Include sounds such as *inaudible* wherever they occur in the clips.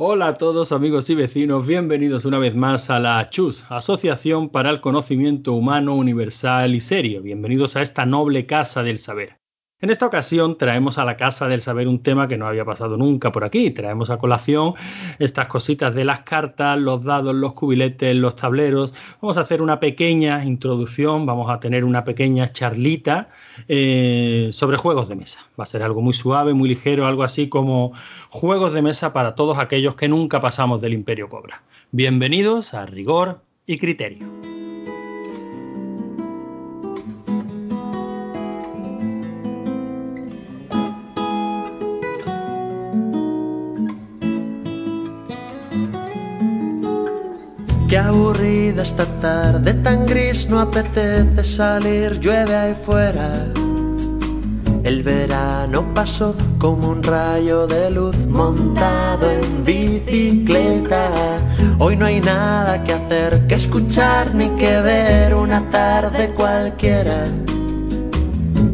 Hola a todos amigos y vecinos, bienvenidos una vez más a la CHUS, Asociación para el Conocimiento Humano Universal y Serio. Bienvenidos a esta noble casa del saber. En esta ocasión traemos a la Casa del Saber un tema que no había pasado nunca por aquí. Traemos a colación estas cositas de las cartas, los dados, los cubiletes, los tableros. Vamos a hacer una pequeña introducción, vamos a tener una pequeña charlita eh, sobre juegos de mesa. Va a ser algo muy suave, muy ligero, algo así como juegos de mesa para todos aquellos que nunca pasamos del Imperio Cobra. Bienvenidos a Rigor y Criterio. Qué aburrida esta tarde, tan gris, no apetece salir, llueve ahí fuera. El verano pasó como un rayo de luz montado en bicicleta. Hoy no hay nada que hacer, que escuchar ni que ver una tarde cualquiera.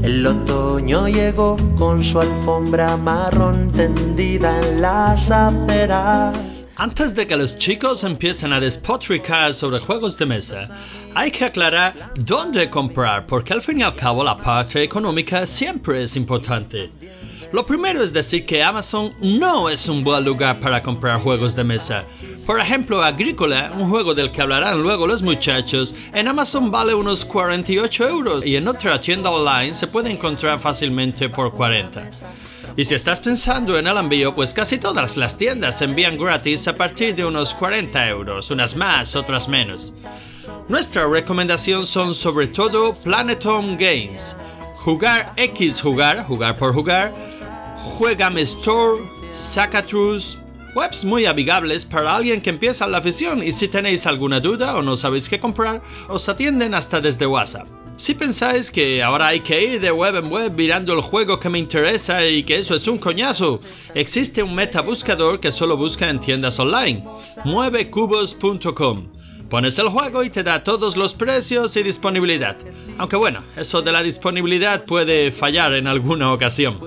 El otoño llegó con su alfombra marrón tendida en las aceras. Antes de que los chicos empiecen a despotricar sobre juegos de mesa, hay que aclarar dónde comprar, porque al fin y al cabo la parte económica siempre es importante. Lo primero es decir que Amazon no es un buen lugar para comprar juegos de mesa. Por ejemplo, Agrícola, un juego del que hablarán luego los muchachos, en Amazon vale unos 48 euros y en otra tienda online se puede encontrar fácilmente por 40. Y si estás pensando en el envío, pues casi todas las tiendas envían gratis a partir de unos 40 euros, unas más, otras menos. Nuestra recomendación son sobre todo Planeton Games, Jugar X Jugar, jugar por jugar, Juegame Store, Sacatrus, webs muy amigables para alguien que empieza la afición y si tenéis alguna duda o no sabéis qué comprar, os atienden hasta desde WhatsApp. Si pensáis que ahora hay que ir de web en web mirando el juego que me interesa y que eso es un coñazo, existe un metabuscador que solo busca en tiendas online, muevecubos.com. Pones el juego y te da todos los precios y disponibilidad. Aunque bueno, eso de la disponibilidad puede fallar en alguna ocasión.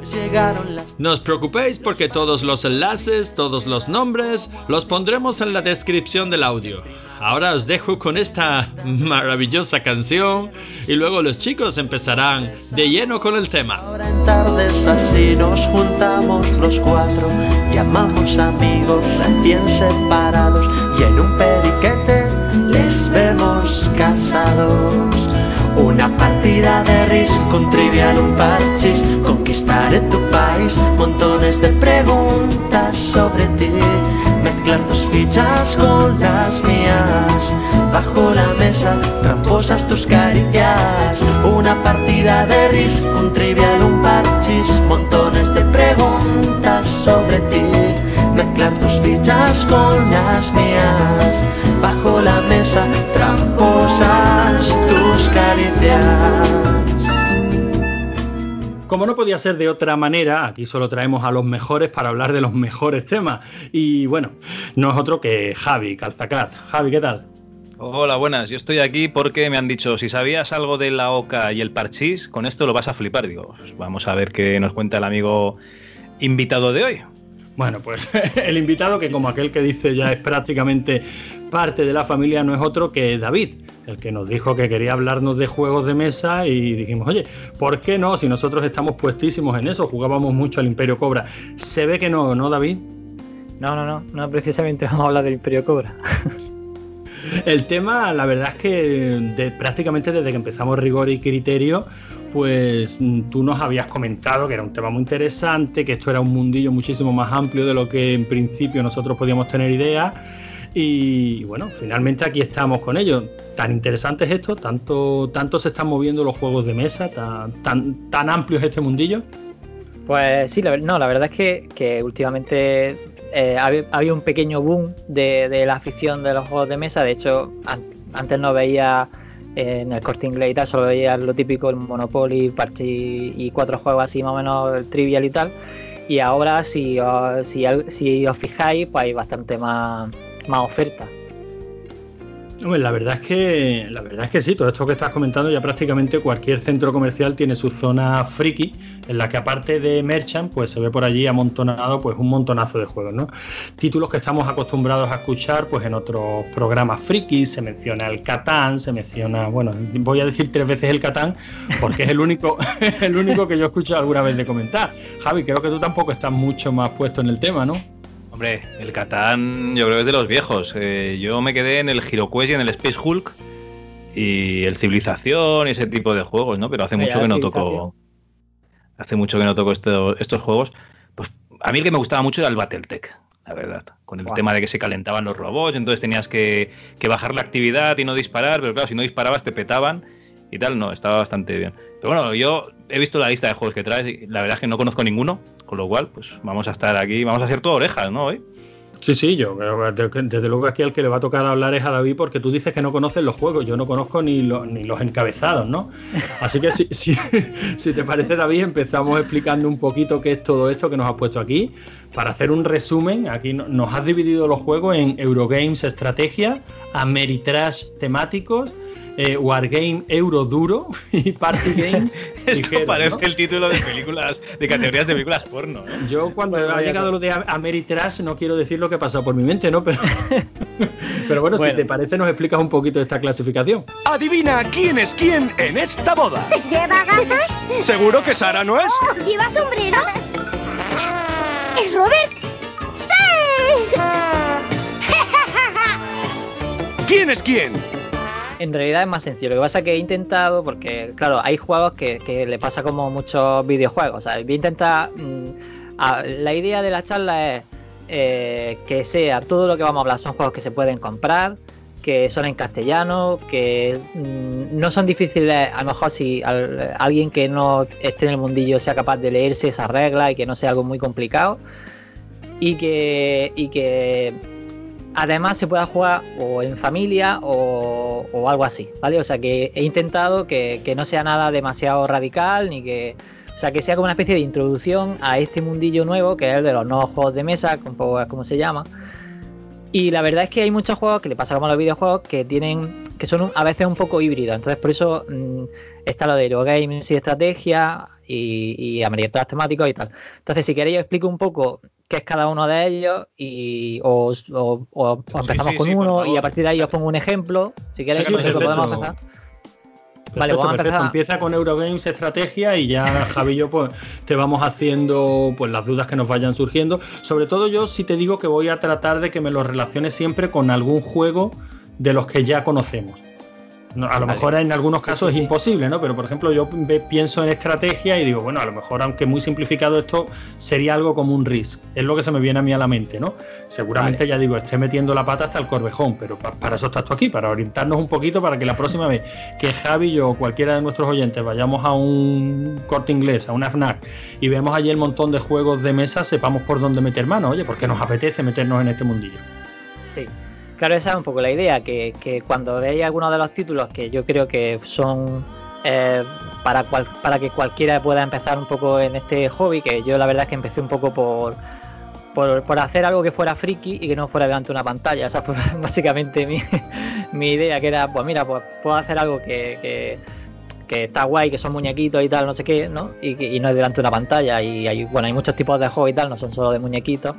No os preocupéis porque todos los enlaces, todos los nombres, los pondremos en la descripción del audio. Ahora os dejo con esta maravillosa canción y luego los chicos empezarán de lleno con el tema. Ahora en tardes así nos juntamos los cuatro, llamamos amigos recién separados y en un periquete vemos casados. Una partida de RIS con trivial, un parchis, conquistaré tu país, montones de preguntas sobre ti, mezclar tus fichas con las mías, bajo la mesa, tramposas tus caricias. Una partida de RIS con trivial, un parchis, montones de preguntas sobre ti, mezclar tus fichas con las mías, bajo la mesa, tramposas tus caricias. Como no podía ser de otra manera, aquí solo traemos a los mejores para hablar de los mejores temas. Y bueno, no es otro que Javi Calzacat. Javi, ¿qué tal? Hola, buenas. Yo estoy aquí porque me han dicho, si sabías algo de la OCA y el parchís, con esto lo vas a flipar. Digo, pues vamos a ver qué nos cuenta el amigo invitado de hoy. Bueno, pues *laughs* el invitado, que como aquel que dice ya es prácticamente parte de la familia, no es otro que David, el que nos dijo que quería hablarnos de juegos de mesa y dijimos, oye, ¿por qué no? Si nosotros estamos puestísimos en eso, jugábamos mucho al Imperio Cobra. Se ve que no, ¿no, David? No, no, no, no precisamente vamos a hablar del Imperio Cobra. El tema, la verdad es que de, prácticamente desde que empezamos rigor y criterio, pues tú nos habías comentado que era un tema muy interesante, que esto era un mundillo muchísimo más amplio de lo que en principio nosotros podíamos tener idea. Y bueno, finalmente aquí estamos con ello. Tan interesante es esto, tanto, tanto se están moviendo los juegos de mesa, tan, tan, amplio es este mundillo. Pues sí, la, no, la verdad es que, que últimamente eh, había, un pequeño boom de, de, la afición de los juegos de mesa. De hecho, an antes no veía en el corte inglés y tal, solo veía lo típico, el Monopoly, Parche y, y, cuatro juegos así más o menos trivial y tal. Y ahora, si os, si, si os fijáis, pues hay bastante más, más oferta. Hombre, la verdad es que la verdad es que sí, todo esto que estás comentando ya prácticamente cualquier centro comercial tiene su zona friki en la que aparte de merchant pues se ve por allí amontonado pues un montonazo de juegos, ¿no? Títulos que estamos acostumbrados a escuchar pues en otros programas friki, se menciona el Catán, se menciona, bueno, voy a decir tres veces el Catán porque es el único *laughs* el único que yo he escuchado alguna vez de comentar. Javi, creo que tú tampoco estás mucho más puesto en el tema, ¿no? Hombre, el Catán yo creo que es de los viejos. Eh, yo me quedé en el HeroQuest y en el Space Hulk y el Civilización y ese tipo de juegos, ¿no? Pero hace mucho que no toco. Hace mucho que no toco estos juegos. Pues a mí el que me gustaba mucho era el Battletech, la verdad. Con el tema de que se calentaban los robots, entonces tenías que, que bajar la actividad y no disparar, pero claro, si no disparabas te petaban y tal, no, estaba bastante bien. Pero bueno, yo he visto la lista de juegos que traes y la verdad es que no conozco ninguno, con lo cual, pues vamos a estar aquí, vamos a hacer todo orejas, ¿no? Hoy. Sí, sí, yo desde luego aquí al que le va a tocar hablar es a David porque tú dices que no conoces los juegos, yo no conozco ni, ni los encabezados, ¿no? Así que si, *laughs* si, si, te parece David, empezamos explicando un poquito qué es todo esto que nos has puesto aquí. Para hacer un resumen, aquí nos has dividido los juegos en Eurogames Estrategia, Ameritrash temáticos, eh, Wargame Euro Duro y Party *laughs* Games. Esto parece el título de películas, de categorías de películas porno. Yo cuando ha llegado lo de Ameritrash no quiero decir lo que ha pasado por mi mente, ¿no? Pero, *laughs* pero bueno, si te parece, nos explicas un poquito de esta clasificación. Adivina quién es quién en esta boda. ¿Lleva gafas? ¿Seguro que Sara no es? Oh, ¿Lleva sombrero? ¿Es Robert? ¡Sí! ¿Quién es quién? En realidad es más sencillo. Lo que pasa es que he intentado, porque claro, hay juegos que, le pasa como muchos videojuegos. O sea, voy a intentar. Mm, la idea de la charla es eh, que sea todo lo que vamos a hablar son juegos que se pueden comprar, que son en castellano, que mm, no son difíciles, a lo mejor si alguien que no esté en el mundillo sea capaz de leerse esas reglas y que no sea algo muy complicado. Y que, y que además se pueda jugar o en familia o, algo así, ¿vale? O sea que he intentado que, no sea nada demasiado radical ni que... O sea, que sea como una especie de introducción a este mundillo nuevo, que es el de los nuevos juegos de mesa, como, como se llama. Y la verdad es que hay muchos juegos que le pasa como a los videojuegos que tienen que son a veces un poco híbridos. Entonces, por eso mm, está lo de Games y estrategia y, y temáticos y tal. Entonces, si queréis, yo explico un poco qué es cada uno de ellos y o, empezamos con uno y a partir de ahí os pongo un ejemplo. Si queréis, podemos empezar. vale, vamos a empezar. Empieza con Eurogames Estrategia y ya *laughs* Javi y yo pues te vamos haciendo pues las dudas que nos vayan surgiendo. Sobre todo yo si te digo que voy a tratar de que me lo relaciones siempre con algún juego de los que ya conocemos a lo mejor en algunos casos es imposible, ¿no? Pero por ejemplo, yo pienso en estrategia y digo, bueno, a lo mejor, aunque muy simplificado esto, sería algo como un risk. Es lo que se me viene a mí a la mente, ¿no? Seguramente ya digo, esté metiendo la pata hasta el corvejón, pero para eso estás tú aquí, para orientarnos un poquito, para que la próxima vez que Javi yo o cualquiera de nuestros oyentes vayamos a un corte inglés, a una FNAC, y vemos allí el montón de juegos de mesa, sepamos por dónde meter mano, oye, porque nos apetece meternos en este mundillo. Sí. Claro, esa es un poco la idea, que, cuando veáis algunos de los títulos que yo creo que son eh, para, para que cualquiera pueda empezar un poco en este hobby, que yo la verdad es que empecé un poco por, por, hacer algo que fuera friki y que no fuera delante de una pantalla. Esa *laughs* fue básicamente *laughs* mi, idea, que era, pues mira, pues puedo hacer algo que que está guay, que son muñequitos y tal, no sé qué, ¿no? Y, no es delante de una pantalla. Y hay, bueno, hay muchos tipos de juegos y tal, no son solo de muñequitos.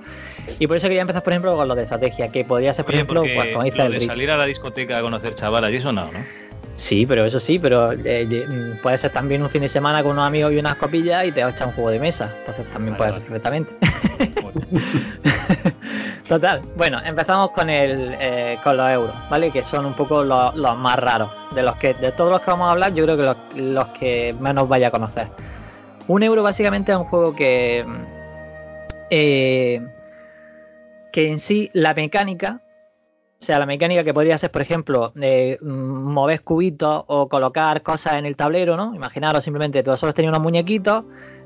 Y por eso quería empezar, por ejemplo, con los de estrategia, que podría ser, por ejemplo, pues, como dice el de salir a la discoteca a conocer chavalas y eso no, ¿no? Sí, pero eso sí, pero eh, mm, puede ser también un fin de semana con unos amigos y unas copillas y te echar un juego de mesa. Entonces también puede ser perfectamente. *laughs* Total. Bueno, empezamos con el eh, con los euros, ¿vale? Que son un poco los, más raros. De los que, de todos los que vamos a hablar, yo creo que los, que menos vaya a conocer. Un euro básicamente es un juego que. Eh, que en sí la mecánica o sea, la mecánica que podría ser, por ejemplo, mm, mover cubitos o colocar cosas en el tablero, ¿no? Imaginaros simplemente, tú solo tenéis unos muñequitos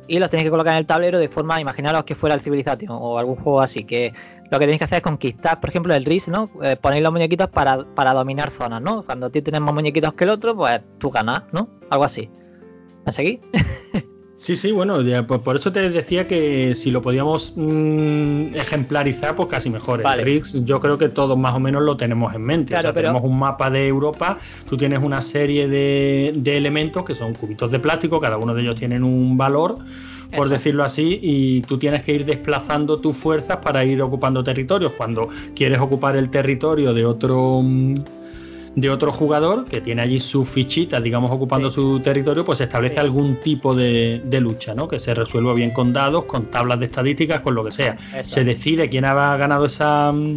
y los tenéis que colocar en el tablero de forma, imaginaros que fuera el Civilization o algún juego así, que lo que tenéis que hacer es conquistar, por ejemplo, el RIS, ¿no? Eh, ponéis los muñequitos para, para dominar zonas, ¿no? Cuando tú tienes más muñequitos que el otro, pues tú ganas, ¿no? Algo así. ¿Me seguís? *laughs* Sí, sí, bueno, ya, pues por eso te decía que si lo podíamos mm, ejemplarizar, pues casi mejor. Vale. El RIX, yo creo que todos más o menos lo tenemos en mente. Claro, o sea, pero- tenemos un mapa de Europa, tú tienes una serie de, de elementos que son cubitos de plástico, cada uno de ellos tienen un valor, por Eso. decirlo así, y tú tienes que ir desplazando tus fuerzas para ir ocupando territorios. Cuando quieres ocupar el territorio de otro. mm, de otro jugador que tiene allí sus fichitas, digamos, ocupando Sí. su territorio, pues se establece Sí. algún tipo de, de lucha, ¿no? Que se resuelva bien con dados, con tablas de estadísticas, con lo que sea. Eso. Se decide quién ha ganado esa, mm,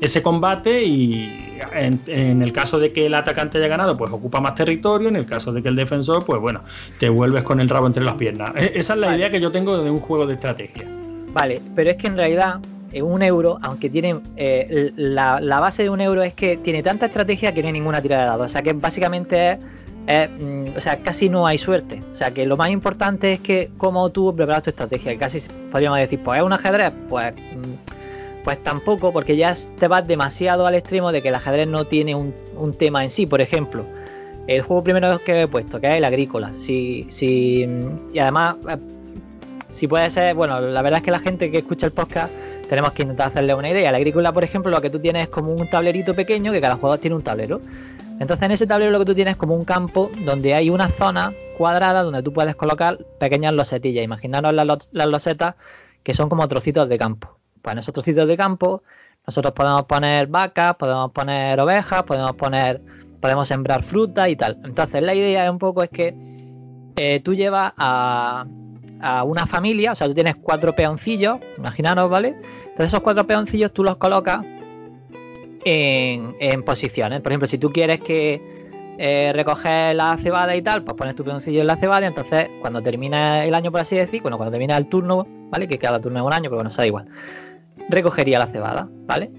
ese combate y en, en el caso de que el atacante haya ganado, pues ocupa más territorio. En el caso de que el defensor, pues bueno, te vuelves con el rabo entre las piernas. E- Esa es la Vale. idea que yo tengo de un juego de estrategia. Vale, pero es que en realidad un euro, aunque tiene eh, la, la base de un euro es que tiene tanta estrategia que no hay ninguna tirada de dados. O sea que básicamente es, mm, o sea, casi no hay suerte. O sea que lo más importante es que cómo tú preparas tu estrategia. Casi podríamos decir, pues es un ajedrez, pues, mm, pues tampoco, porque ya te vas demasiado al extremo de que el ajedrez no tiene un, un tema en sí. Por ejemplo, el juego primero que he puesto, que es el agrícola. Si, si, mm, y además, eh, si puede ser, bueno, la verdad es que la gente que escucha el podcast tenemos que intentar hacerle una idea. La agrícola, por ejemplo, lo que tú tienes es como un tablerito pequeño, que cada jugador tiene un tablero. Entonces en ese tablero lo que tú tienes es como un campo donde hay una zona cuadrada donde tú puedes colocar pequeñas losetillas. Imaginaros las, los- las losetas que son como trocitos de campo. Pues en esos trocitos de campo nosotros podemos poner vacas, podemos poner ovejas, podemos poner, podemos sembrar fruta y tal. Entonces la idea un poco es que eh, tú llevas a, a una familia, o sea, tú tienes cuatro peoncillos, imaginaros, ¿vale? Entonces esos cuatro peoncillos tú los colocas en, en posiciones. Por ejemplo, si tú quieres que eh, recoger la cebada y tal, pues pones tu peoncillo en la cebada y entonces cuando termina el año, por así decir, bueno, cuando termina el turno, ¿vale? Que cada turno es un año, pero bueno, eso da igual. Recogería la cebada, ¿vale?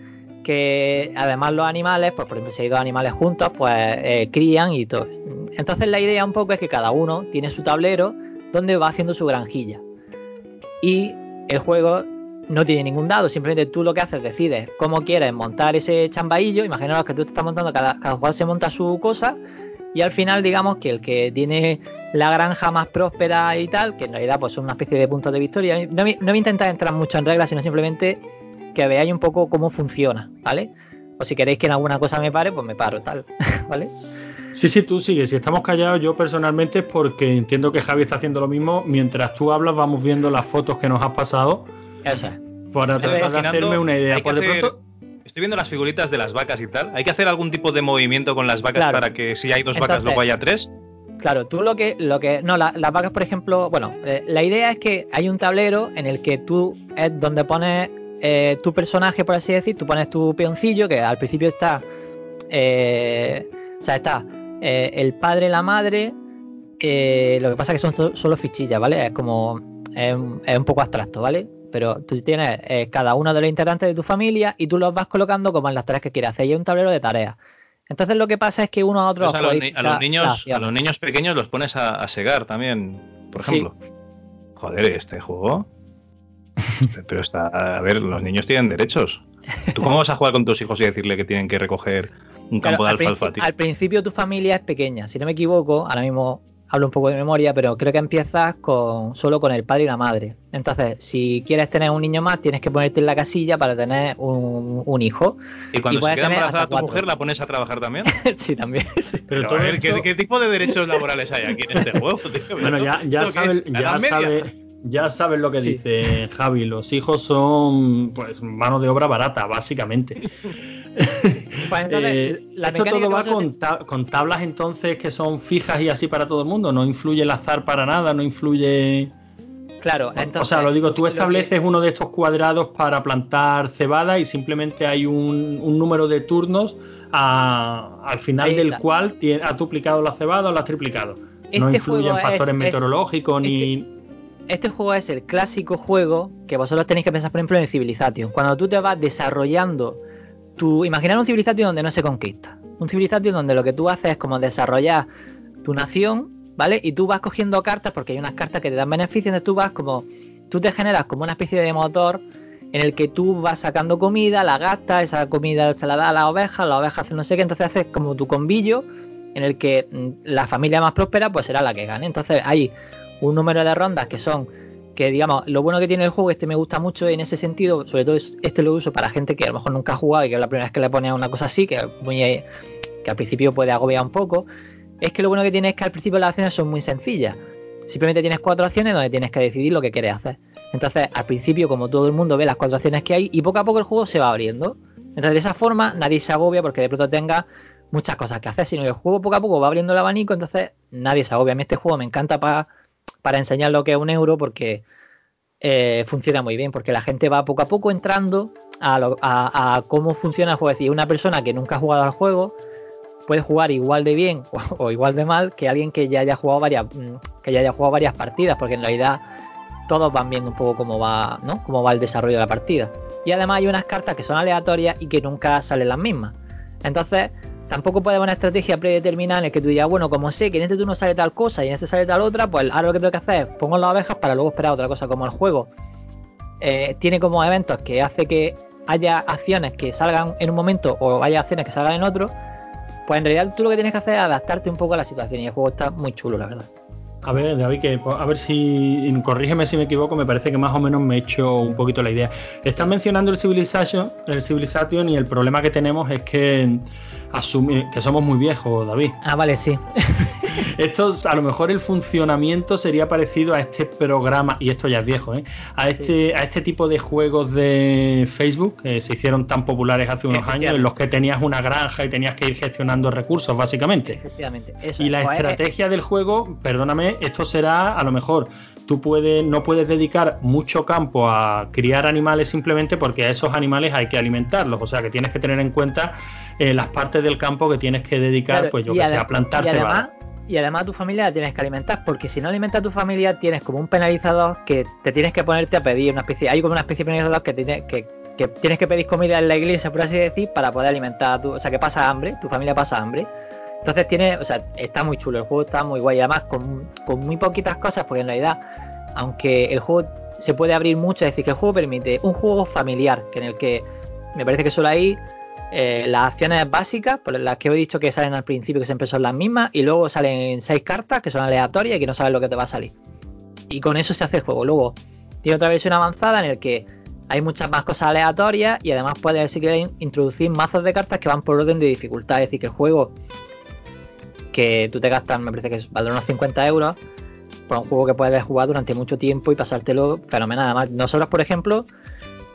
Que además los animales, pues por ejemplo, si hay dos animales juntos, pues eh, crían y todo. Entonces la idea un poco es que cada uno tiene su tablero donde va haciendo su granjilla. Y el juego no tiene ningún dado, simplemente tú lo que haces decides cómo quieres montar ese chambaillo. Imaginaos que tú te estás montando, cada, cada jugador se monta su cosa. Y al final, digamos que el que tiene la granja más próspera y tal, que en realidad pues son una especie de puntos de victoria. No, me- no voy a intentar entrar mucho en reglas, sino simplemente que veáis un poco cómo funciona, ¿vale? O si queréis que en alguna cosa me pare, pues me paro, tal, *laughs* ¿vale? Sí, sí, tú sigues. Si estamos callados, yo personalmente es porque entiendo que Javi está haciendo lo mismo. Mientras tú hablas, vamos viendo las fotos que nos has pasado Eso es. para tratar de hacerme una idea. Por de hacer- pronto, Estoy viendo las figuritas de las vacas y tal. ¿Hay que hacer algún tipo de movimiento con las vacas Claro. para que si hay dos vacas Entonces- luego haya tres? Claro, tú lo que, lo que, no, la- las vacas, por ejemplo, bueno, eh, la idea es que hay un tablero en el que tú es donde pones eh, tu personaje, por así decir, tú pones tu peoncillo, que al principio está, eh, o sea, está eh, el padre, la madre, eh, lo que pasa es que son solo fichillas, ¿vale? Es como, es, un- es un poco abstracto, ¿vale? Pero tú tienes eh, cada uno de los integrantes de tu familia y tú los vas colocando como en las tareas que quieras hacer. Y hay un tablero de tareas. Entonces lo que pasa es que uno a otro Pues a, los, ni- a niños, a los niños pequeños los pones a, a segar también, por Sí. ejemplo. Joder, este juego. *laughs* Pero está. A ver, los niños tienen derechos. ¿Tú cómo vas a jugar con tus hijos y decirle que tienen que recoger un campo de al, alfalfa, tío? al principio tu familia es pequeña, si no me equivoco, ahora mismo hablo un poco de memoria, pero creo que empiezas con solo con el padre y la madre. Entonces, si quieres tener un niño más, tienes que ponerte en la casilla para tener un, un hijo. Y cuando y se queda embarazada tu cuatro. mujer, ¿la pones a trabajar también? *laughs* sí, también. sí. pero Pero, todo a ver, ¿qué, tipo de derechos laborales hay aquí en este juego? tío? Bueno, ya, ya. ¿La ya sabes, ya sabes lo que Sí. dice Javi. Los hijos son pues mano de obra barata, básicamente. *laughs* Pues entonces, Eh, la esto todo va con, ta- con tablas entonces que son fijas y así para todo el mundo. No influye el azar para nada, no influye. Claro, entonces. o sea, lo digo, tú que- estableces uno de estos cuadrados para plantar cebada y simplemente hay un, un número de turnos a- al final del cual has duplicado la cebada o la has triplicado. no Este influyen factores es- es- meteorológicos ni. Este juego es el clásico juego que vosotros tenéis que pensar, por ejemplo, en el Civilization. Cuando tú te vas desarrollando tu. Imaginar un Civilization donde no se conquista. Un Civilization donde lo que tú haces es como desarrollar tu nación, ¿vale? Y tú vas cogiendo cartas, porque hay unas cartas que te dan beneficios, entonces tú vas como. Tú te generas como una especie de motor en el que tú vas sacando comida, la gastas, esa comida se la da a la oveja, la oveja hace no sé qué, entonces haces como tu combillo en el que mm, la familia más próspera pues será la que gane. Entonces hay un número de rondas que son que digamos, lo bueno que tiene el juego, este me gusta mucho en ese sentido, sobre todo es- este lo uso para gente que a lo mejor nunca ha jugado y que es la primera vez que le pone una cosa así, que, muy, que al principio puede agobiar un poco, es que lo bueno que tiene es que al principio las acciones son muy sencillas. Simplemente tienes cuatro acciones donde tienes que decidir lo que quieres hacer. Entonces, al principio, como todo el mundo ve las cuatro acciones que hay, y poco a poco el juego se va abriendo. Entonces, de esa forma, nadie se agobia porque de pronto tenga muchas cosas que hacer, sino que el juego poco a poco va abriendo el abanico, entonces nadie se agobia. A mí este juego me encanta pa- para enseñar lo que es un euro porque eh, funciona muy bien, porque la gente va poco a poco entrando a, lo- a- cómo funciona el juego. Es decir, una persona que nunca ha jugado al juego puede jugar igual de bien o, *laughs* o igual de mal que alguien que ya haya jugado varias mm, que ya haya jugado varias partidas, porque en realidad todos van viendo un poco cómo va, ¿no? cómo va el desarrollo de la partida. Y además hay unas cartas que son aleatorias y que nunca salen las mismas. Entonces, tampoco puede haber una estrategia predeterminada en la que tú digas, bueno, como sé que en este turno sale tal cosa y en este sale tal otra, pues ahora lo que tengo que hacer es pongo las abejas para luego esperar otra cosa, como el juego eh, tiene como eventos que hace que haya acciones que salgan en un momento o haya acciones que salgan en otro, pues en realidad tú lo que tienes que hacer es adaptarte un poco a la situación y el juego está muy chulo, la verdad. A ver, David, que, a ver si. Corrígeme si me equivoco, me parece que más o menos me he hecho un poquito la idea. Estás mencionando el Civilization, el Civilization y el problema que tenemos es que asume que somos muy viejos, David. Ah, vale, sí. *laughs* Esto, a lo mejor el funcionamiento sería parecido a este programa, y esto ya es viejo, ¿eh? a, este, a este tipo de juegos de Facebook que se hicieron tan populares hace unos años, en los que tenías una granja y tenías que ir gestionando recursos, básicamente. Efectivamente. Eso Y es. la Pues, eh, estrategia del juego, perdóname, esto será a lo mejor tú puedes, no puedes dedicar mucho campo a criar animales simplemente porque a esos animales hay que alimentarlos. O sea que tienes que tener en cuenta eh, las partes del campo que tienes que dedicar, Claro, pues yo que sé, ade- a plantar y además, y además a tu familia la tienes que alimentar, porque si no alimentas a tu familia tienes como un penalizador que te tienes que ponerte a pedir una especie, hay como una especie de penalizador que, tiene, que, que tienes que pedir comida en la iglesia, por así decir, para poder alimentar a tu, o sea que pasa hambre, tu familia pasa hambre. Entonces tiene, o sea, está muy chulo, el juego está muy guay, además con, con muy poquitas cosas, porque en realidad, aunque el juego se puede abrir mucho, es decir, que el juego permite un juego familiar, que en el que me parece que solo hay eh, las acciones básicas, por las que he dicho que salen al principio, que siempre son las mismas, y luego salen seis cartas que son aleatorias y que no sabes lo que te va a salir. Y con eso se hace el juego. Luego tiene otra versión avanzada en el que hay muchas más cosas aleatorias y además puedes si quieres, introducir mazos de cartas que van por orden de dificultad. Es decir, que el juego que tú te gastas, me parece que es- valdrá unos 50 euros, por un juego que puedes jugar durante mucho tiempo y pasártelo fenomenal. Además, nosotros, por ejemplo,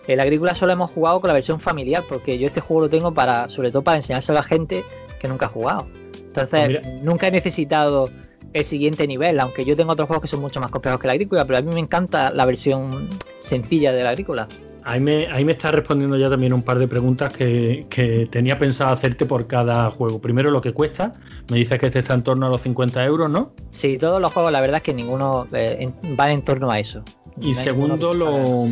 el agrícola solo hemos jugado con la versión familiar, porque yo este juego lo tengo para, sobre todo para enseñárselo a la gente que nunca ha jugado. Entonces, Pues nunca he necesitado el siguiente nivel, aunque yo tengo otros juegos que son mucho más complejos que la agrícola, pero a mí me encanta la versión sencilla de la agrícola. Ahí me, ahí me está respondiendo ya también un par de preguntas que, que tenía pensado hacerte por cada juego. Primero, lo que cuesta. Me dices que este está en torno a los 50 euros, ¿no? Sí, todos los juegos, la verdad es que ninguno eh, en- va en torno a eso. Y segundo, lo, demasiado.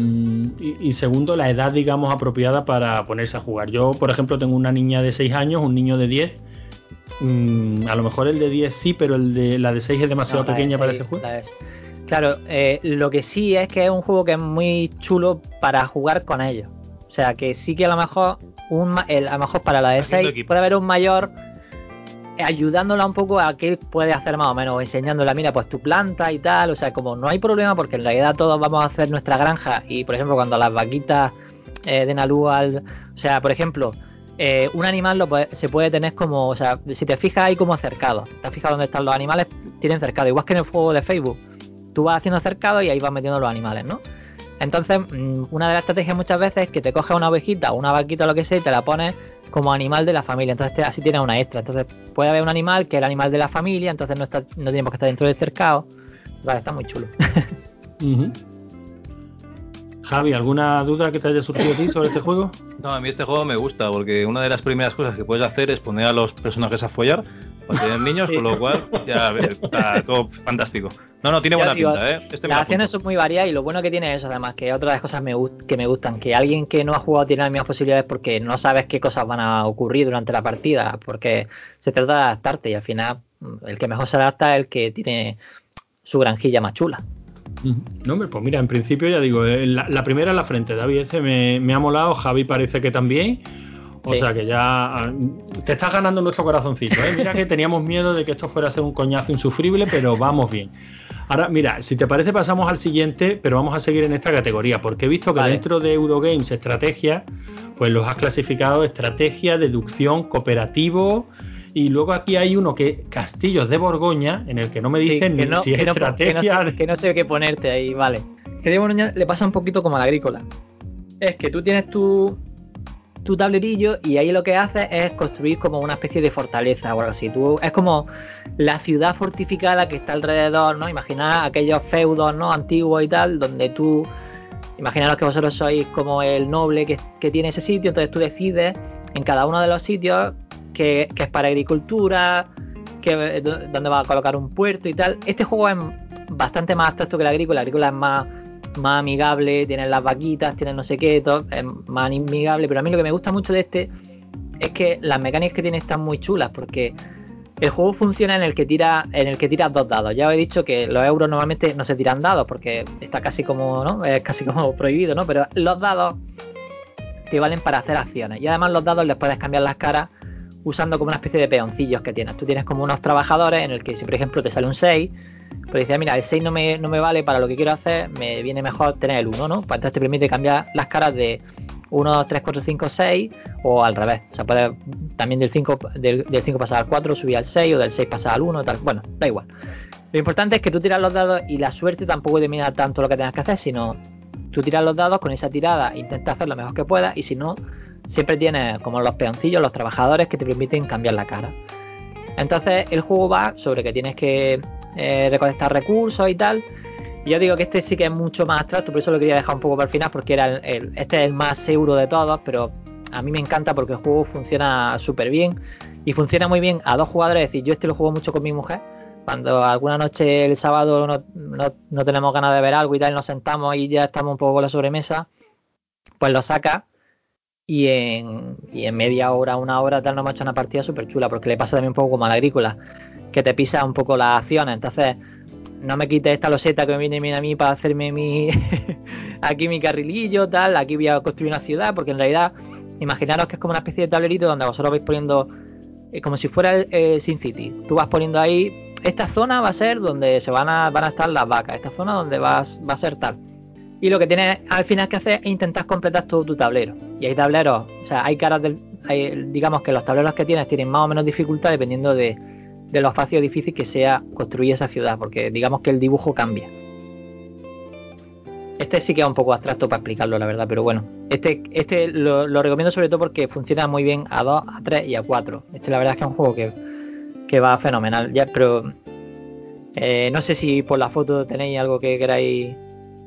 y, y segundo, la edad, digamos, apropiada para ponerse a jugar. Yo, por ejemplo, tengo una niña de 6 años, un niño de 10. Mm, a lo mejor el de 10 sí, pero el de la de 6 es demasiado No, la de pequeña para este juego. Claro, eh, lo que sí es que es un juego que es muy chulo para jugar con ellos. O sea, que sí que a lo mejor un el- a lo mejor para la de Haciendo 6 equipo. puede haber un mayor eh, ayudándola un poco a qué puede hacer más o menos, enseñándola, mira, pues tu planta y tal, o sea, como no hay problema porque en realidad todos vamos a hacer nuestra granja y, por ejemplo, cuando las vaquitas eh, den a luz al... O sea, por ejemplo, eh, un animal lo puede- se puede tener como, o sea, si te fijas hay como cercados, te has fijado dónde están los animales, tienen cercado, igual que en el juego de Facebook, tú vas haciendo cercados y ahí vas metiendo los animales, ¿no? Entonces, mm, una de las estrategias muchas veces es que te coges una ovejita o una vaquita o lo que sea y te la pones como animal de la familia. Entonces, te- así tienes una extra. Entonces, puede haber un animal que es el animal de la familia, entonces no, está, no tenemos que estar dentro del cercado. Vale, está muy chulo. *laughs* Ujú. Javi, ¿alguna duda que te haya surgido a ti sobre este juego? No, a mí este juego me gusta porque una de las primeras cosas que puedes hacer es poner a los personajes a follar para tener niños, Sí. con lo cual ya está todo fantástico. No, no, tiene buena digo, pinta, ¿eh? Este Las acciones son muy variadas y lo bueno que tiene es eso, además, que otra de las cosas me que me gustan, que alguien que no ha jugado tiene las mismas posibilidades porque no sabes qué cosas van a ocurrir durante la partida, porque se trata de adaptarte y al final mm, el que mejor se adapta es el que tiene su granjilla más chula. No, hombre, pues mira, en principio ya digo, eh, la, la primera en la frente, David, ese me, me ha molado, Javi parece que también. O Sí. sea que ya ah, te estás ganando nuestro corazoncito. ¿eh? Mira que teníamos miedo de que esto fuera a ser un coñazo insufrible, pero vamos bien. Ahora, mira, si te parece, pasamos al siguiente, pero vamos a seguir en esta categoría, porque he visto que Vale. dentro de Eurogames Estrategia, pues los has clasificado estrategia, deducción, cooperativo. Y luego aquí hay uno que Castillos de Borgoña, en el que no me Sí, dicen que no- si es que no- que no estrategia. sé- que no sé qué ponerte ahí, vale. Que de Borgoña le pasa un poquito como al agrícola. Es que tú tienes tu, tu tablerillo y ahí lo que haces es construir como una especie de fortaleza o algo así. Tú, es como la ciudad fortificada que está alrededor, ¿no? Imaginad aquellos feudos, ¿no? Antiguos y tal, donde tú. Imaginaros que vosotros sois como el noble que, que tiene ese sitio, entonces tú decides en cada uno de los sitios que, es para agricultura, que, do- donde va a colocar un puerto y tal. Este juego es bastante más abstracto que el agrícola. El agrícola es más, más amigable, tienen las vaquitas, tienen no sé qué, todo, es más amigable. Pero a mí lo que me gusta mucho de este es que las mecánicas que tiene están muy chulas porque el juego funciona en el que tira en el que tiras dos dados. Ya os he dicho que los euros normalmente no se tiran dados porque está casi como, ¿no? Es casi como *laughs* prohibido, ¿no? Pero los dados te valen para hacer acciones. Y además los dados les puedes cambiar las caras usando como una especie de peoncillos que tienes. Tú tienes como unos trabajadores en el que si por ejemplo te sale un 6, pues dices, mira, el 6 no me, no me vale para lo que quiero hacer, me viene mejor tener el 1, ¿no? Pues entonces te permite cambiar las caras de 1, 2, 3, 4, 5, 6 o al revés. O sea, puedes también del 5, del, del 5 pasar al 4, subir al 6 o del 6 pasar al 1, tal. Bueno, da igual. Lo importante es que tú tiras los dados y la suerte tampoco determina tanto lo que tengas que hacer, sino tú tiras los dados con esa tirada, intenta hacer lo mejor que puedas y si no, siempre tienes como los peoncillos, los trabajadores que te permiten cambiar la cara. Entonces el juego va sobre que tienes que eh, recolectar recursos y tal. Y yo digo que este sí que es mucho más abstracto, por eso lo quería dejar un poco para el final, porque era este es el más seguro de todos, pero a mí me encanta porque el juego funciona súper bien y funciona muy bien a dos jugadores. Es decir, yo este lo juego mucho con mi mujer. Cuando alguna noche el sábado no, no- no tenemos ganas de ver algo y tal, nos sentamos y ya estamos un poco con la sobremesa, pues lo saca y en, y en media hora, una hora, tal, nos hemos hecho una partida súper chula, porque le pasa también un poco como a la agrícola, que te pisa un poco las acciones. Entonces, no me quites esta loseta que me viene a mí para hacerme mi *laughs* aquí mi carrilillo, tal, aquí voy a construir una ciudad, porque en realidad, imaginaros que es como una especie de tablerito donde vosotros vais poniendo, eh, como si fuera el, Sin City. Tú vas poniendo ahí, esta zona va a ser donde se van a, van a estar las vacas, esta zona donde vas, va a ser tal. Y lo que tienes al final que hacer es intentar completar todo tu tablero. Y hay tableros, o sea, hay caras del. digamos que los tableros que tienes tienen más o menos dificultad dependiendo de, de lo fácil o difícil que sea construir esa ciudad, porque digamos que el dibujo cambia. Este sí que es un poco abstracto para explicarlo, la verdad, pero bueno. Este, este lo, lo recomiendo sobre todo porque funciona muy bien a 2, a 3 y a 4. Este la verdad es que es un juego que, que va fenomenal. Ya, pero eh, no sé si por la foto tenéis algo que queráis.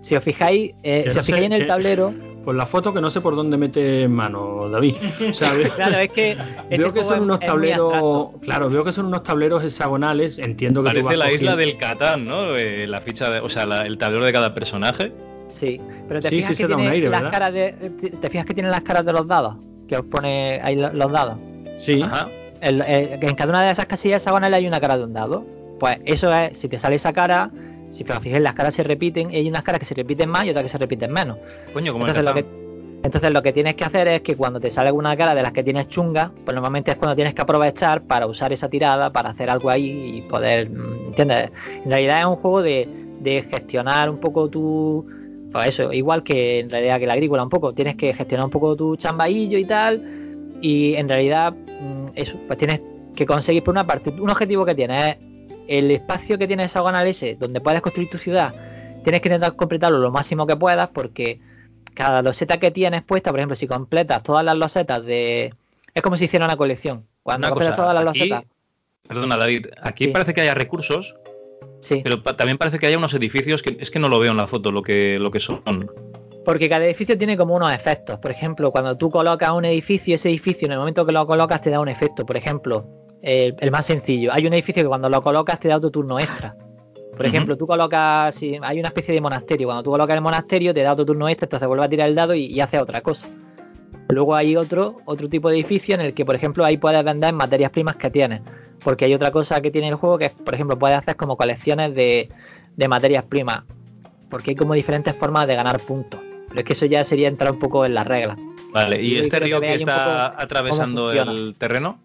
Si os fijáis, eh, si no os fijáis en el que- tablero. *laughs* Pues la foto que no sé por dónde mete mano, David. O sea, *laughs* ve- Claro, es que. este veo que juego son unos tableros. Claro, veo que son unos tableros hexagonales. Entiendo que tú Parece vas la isla del Catán, ¿no? Eh, la ficha, de- o sea, la- el tablero de cada personaje. Sí, pero te Sí, fijas sí, se que da un tiene aire, las ¿verdad? caras de. Te te fijas que tiene las caras de los dados. Que os pone ahí lo- los dados. Sí. Ajá. El- el- que en cada una de esas casillas hexagonales hay una cara de un dado. Pues eso es, si te sale esa cara, si os fijáis, las caras se repiten, y hay unas caras que se repiten más y otras que se repiten menos. Coño, como Entonces lo, que, entonces lo que tienes que hacer es que cuando te sale una cara de las que tienes chunga, pues normalmente es cuando tienes que aprovechar para usar esa tirada, para hacer algo ahí y poder, mm, ¿entiendes? En realidad es un juego de, de gestionar un poco tu... Pues eso, igual que en realidad que la agrícola un poco, tienes que gestionar un poco tu chambaillo y tal, y en realidad mm, eso, pues tienes que conseguir por una parte, un objetivo que tienes es el espacio que tienes hexagonal ese, donde puedes construir tu ciudad, tienes que intentar completarlo lo máximo que puedas porque cada loseta que tienes puesta, por ejemplo, si completas todas las losetas de... Es como si hiciera una colección. Cuando Una completas cosa, todas las aquí- losetas... Perdona, David. Aquí Sí. parece que haya recursos, Sí, pero también parece que haya unos edificios que es que no lo veo en la foto lo que, lo que son. porque cada edificio tiene como unos efectos. Por ejemplo, cuando tú colocas un edificio, ese edificio en el momento que lo colocas te da un efecto. Por ejemplo, el, el más sencillo. Hay un edificio que cuando lo colocas te da otro turno extra. Por ejemplo, tú colocas, si hay una especie de monasterio. Cuando tú colocas el monasterio te da otro turno extra, entonces vuelve a tirar el dado y, y hace otra cosa. Luego hay otro, otro tipo de edificio en el que, por ejemplo, ahí puedes vender materias primas que tienes. Porque hay otra cosa que tiene el juego que es, por ejemplo, puedes hacer como colecciones de, de materias primas. Porque hay como diferentes formas de ganar puntos. Pero es que eso ya sería entrar un poco en las reglas. Vale, ¿y este río que está atravesando el terreno?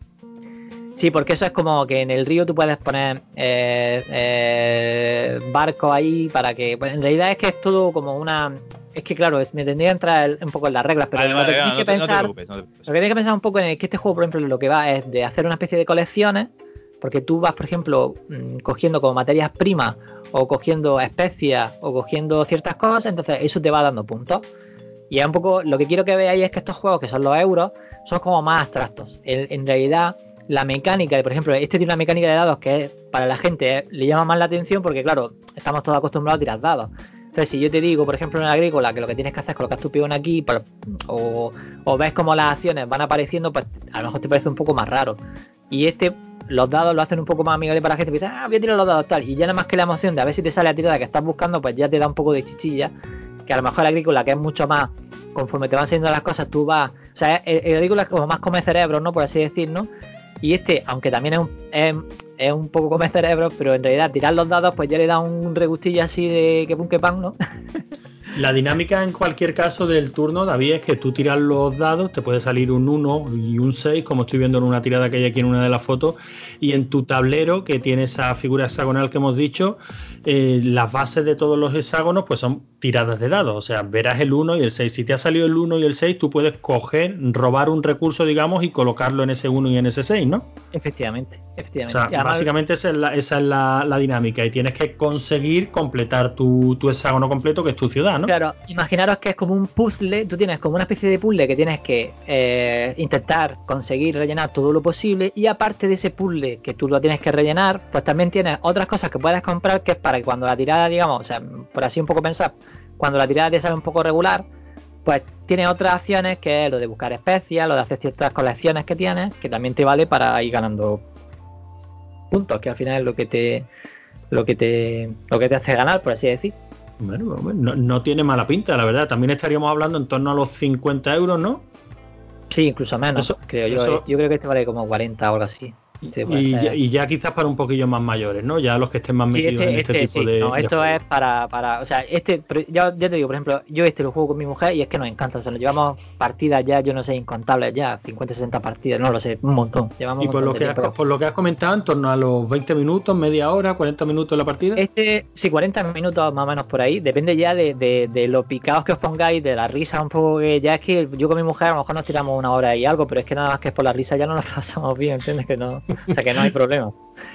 Sí, porque eso es como que en el río tú puedes poner eh, eh, barcos ahí para que. Pues en realidad es que es todo como una. Es que claro, es- me tendría que entrar un poco en las reglas, pero Vale, lo que tienes no que te- no te pensar. no te. Lo que tienes que pensar un poco en es que este juego, por ejemplo, lo que va es de hacer una especie de colecciones, porque tú vas, por ejemplo, mm, cogiendo como materias primas o cogiendo especias o cogiendo ciertas cosas, entonces eso te va dando puntos. Y es un poco, lo que quiero que veáis es que estos juegos, que son los euros, son como más abstractos. En, en realidad, la mecánica, por ejemplo, este tiene una mecánica de dados que para la gente le llama más la atención porque, claro, estamos todos acostumbrados a tirar dados. Entonces, si yo te digo, por ejemplo, en el agrícola, que lo que tienes que hacer es colocar tu peón aquí, por- o, ves cómo las acciones van apareciendo, pues a lo mejor te parece un poco más raro. Y este, los dados lo hacen un poco más amigable para la gente, y ah, voy a tirar los dados tal. Y ya nada más que la emoción de a ver si te sale la tirada que estás buscando, pues ya te da un poco de chichilla. Que a lo mejor el agrícola, que es mucho más, conforme te van saliendo las cosas, tú vas. O sea, el, el agrícola es como más come cerebros, ¿no? Por así decir, ¿no? Y este, aunque también es un, es, es un poco come cerebros, pero en realidad tirar los dados, pues ya le da un regustillo así de que pum que pan, ¿no? *laughs* La dinámica en cualquier caso del turno, David, es que tú tiras los dados, te puede salir un 1 y un 6, como estoy viendo en una tirada que hay aquí en una de las fotos, y en tu tablero, que tiene esa figura hexagonal que hemos dicho, eh, las bases de todos los hexágonos pues son tiradas de dados, o sea, verás el 1 y el 6. Si te ha salido el 1 y el 6, tú puedes coger, robar un recurso, digamos, y colocarlo en ese 1 y en ese 6, ¿no? Efectivamente, O efectivamente. sea, Y además- básicamente esa es, la, esa es la, la dinámica y tienes que conseguir completar tu, tu hexágono completo, que es tu ciudad, ¿no? Claro, imaginaros que es como un puzzle, tú tienes como una especie de puzzle que tienes que eh, intentar conseguir rellenar todo lo posible y aparte de ese puzzle que tú lo tienes que rellenar, pues también tienes otras cosas que puedes comprar que es para que cuando la tirada, digamos, o sea, por así un poco pensar, cuando la tirada te sale un poco regular, pues tienes otras acciones que es lo de buscar especias, lo de hacer ciertas colecciones que tienes, que también te vale para ir ganando puntos, que al final es lo que te lo que te lo que te hace ganar, por así decir. Bueno, bueno, no, no tiene mala pinta, la verdad. También estaríamos hablando en torno a los 50 euros, ¿no? Sí, incluso menos, Eso- creo yo. eso- Yo creo que este vale como 40 o algo así. Sí, y, ya, y ya quizás para un poquillo más mayores, ¿no? Ya los que estén más Sí, metidos este, en este este tipo sí. de. No, de esto es para, para. O sea, este. ya, ya te digo, por ejemplo, yo este lo juego con mi mujer y es que nos encanta. O sea, nos llevamos partidas ya, yo no sé, incontables ya. 50, 60 partidas, no lo sé, un montón. Llevamos Y por montón lo, de que has, por lo que has comentado, en torno a los 20 minutos, media hora, 40 minutos la partida. Este, sí, 40 minutos más o menos por ahí. Depende ya de, de, de lo picados que os pongáis, de la risa un poco. Que ya es que yo con mi mujer a lo mejor nos tiramos una hora y algo, pero es que nada más que es por la risa ya no nos *laughs* pasamos bien, ¿entiendes? Que no, o sea, que no hay problema.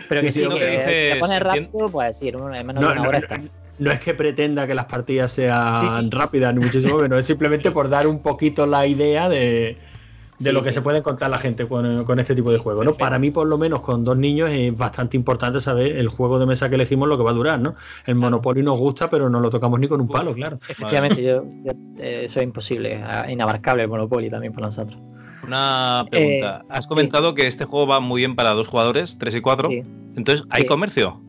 Pero Sí, que sí, sí, lo que, que dices, si te pones rápido, pues sí, en, menos No, de una no, hora no, está. no es que pretenda que las partidas sean Sí, sí. rápidas, ni muchísimo menos. Es simplemente por dar un poquito la idea de, de Sí, lo que sí. se puede encontrar la gente con, con este tipo de juegos. ¿no? Para mí, por lo menos, con dos niños es bastante importante saber el juego de mesa que elegimos lo que va a durar. ¿no? El Monopoly nos gusta, pero no lo tocamos ni con un palo, claro. Efectivamente, yo, yo- eh, eso es imposible, ah, inabarcable el Monopoly también para nosotros. Una pregunta. Eh, Has comentado que este juego va muy bien para dos jugadores, tres y cuatro. Sí. Entonces, ¿hay Sí. comercio?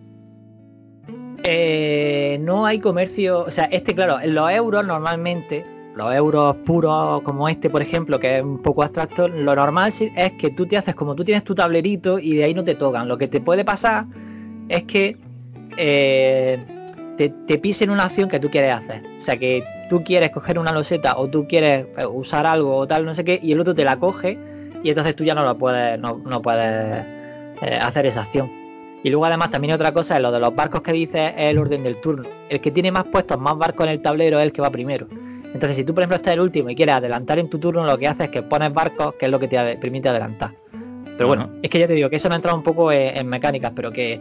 Eh, no hay comercio, o sea, este, claro, los euros normalmente, los euros puros como este, por ejemplo, que es un poco abstracto, lo normal es que tú te haces como tú tienes tu tablerito y de ahí no te tocan. Lo que te puede pasar es que eh, te, te pisen una acción que tú quieres hacer. O sea, que tú quieres coger una loseta o tú quieres eh, usar algo o tal, no sé qué, y el otro te la coge y entonces tú ya no lo puedes, no, no puedes eh, hacer esa acción. Y luego además también otra cosa es lo de los barcos que dices es el orden del turno. El que tiene más puestos, más barcos en el tablero es el que va primero. Entonces si tú por ejemplo estás el último y quieres adelantar en tu turno, lo que haces es que pones barcos, que es lo que te permite adelantar. Pero bueno, es que ya te digo que eso no ha entrado un poco en, en mecánicas, pero que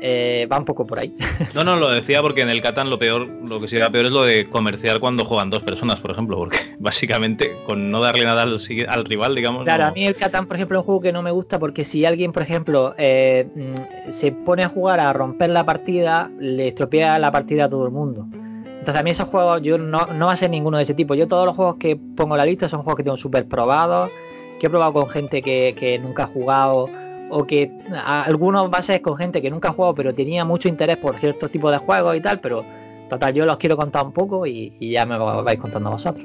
eh, va un poco por ahí. *laughs* No, no, lo decía porque en el Catán lo peor, lo que sería peor es lo de comerciar cuando juegan dos personas, por ejemplo, porque *laughs* básicamente con no darle nada al, rival, digamos. Claro, no- a mí el Catán, por ejemplo, es un juego que no me gusta porque si alguien, por ejemplo, eh, mm, se pone a jugar a romper la partida, le estropea la partida a todo el mundo. Entonces a mí esos juegos, yo no, no va a ser ninguno de ese tipo. Yo todos los juegos que pongo en la lista son juegos que tengo súper probados, que he probado con gente que, que nunca ha jugado, o que algunos bases con gente que nunca ha jugado, pero tenía mucho interés por ciertos tipos de juegos y tal, pero total, yo los quiero contar un poco y, y ya me vais contando vosotros.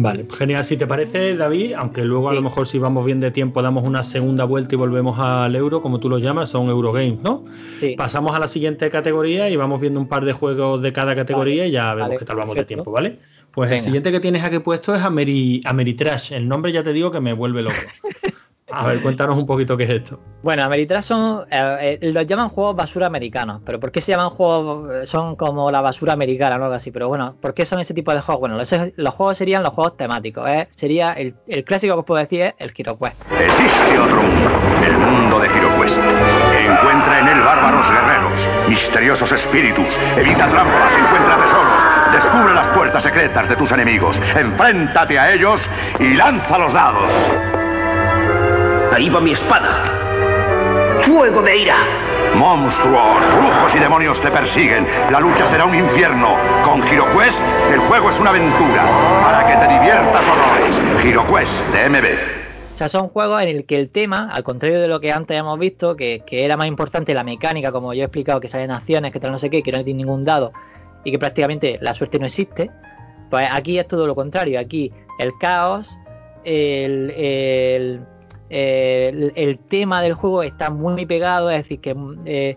Vale, genial. Si te parece, David, aunque luego a Sí. lo mejor si vamos bien de tiempo damos una segunda vuelta y volvemos al euro, como tú lo llamas, son Eurogames, ¿no? Sí. Pasamos a la siguiente categoría y vamos viendo un par de juegos de cada categoría y ya vemos vale, qué tal vamos de tiempo, ¿vale? Pues el siguiente que tienes aquí puesto es Ameri, Ameritrash. El nombre ya te digo que me vuelve loco. *laughs* A ver, cuéntanos un poquito qué es esto. Bueno, Ameritrash son. eh, eh, los llaman juegos basura americanos. ¿Pero por qué se llaman juegos.? Son como la basura americana o algo así. Pero bueno, ¿por qué son ese tipo de juegos? Bueno, los, los juegos serían los juegos temáticos. ¿eh? Sería el, el clásico que os puedo decir es el Hero Quest. Existe otro mundo, el mundo de HeroQuest. Encuentra en él bárbaros guerreros, misteriosos espíritus, evita trampas, encuentra tesoros, descubre las puertas secretas de tus enemigos, enfréntate a ellos y lanza los dados. Ahí va mi espada. ¡Fuego de ira! Monstruos, brujos y demonios te persiguen. La lucha será un infierno. Con HeroQuest, el juego es una aventura para que te diviertas horrores. HeroQuest de MB. O sea, son juegos en el que el tema, al contrario de lo que antes hemos visto, que, que era más importante la mecánica, como yo he explicado, que salen acciones, que tal no sé qué, que no tiene ningún dado y que prácticamente la suerte no existe, pues aquí es todo lo contrario. Aquí el caos, el, el, el- el tema del juego está muy pegado, es decir, que eh,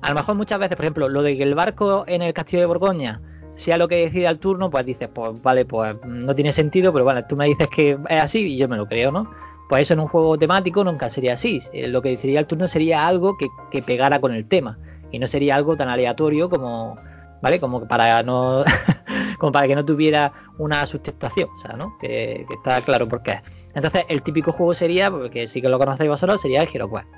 a lo mejor muchas veces, por ejemplo, lo de que el barco en el castillo de Borgoña sea lo que decida el turno, pues dices, pues vale, pues no tiene sentido, pero bueno, tú me dices que es así y yo me lo creo, ¿no? Pues eso en un juego temático nunca sería así. Eh, Lo que decidiría el turno sería algo que, que pegara con el tema. Y no sería algo tan aleatorio como. ¿Vale? Como para no. *laughs* como para que no tuviera una sustentación. O sea, ¿no? Que, está claro por qué. Entonces, el típico juego sería, porque sí que lo conocéis vosotros, sería el Hero Quest.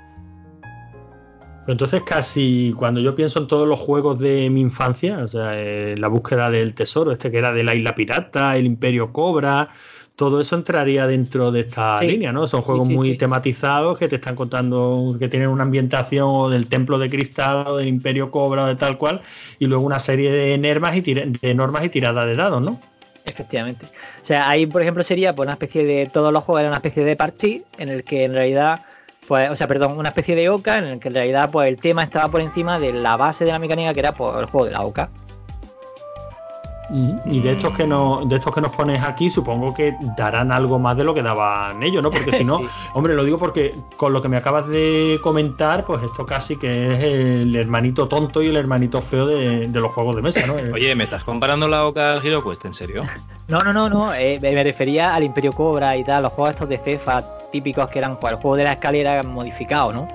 Entonces, casi cuando yo pienso en todos los juegos de mi infancia, o sea, eh, la búsqueda del tesoro, este que era de la isla pirata, el Imperio Cobra, todo eso entraría dentro de esta Sí. línea, ¿no? Son juegos sí, muy tematizados que te están contando que tienen una ambientación o del Templo de Cristal o del Imperio Cobra o de tal cual, y luego una serie de normas y, tira- de normas y tiradas de dados, ¿no? Efectivamente. O sea, ahí, por ejemplo, sería pues, una especie de. Todos los juegos eran una especie de parchís en el que en realidad. Pues, o sea, perdón, una especie de oca en el que en realidad pues el tema estaba por encima de la base de la mecánica que era pues, el juego de la oca. Y de estos que no, de estos que nos pones aquí, supongo que darán algo más de lo que daban ellos, ¿no? Porque si *laughs* no, Sí. hombre, lo digo porque con lo que me acabas de comentar, pues esto casi que es el hermanito tonto y el hermanito feo de, de los juegos de mesa, ¿no? *laughs* Oye, ¿me estás comparando la Oca al HeroQuest? ¿En serio? *laughs* No, no, no, no. eh, me refería al Imperio Cobra y tal, los juegos estos de Cefa típicos que eran pues, el juego de la escalera modificado, ¿no?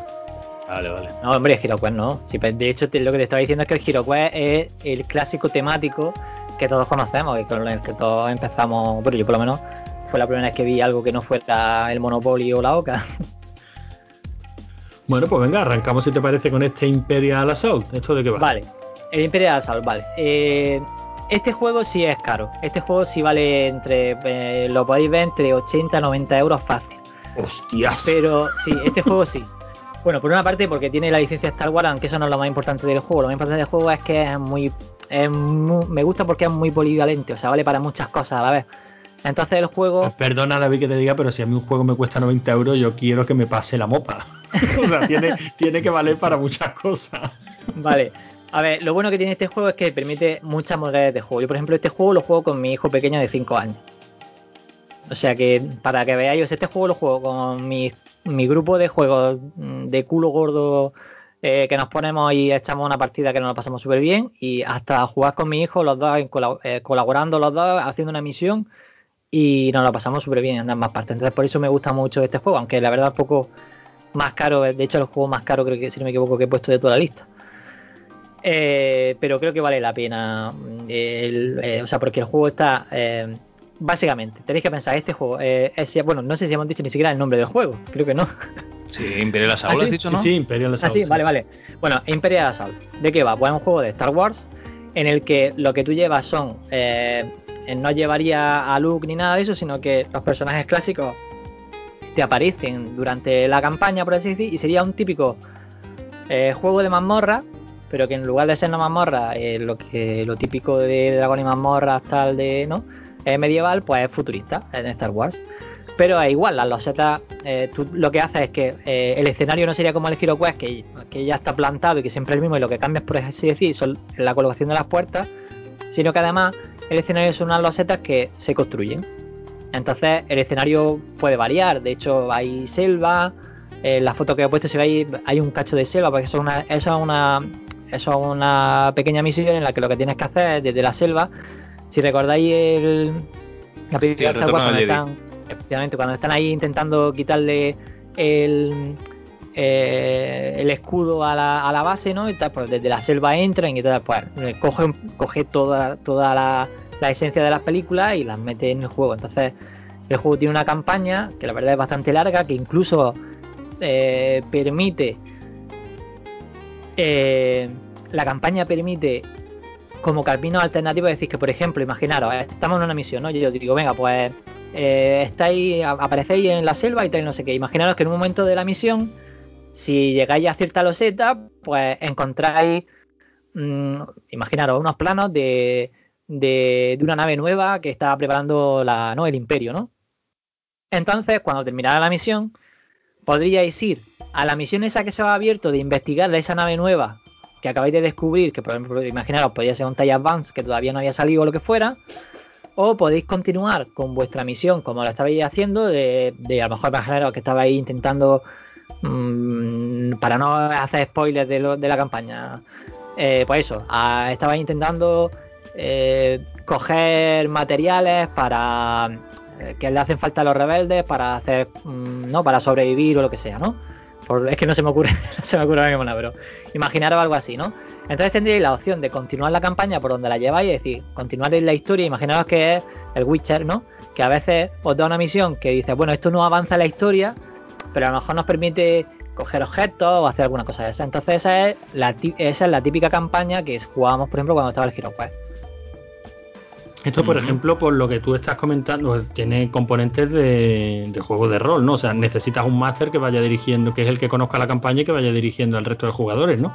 Vale, vale. No, hombre, el HeroQuest no. Sí, de hecho, te- lo que te estaba diciendo es que el HeroQuest es el clásico temático que todos conocemos y con el que todos empezamos. Bueno, yo por lo menos fue la primera vez que vi algo que no fuera el Monopoly o la Oca. *laughs* Bueno, pues venga, arrancamos si te parece con este Imperial Assault. ¿Esto de qué va? Vale, el Imperial Assault, vale. Eh, este juego sí es caro. Este juego sí vale entre. eh, lo podéis ver entre 80 y 90 euros fácil. Hostias. Pero sí, este juego sí. Bueno, por una parte porque tiene la licencia Star Wars, aunque eso no es lo más importante del juego. Lo más importante del juego es que es muy... es me gusta porque es muy polivalente, o sea, vale para muchas cosas a vez. Entonces el juego... Pues Perdona, David, que te diga, pero si a mí un juego me cuesta 90 euros, yo quiero que me pase la mopa. *laughs* *laughs* o sea, tiene, tiene que valer para muchas cosas. Vale. A ver, lo bueno que tiene este juego es que permite muchas modalidades de juego. Yo, por ejemplo, este juego lo juego con mi hijo pequeño de 5 años. O sea que, para que veáis, este juego lo juego con mi, mi grupo de juegos de culo gordo eh, que nos ponemos y echamos una partida que nos la pasamos súper bien. Y hasta jugar con mi hijo, los dos eh, colaborando, los dos haciendo una misión. Y nos la pasamos súper bien en ambas partes. Entonces, por eso me gusta mucho este juego, aunque la verdad, un poco más caro. De hecho, el juego más caro, creo que, si no me equivoco, que he puesto de toda la lista. Eh, pero creo que vale la pena. eh, o sea, porque el juego está. Básicamente, tenéis que pensar, este juego. eh, es- bueno, no sé si hemos dicho ni siquiera el nombre del juego. Creo que no. Sí, Imperial Assault, ¿Ah, sí? has dicho, Sí, ¿no? sí, Imperial Ah, Assault. sí, sí. vale, vale. Bueno, Imperial Assault. ¿De qué va? Pues es un juego de Star Wars en el que lo que tú llevas son. eh, no llevaría a Luke ni nada de eso, sino que los personajes clásicos te aparecen durante la campaña, por así decir, y sería un típico eh, juego de mazmorra, pero que en lugar de ser una mazmorra, eh, lo que lo típico de dragón y mazmorras tal de no eh, medieval, pues es futurista en Star Wars. Pero es igual, las losetas, eh, tú lo que haces es que eh, el escenario no sería como el Hero Quest, que, que ya está plantado y que siempre es el mismo, y lo que cambias, por así decir, son la colocación de las puertas, sino que además el escenario son unas losetas que se construyen. Entonces el escenario puede variar, de hecho hay selva, en la foto que he puesto si veis hay un cacho de selva, porque eso es una, eso es una, eso es una pequeña misión en la que lo que tienes que hacer es desde la selva Si recordáis el. La Sí, el cuando están, efectivamente, cuando están ahí intentando quitarle el. eh, el escudo a la, a la base, ¿no? Y tal, pues desde la selva entran y tal, pues eh, coge, coge toda, toda la, la esencia de las películas y las mete en el juego. Entonces, el juego tiene una campaña que la verdad es bastante larga, que incluso eh, permite. eh, la campaña permite como caminos alternativos decir que, por ejemplo, imaginaros, estamos en una misión, ¿no? Yo, yo digo, venga, pues eh, estáis, aparecéis en la selva y tal, no sé qué. Imaginaros que en un momento de la misión, si llegáis a cierta loseta, pues encontráis, mm, imaginaros, unos planos de, de, una nave nueva que está preparando la, ¿no? el imperio, ¿no? Entonces, cuando terminara la misión, podríais ir a la misión esa que se ha abierto de investigar de esa nave nueva que acabáis de descubrir, que por ejemplo, imaginaros, podría ser un TIE Advance que todavía no había salido o lo que fuera, o podéis continuar con vuestra misión como la estabais haciendo, de, de a lo mejor imaginaros que estabais intentando, mm, para no hacer spoilers de, la campaña, eh, pues eso, ah, estabais intentando eh, coger materiales para eh, que le hacen falta a los rebeldes para hacer, mm, ¿no? Para sobrevivir o lo que sea, ¿no? Es que no se me ocurre, *laughs* no se me ocurre mismo nada, pero imaginaros algo así, ¿no? Entonces tendríais la opción de continuar la campaña por donde la lleváis, es decir, continuar en la historia, imaginaros que es el Witcher, ¿no? Que a veces os da una misión que dice, bueno, esto no avanza la historia, pero a lo mejor nos permite coger objetos o hacer alguna cosa de esa. Entonces esa es la, esa es la típica campaña que jugábamos, por ejemplo, cuando estaba el Hero Quest. Esto, por ejemplo, por lo que tú estás comentando, tiene componentes de, de juego de rol, ¿no? O sea, necesitas un máster que vaya dirigiendo, que es el que conozca la campaña y que vaya dirigiendo al resto de jugadores, ¿no?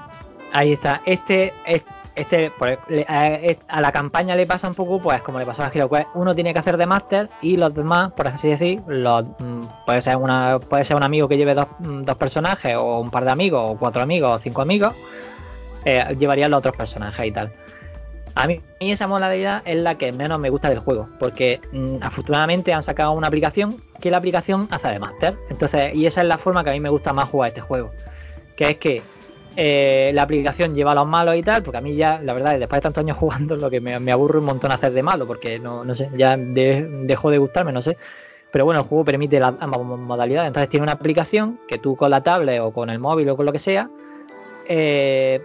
Ahí está. Este, es- este, le- a, la campaña le pasa un poco, pues como le pasó a Hero Quest, uno tiene que hacer de máster y los demás, por así decir, los, mm, puede ser una, puede ser un amigo que lleve dos, mm, dos personajes, o un par de amigos, o cuatro amigos, o cinco amigos, eh, llevarían los otros personajes y tal. A mí esa modalidad es la que menos me gusta del juego, porque mm, afortunadamente han sacado una aplicación que la aplicación hace de máster. Entonces, y esa es la forma que a mí me gusta más jugar este juego. Que es que eh, la aplicación lleva a los malos y tal, porque a mí ya, la verdad, después de tantos años *laughs* jugando, lo que me, me aburre un montón hacer de malo, porque no, no sé, ya de- dejó de gustarme, no sé. Pero bueno, el juego permite las ambas modalidades. Entonces tiene una aplicación que tú con la tablet o con el móvil o con lo que sea, eh,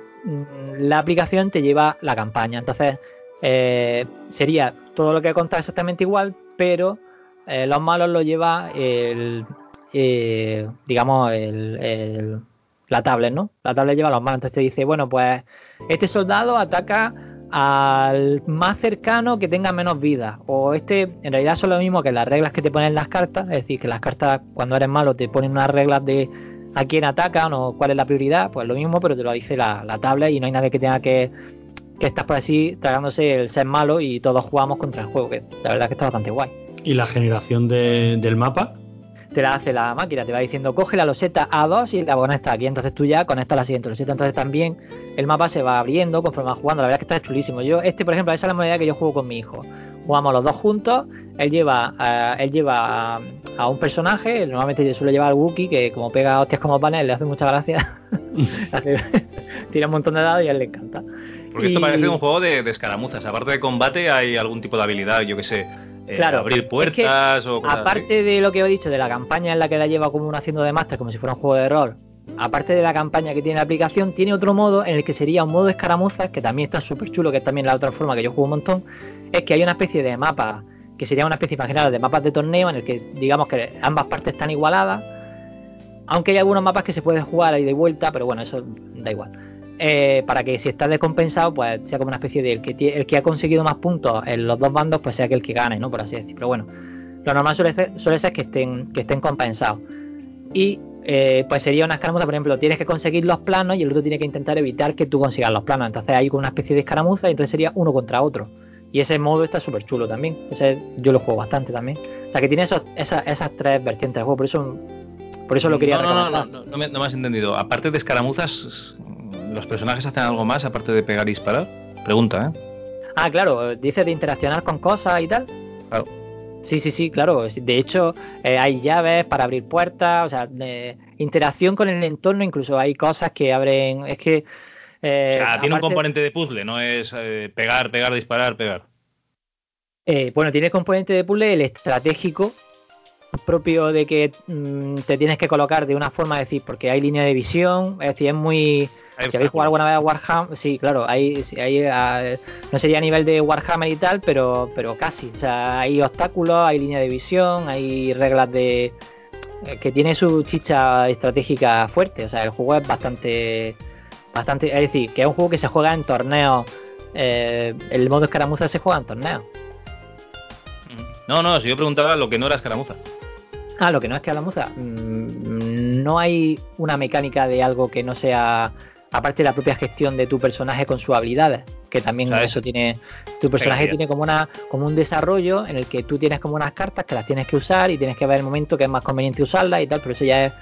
la aplicación te lleva la campaña. Entonces eh, sería todo lo que he exactamente igual, pero eh, los malos lo lleva el, eh, digamos, el, la tablet, ¿no? La tablet lleva los malos. Entonces te dice, bueno, pues este soldado ataca al más cercano que tenga menos vida. O este, en realidad son lo mismo que las reglas que te ponen las cartas. Es decir, que las cartas cuando eres malo te ponen unas reglas de a quién atacan o cuál es la prioridad. Pues lo mismo, pero te lo dice la, la tablet y no hay nadie que tenga que, que estar por así tragándose el ser malo y todos jugamos contra el juego. Que la verdad que está bastante guay. Y la generación de- del mapa, te la hace la máquina, te va diciendo coge la loseta A2 y la conecta aquí, entonces tú ya conectas la siguiente loseta, entonces también el mapa se va abriendo conforme vas jugando, la verdad es que está chulísimo. Yo, este por ejemplo, esa es la modalidad que yo juego con mi hijo. Jugamos los dos juntos, él lleva, a, él lleva a, un personaje, normalmente yo suelo llevar al Wookiee, que como pega hostias como panel, le hace mucha gracia. *laughs* Tira un montón de dados y a él le encanta. Porque esto parece un juego de, de escaramuzas. Aparte de combate, hay algún tipo de habilidad, yo que sé. eh, Claro, abrir es que puertas o cosas así. Aparte de lo que he dicho de la campaña en la que la lleva como un haciendo de máster, como si fuera un juego de rol, aparte de la campaña que tiene la aplicación, tiene otro modo en el que sería un modo de escaramuzas, que también está súper chulo, que es también la otra forma que yo juego un montón, es que hay una especie de mapa, que sería una especie, imaginaros, de mapas de torneo, en el que digamos que ambas partes están igualadas, aunque hay algunos mapas que se puede jugar ahí de vuelta, pero bueno, eso da igual. Eh, para que si está descompensado, pues sea como una especie de el que, el que ha conseguido más puntos en los dos bandos, pues sea que el que gane, ¿no? Por así decir. Pero bueno, lo normal suele ser, suele ser que estén, que estén compensados. Y eh, pues sería una escaramuza, por ejemplo, tienes que conseguir los planos y el otro tiene que intentar evitar que tú consigas los planos. Entonces hay como una especie de escaramuza y entonces sería uno contra otro. Y ese modo está súper chulo también. Ese yo lo juego bastante también. O sea que tiene esos, esas, esas tres vertientes del juego. Por eso, por eso lo quería no, no, no, recomendar. no, no, no me, no me has entendido. Aparte de escaramuzas, ¿los personajes hacen algo más aparte de pegar y disparar? Pregunta, ¿eh? Ah, claro, dice de interaccionar con cosas y tal. Claro. Sí, sí, sí, claro. De hecho, eh, hay llaves para abrir puertas, o sea, de interacción con el entorno, incluso hay cosas que abren. Es que. Eh, o sea, tiene un componente de puzzle, no es eh, pegar, pegar, disparar, pegar. Eh, bueno, tiene el componente de puzzle, el estratégico, propio de que mm, te tienes que colocar de una forma, es decir, porque hay línea de visión, es decir, es muy... Si habéis jugado alguna vez a Warhammer, sí, claro, hay, ah, no sería a nivel de Warhammer y tal, pero, pero casi. O sea, hay obstáculos, hay línea de visión, hay reglas de que tiene su chicha estratégica fuerte. O sea, el juego es bastante, bastante, es decir, que es un juego que se juega en torneos. eh, el modo escaramuza se juega en torneos. No, no, si yo preguntaba lo que no era escaramuza. Ah, lo que no es que a la muza. mm, no hay una mecánica de algo que no sea. Aparte de la propia gestión de tu personaje con sus habilidades. Que también ¿Sabes? eso tiene. Tu personaje tiene como una como un desarrollo en el que tú tienes como unas cartas que las tienes que usar y tienes que ver el momento que es más conveniente usarlas y tal, pero eso ya es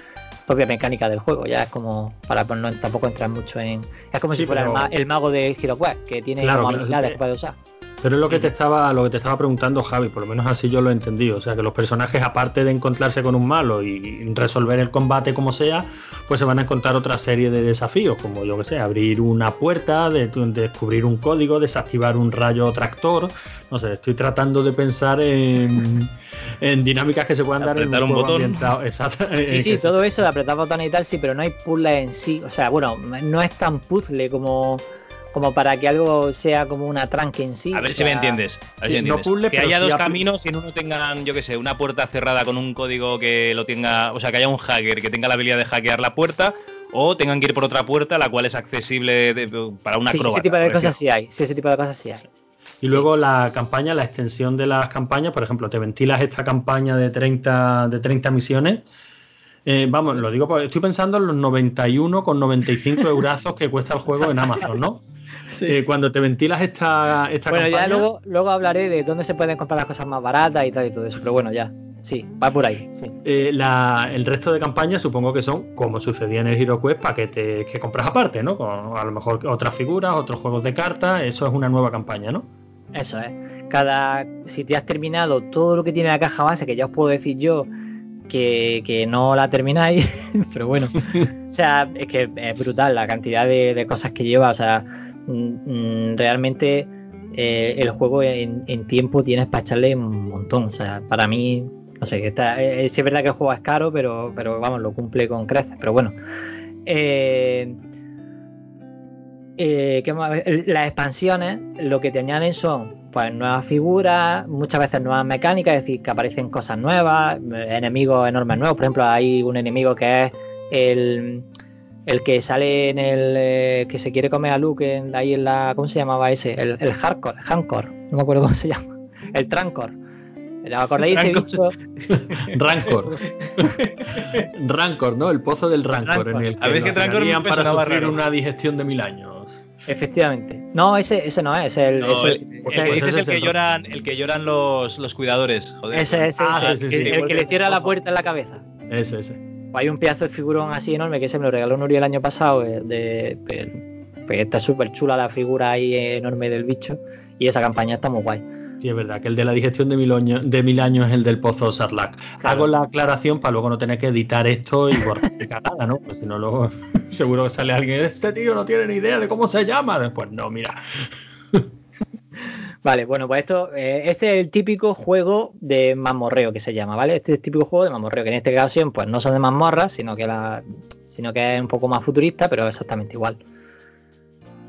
propia mecánica del juego, ya es como para pues, no, tampoco entrar mucho en. Es como Sí, si fuera el, ma- el mago de HeroQuest, que tiene Claro, como habilidades que puede usar. Pero es lo que te estaba, lo que te estaba preguntando Javi, por lo menos así yo lo he entendido. O sea que los personajes, aparte de encontrarse con un malo y resolver el combate como sea, pues se van a encontrar otra serie de desafíos, como yo que sé, abrir una puerta, de, de descubrir un código, desactivar un rayo tractor. No sé, estoy tratando de pensar en, *laughs* en dinámicas que se puedan dar en un juego botón. ambientado. *laughs* Exacto. Sí, sí, todo eso de apretar botones y tal, sí, pero no hay puzzle en sí. O sea, bueno, no es tan puzzle como, como para que algo sea como una tranque en sí. A ver si me entiendes. A ver sí, si me no entiendes. puzzle, que haya dos caminos y en uno tengan, yo qué sé, una puerta cerrada con un código que lo tenga. O sea, que haya un hacker que tenga la habilidad de hackear la puerta. O tengan que ir por otra puerta, la cual es accesible de- para una Sí, acróbata. ese tipo de cosas sí hay. Sí, ese tipo de cosas sí hay. Y luego la campaña, la extensión de las campañas, por ejemplo, te ventilas esta campaña de 30, de 30 misiones. Eh, vamos, lo digo porque estoy pensando en los 91 con 95 eurazos que cuesta el juego en Amazon, ¿no? *laughs* Eh, cuando te ventilas esta, esta Bueno, campaña. ya luego, luego hablaré de dónde se pueden comprar las cosas más baratas y tal y todo eso. Pero bueno, ya. Sí, va por ahí. Sí. eh, la- el resto de campañas supongo que son, como sucedía en el HeroQuest, paquetes que compras aparte, ¿no? Con a lo mejor otras figuras, otros juegos de cartas, eso es una nueva campaña, ¿no? Eso es. Cada. Si te has terminado todo lo que tiene la caja base, que ya os puedo decir yo que, que no la termináis, *laughs* pero bueno. *laughs* o sea, es que es brutal la cantidad de, de cosas que lleva. O sea, mm, mm, realmente eh, el juego en, en tiempo tienes para echarle un montón. O sea, para mí. No sé, está, eh, sí es verdad que el juego es caro, pero, pero vamos, lo cumple con creces. Pero bueno. Eh, eh, ¿qué más? Las expansiones lo que te añaden son pues nuevas figuras, muchas veces nuevas mecánicas, es decir, que aparecen cosas nuevas, enemigos enormes nuevos. Por ejemplo, hay un enemigo que es el, el que sale en el eh, que se quiere comer a Luke en- ahí en la. ¿Cómo se llamaba ese? El, el Hardcore, Hancor, no me acuerdo cómo se llama. *laughs* El Trancor. ¿Os acordáis de ese bicho? *laughs* Rancor. Rancor, ¿no? El pozo del Rancor, Rancor. en el que A ver, es que nos Rancor me tirarían para sufrir raro. una digestión de mil años. Efectivamente. No, ese, ese no es, el. No, ese- el, ese- el que ese es lloran, el que lloran los, los cuidadores. Joder. ese, ese, Ah, ese, sí, sí, sí. el, que le cierra la puerta en la cabeza. Ese, ese. Hay un pedazo de figurón así enorme que se me lo regaló Nuri el año pasado. eh, De, de- pues está súper chula la figura ahí enorme del bicho. Y esa campaña está muy guay. Sí, es verdad que el de la digestión de mil, años, de mil años es el del pozo Sarlacc. Claro. Hago la aclaración para luego no tener que editar esto y borrar nada, ¿no? Pues si no, luego *laughs* seguro que sale alguien. Este tío no tiene ni idea de cómo se llama. Después, no, mira. *laughs* Vale, bueno, pues esto, eh, este es el típico juego de mazmorreo que se llama, ¿vale? Este es el típico juego de mazmorreo, que en esta ocasión, pues no son de mazmorras, sino que la, sino que es un poco más futurista, pero exactamente igual.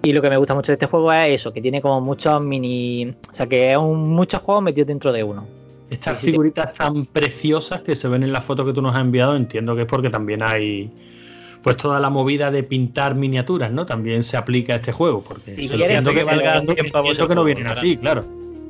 Y lo que me gusta mucho de este juego es eso, que tiene como muchos mini. O sea, que es un, muchos juegos metidos dentro de uno. Estas Sí, sí, figuritas tan preciosas que se ven en la foto que tú nos has enviado, entiendo que es porque también hay. Pues toda la movida de pintar miniaturas, ¿no? También se aplica a este juego. Porque quieres, entiendo que valga entiendo 100 pavos entiendo el que no vienen así, claro.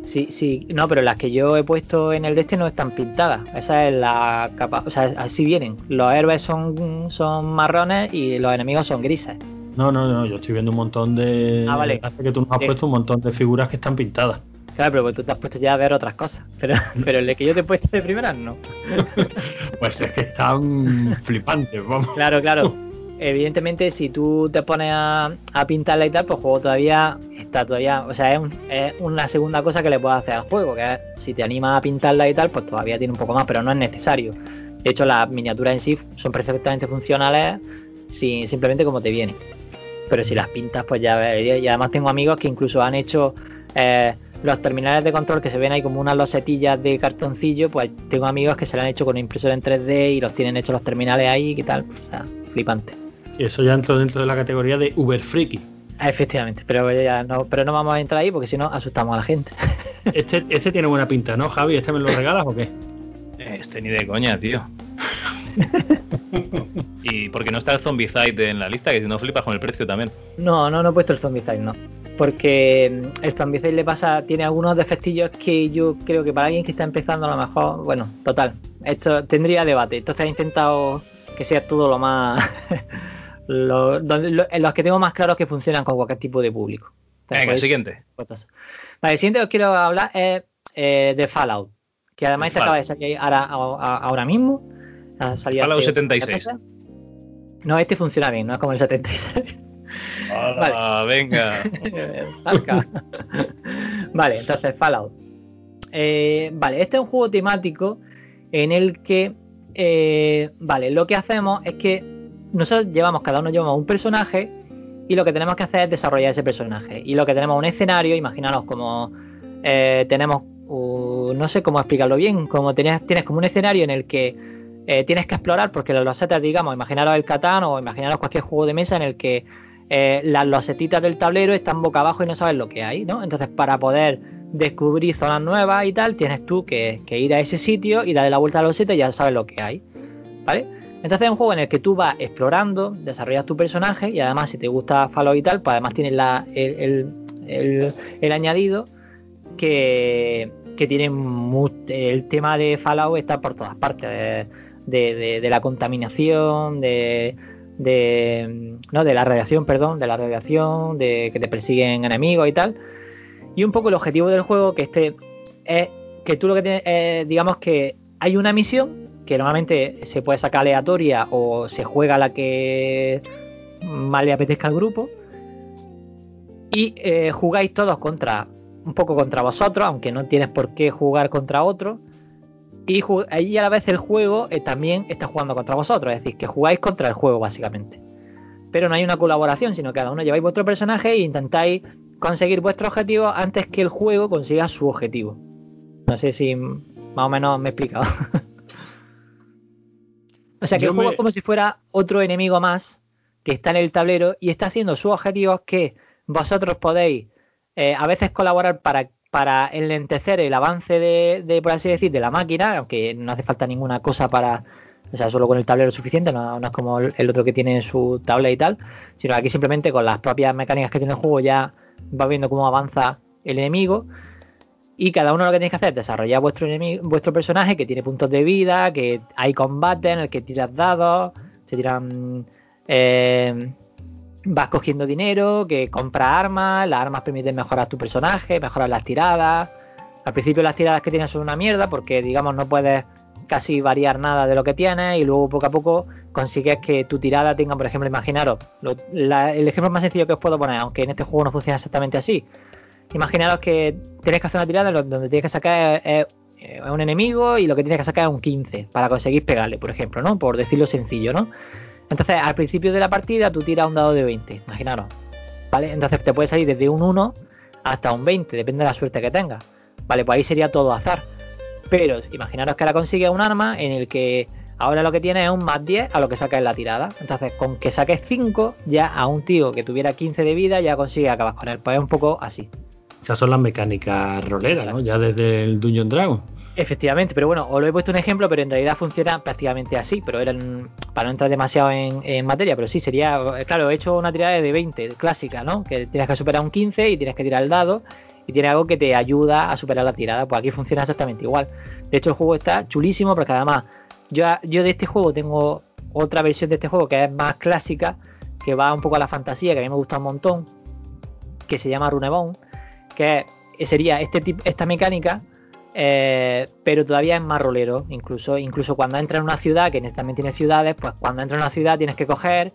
Sí, sí, no, pero las que yo he puesto en el de este no están pintadas. Esa es la capa. O sea, así vienen. Los héroes son, son marrones y los enemigos son grises. No, no, no, yo estoy viendo un montón de. Ah, vale. Hace que tú nos has Eh. puesto un montón de figuras que están pintadas. Claro, pero tú te has puesto ya a ver otras cosas. Pero, *laughs* pero el que yo te he puesto de primeras, no. *laughs* Pues es que están flipantes, vamos. Claro, claro. *laughs* Evidentemente, si tú te pones a, a pintarla y tal, pues el juego todavía está todavía. O sea, es, un- es una segunda cosa que le puedes hacer al juego, que es si te animas a pintarla y tal, pues todavía tiene un poco más, pero no es necesario. De hecho, las miniaturas en sí son perfectamente funcionales si- simplemente como te vienen. Pero si las pintas, pues ya ves. Y además tengo amigos que incluso han hecho eh, los terminales de control que se ven ahí como unas losetillas de cartoncillo, pues tengo amigos que se lo han hecho con impresora en 3D y los tienen hechos los terminales ahí, ¿qué tal? O sea, flipante. Sí, eso ya entra dentro de la categoría de Uber Freaky. Ah, Efectivamente, pero ya no, pero no vamos a entrar ahí porque si no asustamos a la gente. Este, este tiene buena pinta, ¿no, Javi? ¿Este me lo regalas o qué? Este ni de coña, tío. *laughs* y porque no está el Zombicide en la lista, que si no flipas con el precio también. No, no, no he puesto el Zombicide, no. Porque mm, el Zombicide le pasa, tiene algunos defectillos que yo creo que para alguien que está empezando a lo mejor, bueno, total, esto tendría debate. Entonces he intentado que sea todo lo más... *laughs* lo- los que tengo más claros que funcionan con cualquier tipo de público. Entonces, Venga, podéis- siguiente. Fotos. Vale, el siguiente que os quiero hablar es eh, de Fallout, que además De este acaba de salir ahora, ahora mismo. Fallout hace- 76. No, este funciona bien, no es como el 76. Hala, venga. *laughs* Vale, entonces Fallout. Eh, vale, este es un juego temático en el que, eh, vale, lo que hacemos es que nosotros llevamos, cada uno llevamos un personaje y lo que tenemos que hacer es desarrollar ese personaje. Y lo que tenemos es un escenario, imaginaros como eh, tenemos, uh, no sé cómo explicarlo bien, como tienes, tienes como un escenario en el que eh, tienes que explorar, porque los losetas, digamos, imaginaros el Catán o imaginaros cualquier juego de mesa en el que eh, las losetitas del tablero están boca abajo y no sabes lo que hay, ¿no? Entonces, para poder descubrir zonas nuevas y tal, tienes tú que, ir a ese sitio y darle la vuelta a la loseta y ya sabes lo que hay, ¿vale? Entonces es un juego en el que tú vas explorando, desarrollas tu personaje y además si te gusta Fallout y tal, pues además tienes el, añadido que, que tiene el tema de Fallout está por todas partes, de, de- la contaminación, de, de, no, de la radiación, perdón, de la radiación, de que te persiguen enemigos y tal. Y un poco el objetivo del juego que este es que tú lo que tienes, eh, digamos que hay una misión que normalmente se puede sacar aleatoria o se juega la que más le apetezca al grupo. Y eh, jugáis todos contra, un poco contra vosotros, aunque no tienes por qué jugar contra otro. Y ahí a la vez el juego eh, también está jugando contra vosotros, es decir, que jugáis contra el juego básicamente. Pero no hay una colaboración, sino que cada uno lleváis vuestro personaje e intentáis conseguir vuestro objetivo antes que el juego consiga su objetivo. No sé si más o menos me he explicado. *laughs* o sea que Yo el juego me- es como si fuera otro enemigo más que está en el tablero y está haciendo sus objetivos que vosotros podéis eh, a veces colaborar para, para enlentecer el avance de, de, por así decir, de la máquina, aunque no hace falta ninguna cosa para, o sea, solo con el tablero es suficiente, no, es como el el otro que tiene su tablet y tal, sino aquí simplemente con las propias mecánicas que tiene el juego ya va viendo cómo avanza el enemigo. Y cada uno lo que tenéis que hacer es desarrollar vuestro enemigo, vuestro personaje que tiene puntos de vida, que hay combate en el que tiras dados, se tiran. eh, vas cogiendo dinero, que compras armas, las armas permiten mejorar tu personaje, mejorar las tiradas. Al principio las tiradas que tienes son una mierda porque digamos no puedes casi variar nada de lo que tienes y luego poco a poco consigues que tu tirada tenga, por ejemplo, imaginaros, el ejemplo más sencillo que os puedo poner, aunque en este juego no funciona exactamente así. Imaginaros que tenéis que hacer una tirada donde tienes que sacar un enemigo y lo que tienes que sacar es un 15 para conseguir pegarle, por ejemplo, ¿no? Por decirlo sencillo, ¿no? Entonces, al principio de la partida tú tiras un dado de 20, imaginaros. ¿Vale? Entonces te puede salir desde un 1 hasta un 20, depende de la suerte que tengas. Vale, pues ahí sería todo azar. Pero imaginaros que ahora consigues un arma en el que ahora lo que tienes es un más 10 a lo que sacas en la tirada. Entonces, con que saques 5, ya a un tío que tuviera 15 de vida ya consigues acabar con él. Pues es un poco así. Esas son las mecánicas roleras, ¿no? Ya desde el Dungeon Dragon. Efectivamente, pero bueno, os lo he puesto un ejemplo, pero en realidad funciona prácticamente así, pero eran para no entrar demasiado en, materia, pero sí, sería, claro, he hecho una tirada de 20, clásica, ¿no? Que tienes que superar un 15 y tienes que tirar el dado y tiene algo que te ayuda a superar la tirada, pues aquí funciona exactamente igual. De hecho, el juego está chulísimo porque además yo, yo de este juego tengo otra versión de este juego que es más clásica, que va un poco a la fantasía, que a mí me gusta un montón, que se llama Runebone, que sería este tipo, esta mecánica eh, pero todavía es más rolero. Incluso, incluso cuando entras en una ciudad, que también tiene ciudades, pues cuando entras en una ciudad tienes que coger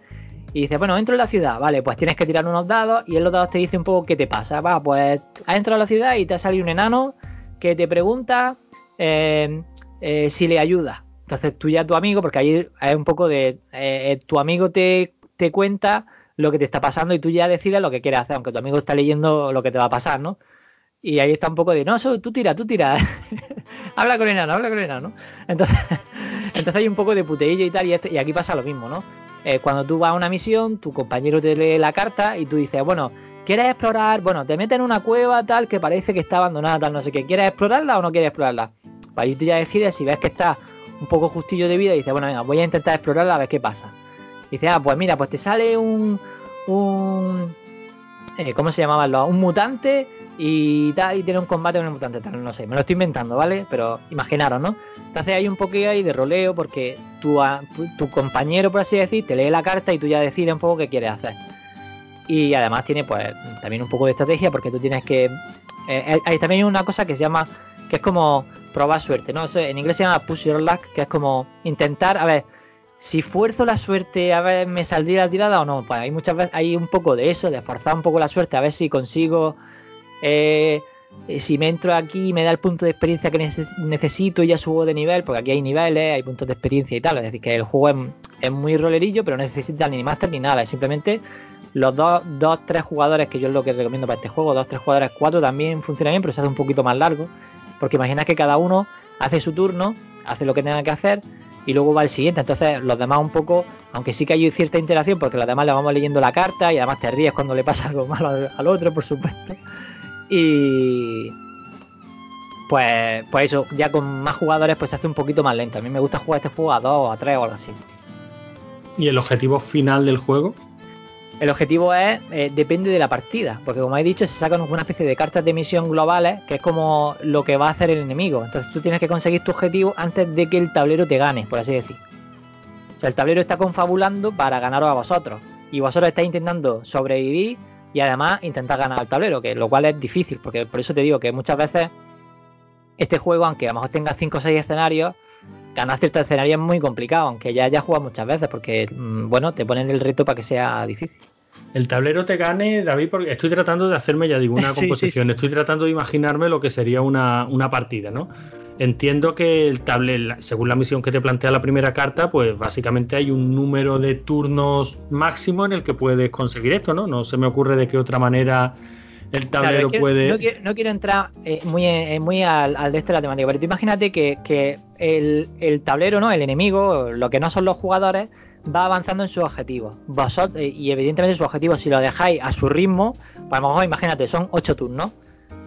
y dices, bueno, entro en la ciudad, vale, pues tienes que tirar unos dados y en los dados te dice un poco qué te pasa. Va, pues has entrado a la ciudad y te ha salido un enano que te pregunta eh, eh, si le ayuda. Entonces tú ya tu amigo, porque ahí es un poco de eh, tu amigo te, te cuenta lo que te está pasando y tú ya decides lo que quieres hacer, aunque tu amigo está leyendo lo que te va a pasar, ¿no? Y ahí está un poco de, no, eso, tú tira, tú tira. *laughs* habla con el enano, habla con el enano. Entonces, *laughs* entonces hay un poco de puteillo y tal, y, este- y aquí pasa lo mismo, ¿no? Eh, cuando tú vas a una misión, tu compañero te lee la carta y tú dices, bueno, ¿quieres explorar? Bueno, te metes en una cueva tal que parece que está abandonada, tal, no sé qué. ¿Quieres explorarla o no quieres explorarla? Pues ahí tú ya decides si ves que está un poco justillo de vida y dices, bueno, venga, voy a intentar explorarla a ver qué pasa. Y dices, ah, pues mira, pues te sale un. un eh, ¿Cómo se llamaban los? Un mutante y tal, y tiene un combate con el mutante, tal, no sé, me lo estoy inventando, ¿vale? Pero imaginaros, ¿no? Entonces hay un poco ahí de roleo porque tu, a- tu compañero, por así decir, te lee la carta y tú ya decides un poco qué quieres hacer. Y además tiene pues también un poco de estrategia porque tú tienes que... eh, hay- también una cosa que se llama, que es como probar suerte, ¿no? En inglés se llama push your luck, que es como intentar, a ver, si fuerzo la suerte, a ver, me saldría la tirada o no. Pues hay muchas veces, hay un poco de eso, de forzar un poco la suerte, a ver si consigo, eh, eh, si me entro aquí y me da el punto de experiencia que neces- necesito y ya subo de nivel, porque aquí hay niveles, hay puntos de experiencia y tal. Es decir, que el juego es, muy rolerillo, pero no necesita ni máster ni nada. Es simplemente los dos, dos, tres jugadores, que yo es lo que recomiendo para este juego, dos, tres jugadores, cuatro también funciona bien, pero se hace un poquito más largo. Porque imagina que cada uno hace su turno, hace lo que tenga que hacer y luego va el siguiente. Entonces, los demás un poco, aunque sí que hay cierta interacción, porque los demás le vamos leyendo la carta y además te ríes cuando le pasa *laughs* algo malo al, al otro, por supuesto. Y. Pues, pues eso, ya con más jugadores, pues se hace un poquito más lento. A mí me gusta jugar este juego a dos o a tres o algo así. ¿Y el objetivo final del juego? El objetivo es, eh, depende de la partida, porque como he dicho, se sacan una especie de cartas de misión globales, que es como lo que va a hacer el enemigo. Entonces tú tienes que conseguir tu objetivo antes de que el tablero te gane, por así decir. O sea, el tablero está confabulando para ganaros a vosotros. Y vosotros estáis intentando sobrevivir y además intentar ganar al tablero, que lo cual es difícil, porque por eso te digo que muchas veces este juego, aunque a lo mejor tenga 5 o 6 escenarios, ganar ciertos escenarios es muy complicado, aunque ya hayas jugado muchas veces, porque mm, bueno, te ponen el reto para que sea difícil. El tablero te gane, David, porque estoy tratando de hacerme, ya digo, una *laughs* Sí, composición. sí, Estoy tratando de imaginarme lo que sería una, una partida, ¿no? Entiendo que el tablero, según la misión que te plantea la primera carta, pues básicamente hay un número de turnos máximo en el que puedes conseguir esto, ¿no? No se me ocurre de qué otra manera el tablero puede. No quiero, no quiero entrar eh, muy, eh, muy al, al de este de la temática, pero tú imagínate que, que el, el tablero, ¿no? El enemigo, lo que no son los jugadores, va avanzando en sus objetivos. Vosotros, eh, y evidentemente sus objetivos, si lo dejáis a su ritmo, pues a lo mejor imagínate, son 8 turnos.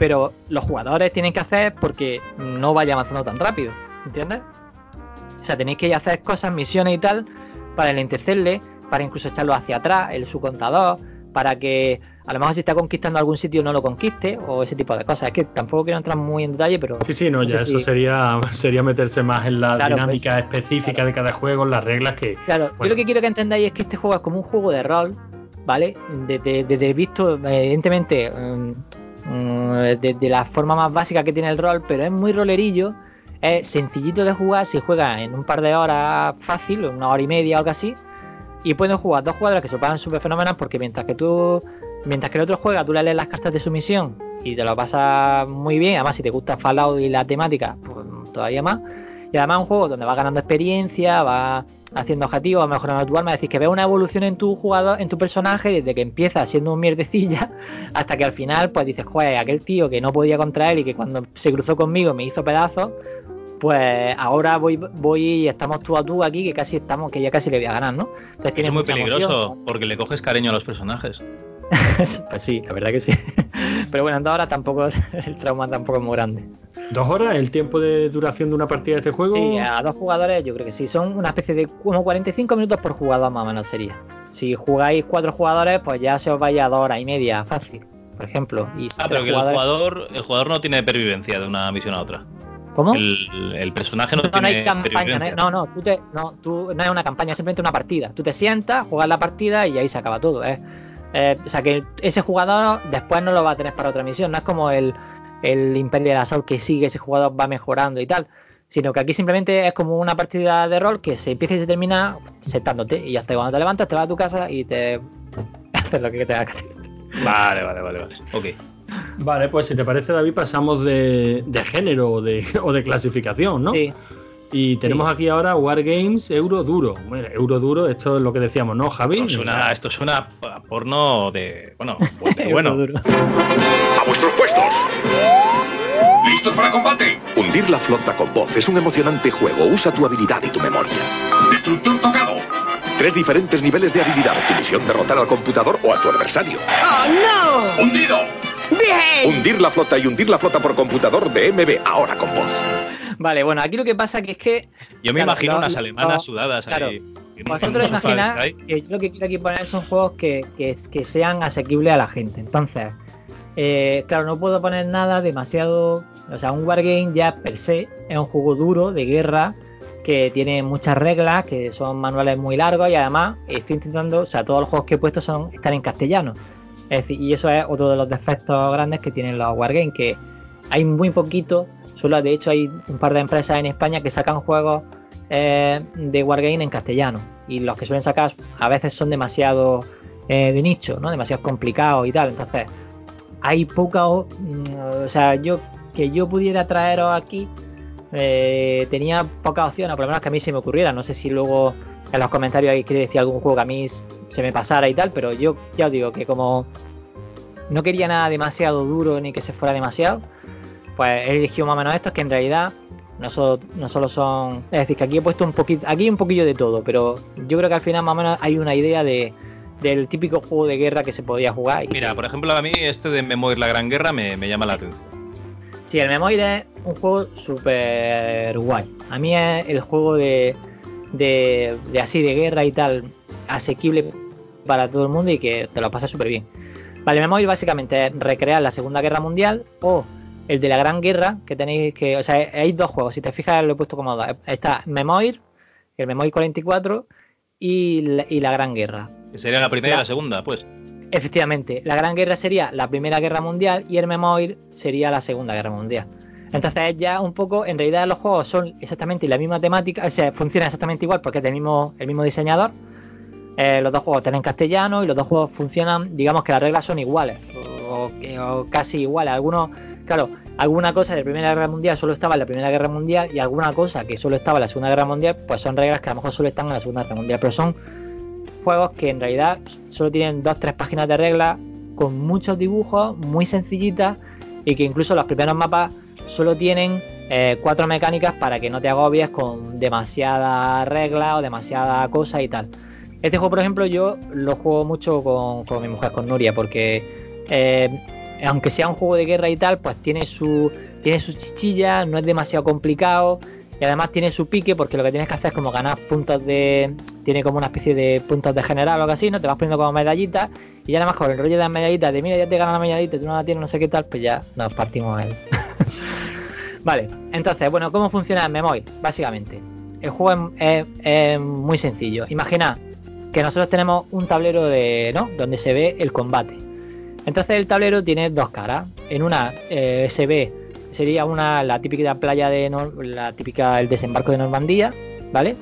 Pero los jugadores tienen que hacer porque no vaya avanzando tan rápido. ¿Entiendes? O sea, tenéis que hacer cosas, misiones y tal, para enlentecerle, para incluso echarlo hacia atrás, el su contador, para que a lo mejor si está conquistando algún sitio no lo conquiste, o ese tipo de cosas. Es que tampoco quiero entrar muy en detalle, pero. Sí, sí, no, ya eso si- sería, *laughs* sería meterse más en la Claro, dinámica específica de cada juego, en las reglas que. Claro, yo lo que quiero que entendáis es que este juego es como un juego de rol, ¿vale? Desde, desde visto, evidentemente, mm, de, de la forma más básica que tiene el rol, pero es muy rolerillo, es sencillito de jugar, se juega en un par de horas fácil, una hora y media o algo así, y pueden jugar dos jugadores que se pagan súper fenómenos porque mientras que tú, mientras que el otro juega, tú le lees las cartas de su misión y te lo pasas muy bien, además si te gusta Fallout y la temática, pues todavía más. Y además un juego donde vas ganando experiencia, vas haciendo objetivos, mejorando tu arma, es decir, que ves una evolución en tu jugador, en tu personaje, desde que empieza siendo un mierdecilla, *laughs* hasta que al final, pues dices, joder, aquel tío que no podía contra él y que cuando se cruzó conmigo me hizo pedazos, pues ahora voy, voy y estamos tú a tú aquí, que casi estamos, que ya casi le voy a ganar, ¿no? Entonces es muy peligroso emoción. porque le coges cariño a los personajes. *laughs* pues sí, la verdad que sí. *laughs* Pero bueno, en dos horas tampoco, *laughs* el trauma tampoco es muy grande. ¿Dos horas el tiempo de duración de una partida de este juego? Sí, a dos jugadores yo creo que sí. Son una especie de como 45 minutos por jugador más o menos sería. Si jugáis cuatro jugadores, pues ya se os vaya a dos horas y media, fácil. Por ejemplo. Y Ah, pero que el jugador, el jugador no tiene pervivencia de una misión a otra. ¿Cómo? El, el personaje no, No, no tiene hay campaña, no, hay- no, no, tú te, no, tú, no es una campaña, es simplemente una partida. Tú te sientas, juegas la partida y ahí se acaba todo. ¿eh? Eh, o sea que ese jugador después no lo va a tener para otra misión. No es como el, el Imperial Assault que sigue, ese jugador va mejorando y tal. Sino que aquí simplemente es como una partida de rol que se empieza y se termina sentándote. Y hasta cuando te levantas, te vas a tu casa y te *laughs* haces lo que tengas que hacer. Vale, vale, vale, vale. Ok. Vale, pues si te parece, David, pasamos de, de género o de, *laughs* o de clasificación, ¿no? Sí. Y tenemos aquí ahora Wargames Euro Duro. Bueno, Euro Duro, esto es lo que decíamos, ¿no, Javi? Esto suena, esto suena a porno de. Bueno, *laughs* de bueno. Duro. ¡A vuestros puestos! ¡Listos para combate! Hundir la flota con voz es un emocionante juego. Usa tu habilidad y tu memoria. ¡Destructor tocado! Tres diferentes niveles de habilidad. Tu misión derrotar al computador o a tu adversario. ¡Oh, no! ¡Hundido! ¡Bien! Hundir la flota y hundir la flota por computador de MB, ahora con voz. Vale, bueno, aquí lo que pasa que es que. Yo me claro, imagino lo- unas lo- alemanas sudadas claro. ahí. Vosotros Sky. que yo lo que quiero aquí poner son juegos que, que, que sean asequibles a la gente. Entonces, eh, claro, no puedo poner nada demasiado. O sea, un Wargame ya per se es un juego duro de guerra que tiene muchas reglas, que son manuales muy largos y además estoy intentando, o sea, todos los juegos que he puesto son están en castellano. Es decir, y eso es otro de los defectos grandes que tienen los Wargames, que hay muy poquito, solo de hecho hay un par de empresas en España que sacan juegos eh, de Wargame en castellano y los que suelen sacar a veces son demasiado eh, de nicho, ¿no? Demasiado complicados y tal. Entonces, hay poca, o mm, o sea, yo que yo pudiera traeros aquí eh, tenía pocas opciones, por lo menos que a mí se me ocurriera. No sé si luego en los comentarios hay que decir algún juego que a mí se me pasara y tal, pero yo ya os digo que como no quería nada demasiado duro ni que se fuera demasiado, pues he elegido más o menos estos que en realidad no solo, no solo son. Es decir, que aquí he puesto un poquito. Aquí un poquillo de todo, pero yo creo que al final más o menos hay una idea de, del típico juego de guerra que se podía jugar. Y Mira, por ejemplo, a mí este de Memoir la Gran Guerra me, me llama la atención. Sí, el Memoir es un juego súper guay. A mí es el juego de, de, de así de guerra y tal, asequible para todo el mundo y que te lo pasas súper bien. Vale, Memoir básicamente es recrear la Segunda Guerra Mundial o el de la Gran Guerra, que tenéis que. O sea, hay dos juegos, si te fijas lo he puesto como dos. Está Memoir, el Memoir 44 y la, y la Gran Guerra. Que sería la primera y La- la segunda, pues. Efectivamente, la Gran Guerra sería la Primera Guerra Mundial y el Memoir sería la Segunda Guerra Mundial. Entonces ya un poco, en realidad los juegos son exactamente la misma temática, o sea, funcionan exactamente igual porque es del mismo, el mismo diseñador. Eh, los dos juegos están en castellano y los dos juegos funcionan, digamos que las reglas son iguales, o, o casi iguales. Algunos, claro, alguna cosa de Primera Guerra Mundial solo estaba en la Primera Guerra Mundial y alguna cosa que solo estaba en la Segunda Guerra Mundial, pues son reglas que a lo mejor solo están en la Segunda Guerra Mundial, pero son juegos que en realidad solo tienen dos tres páginas de reglas con muchos dibujos, muy sencillitas y que incluso los primeros mapas solo tienen eh, cuatro mecánicas para que no te agobies con demasiada regla o demasiada cosa y tal. Este juego, por ejemplo, yo lo juego mucho con, con mi mujer, con Nuria, porque eh, aunque sea un juego de guerra y tal, pues tiene su tiene sus chichillas, no es demasiado complicado y además tiene su pique porque lo que tienes que hacer es como ganar puntos de tiene como una especie de puntos de general o algo así, no te vas poniendo como medallitas y ya nada más con el rollo de las medallitas de mira ya te gana la medallita, tú no la tienes, no sé qué tal, pues ya nos partimos él. *laughs* vale, entonces, bueno, ¿cómo funciona el Memoy? Básicamente, el juego es, es- muy sencillo. Imagina que nosotros tenemos un tablero de, ¿no? Donde se ve el combate. Entonces el tablero tiene dos caras. En una eh, se ve, sería una la típica playa de la típica el desembarco de Normandía, ¿vale?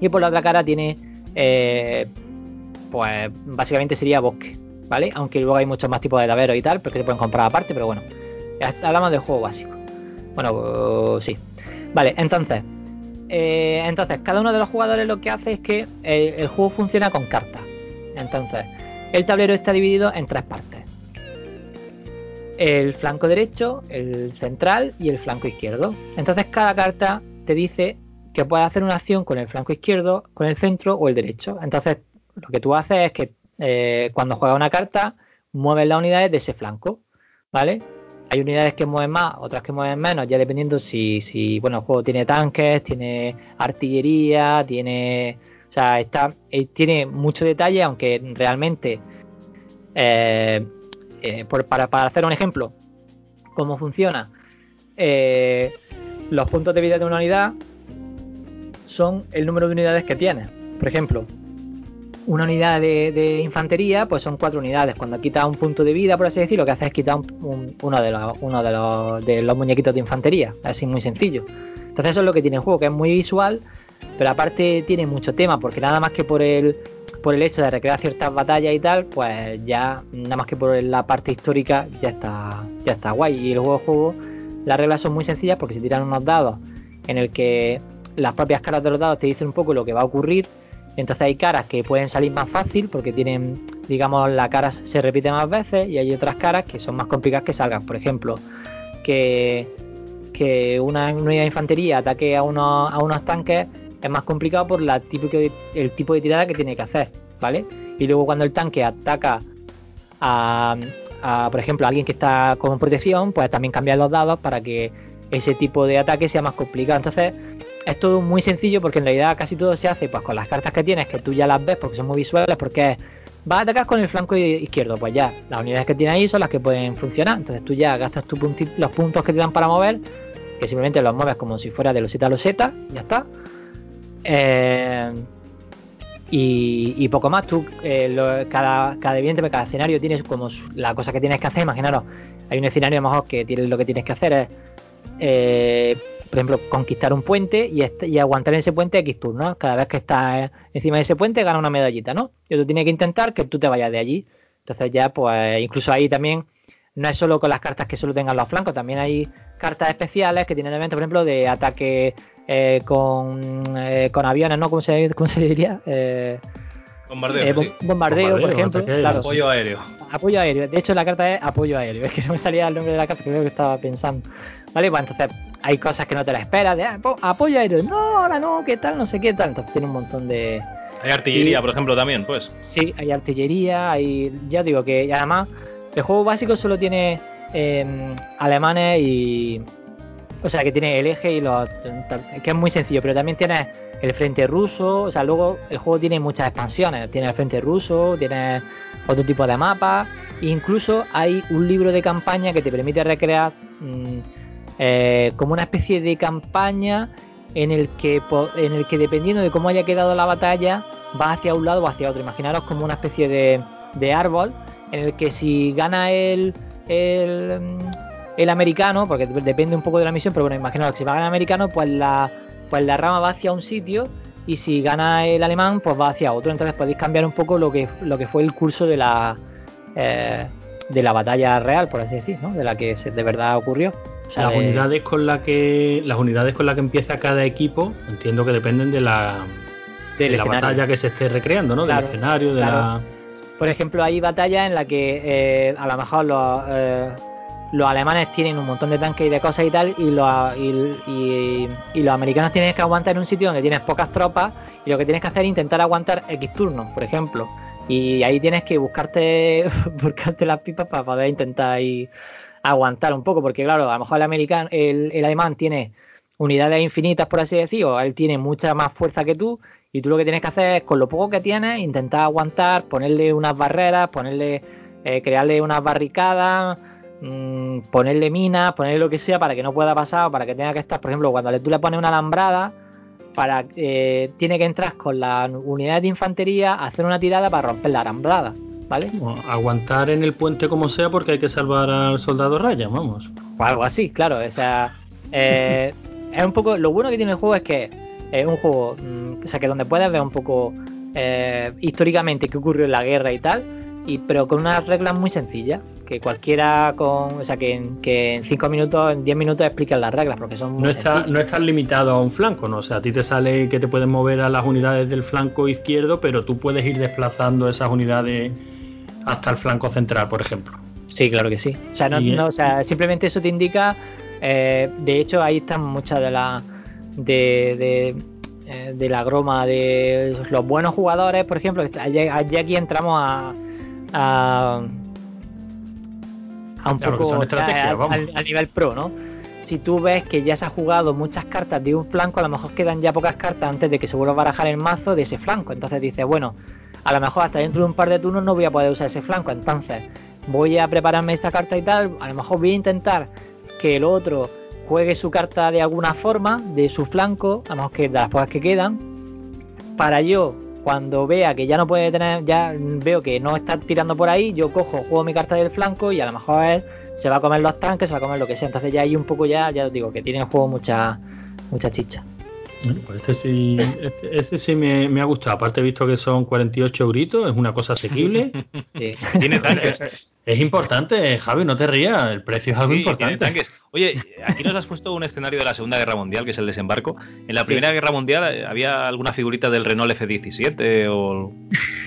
Y por la otra cara tiene, eh, pues básicamente sería bosque, ¿vale? Aunque luego hay muchos más tipos de tableros y tal, porque se pueden comprar aparte, pero bueno, hablamos del juego básico. Bueno, sí. Vale, entonces, eh, entonces cada uno de los jugadores lo que hace es que eh, el juego funciona con cartas. Entonces, el tablero está dividido en tres partes. El flanco derecho, el central y el flanco izquierdo. Entonces cada carta te dice que puedes hacer una acción con el flanco izquierdo, con el centro o el derecho. Entonces lo que tú haces es que eh, cuando juegas una carta, mueves las unidades de ese flanco. ¿Vale? Hay unidades que mueven más, otras que mueven menos, ya dependiendo si, si bueno, el juego tiene tanques, tiene artillería, tiene. O sea, está, eh, tiene mucho detalle, aunque realmente. eh, eh, para, hacer un ejemplo, cómo funciona. eh, los puntos de vida de una unidad son el número de unidades que tiene. Por ejemplo, una unidad de, infantería, pues son cuatro unidades. Cuando quitas un punto de vida, por así decirlo, lo que haces es quitar un- un- uno, de los, de, de los muñequitos de infantería. Así muy sencillo. Entonces eso es lo que tiene el juego, que es muy visual, pero aparte tiene mucho tema, porque nada más que por el, por el hecho de recrear ciertas batallas y tal, pues ya nada más que por la parte histórica ya está, ya está guay. Y el juego, juego, las reglas son muy sencillas porque se tiran unos dados en el que las propias caras de los dados te dicen un poco lo que va a ocurrir. Entonces hay caras que pueden salir más fácil porque tienen, digamos, la cara se repite más veces y hay otras caras que son más complicadas que salgan. Por ejemplo, que que una unidad de infantería ataque a unos, a unos tanques es más complicado por el tipo de tirada que tiene que hacer, ¿vale? Y luego cuando el tanque ataca a, por ejemplo, a alguien que está con protección, pues también cambiar los dados para que ese tipo de ataque sea más complicado. Entonces, es todo muy sencillo porque en realidad casi todo se hace pues con las cartas que tienes, que tú ya las ves porque son muy visuales, porque vas a atacar con el flanco izquierdo, pues ya, las unidades que tienes ahí son las que pueden funcionar. Entonces tú ya gastas tu los puntos que te dan para mover, que simplemente los mueves como si fuera de loseta a loseta, ya está. Eh, y, poco más, tú, eh, cada, cada evidentemente, cada escenario tienes como la cosa que tienes que hacer, imaginaros, hay un escenario a lo mejor que tienes, lo que tienes que hacer es eh, por ejemplo, conquistar un puente y, aguantar en ese puente X turnos. Cada vez que estás encima de ese puente gana una medallita, ¿no? Y tú tienes que intentar que tú te vayas de allí. Entonces ya, pues, incluso ahí también no es solo con las cartas que solo tengan los flancos, también hay cartas especiales que tienen elementos, por ejemplo, de ataque eh, con, eh, con aviones, ¿no? ¿Cómo se, cómo se diría? Eh, bombardeo, bombardeo, por ejemplo. Claro, apoyo aéreo. Apoyo aéreo. De hecho, la carta es apoyo aéreo. *laughs* Es que no me salía el nombre de la carta, creo que estaba pensando. Vale, pues entonces hay cosas que no te las esperas, de ah, apoyo aéreo, no, ahora no, qué tal, no sé qué tal. Entonces tiene un montón de. Hay artillería, por ejemplo, también, pues. Sí, hay artillería, hay. Ya digo que además el juego básico solo tiene em, alemanes y. O sea, que tiene el eje y los. que es muy sencillo, pero también tiene el frente ruso. O sea, luego el juego tiene muchas expansiones. Tiene el frente ruso, tiene otro tipo de mapas. incluso hay un libro de campaña que te permite recrear. Mm, eh, como una especie de campaña en el, que, en el que dependiendo de cómo haya quedado la batalla, va hacia un lado o hacia otro. Imaginaros como una especie de, árbol en el que si gana el, el, americano, porque depende un poco de la misión, pero bueno, imaginaros que si va a ganar el americano, pues la, pues la rama va hacia un sitio y si gana el alemán, pues va hacia otro. Entonces podéis cambiar un poco lo que, lo que fue el curso de la, eh, de la batalla real, por así decir, ¿no? de la que de verdad ocurrió las unidades con la que las unidades con la que empieza cada equipo entiendo que dependen de la de la batalla que se esté recreando, ¿no? del escenario, de la por ejemplo, hay batallas en las que eh, a lo mejor los, eh, los alemanes tienen un montón de tanques y de cosas y tal, y los, y, los americanos tienen que aguantar en un sitio donde tienes pocas tropas, y lo que tienes que hacer es intentar aguantar X turnos, por ejemplo. Y ahí tienes que buscarte, *laughs* buscarte las pipas para poder intentar ir aguantar un poco, porque claro, a lo mejor el americano, el, el alemán tiene unidades infinitas, por así decirlo, él tiene mucha más fuerza que tú, y tú lo que tienes que hacer es, con lo poco que tienes, intentar aguantar, ponerle unas barreras, ponerle, eh, crearle unas barricadas, mmm, ponerle minas, ponerle lo que sea para que no pueda pasar, para que tenga que estar, por ejemplo, cuando tú le pones una alambrada, para eh, tiene que entrar con la unidad de infantería a hacer una tirada para romper la alambrada aguantar en el puente como sea porque hay que salvar al soldado Raya, vamos. O algo así, claro. O sea, eh, *laughs* es un poco. Lo bueno que tiene el juego es que es un juego. Mm, o sea, que donde puedes ver un poco eh, históricamente qué ocurrió en la guerra y tal, y, pero con unas reglas muy sencillas. Que cualquiera con. O sea, que en, que en 5 minutos, en 10 minutos explican las reglas, porque son no está, no estás limitado a un flanco, ¿no? O sea, a ti te sale que te pueden mover a las unidades del flanco izquierdo, pero tú puedes ir desplazando esas unidades hasta el flanco central, por ejemplo. Sí, claro que sí. O sea, no, o sea simplemente eso te indica. Eh, de hecho, ahí están muchas de las. De, eh, de, la groma de los buenos jugadores, por ejemplo. Allí, aquí entramos a. a, a un poco al, nivel pro, ¿no? Si tú ves que ya se ha jugado muchas cartas de un flanco, a lo mejor quedan ya pocas cartas antes de que se vuelva a barajar el mazo de ese flanco. Entonces dices, bueno, a lo mejor hasta dentro de un par de turnos no voy a poder usar ese flanco. Entonces, voy a prepararme esta carta y tal. A lo mejor voy a intentar que el otro juegue su carta de alguna forma, de su flanco, a lo mejor que de las pocas que quedan, para yo, cuando vea que ya no puede tener, ya veo que no está tirando por ahí, yo cojo, juego mi carta del flanco y a lo mejor él se va a comer los tanques, se va a comer lo que sea. Entonces ya hay un poco ya, ya os digo, que tiene el juego mucha, mucha chicha. Pues este sí, este, este sí me, ha gustado. Aparte he visto que son 48 euritos, es una cosa asequible. *laughs* *laughs* Tiene tanques. Es, importante, Javi, no te rías, el precio es algo importante. Oye, aquí nos has puesto un escenario de la Segunda Guerra Mundial, que es el desembarco. En la Primera Guerra Mundial eh, había alguna figurita del Renault F-17 o...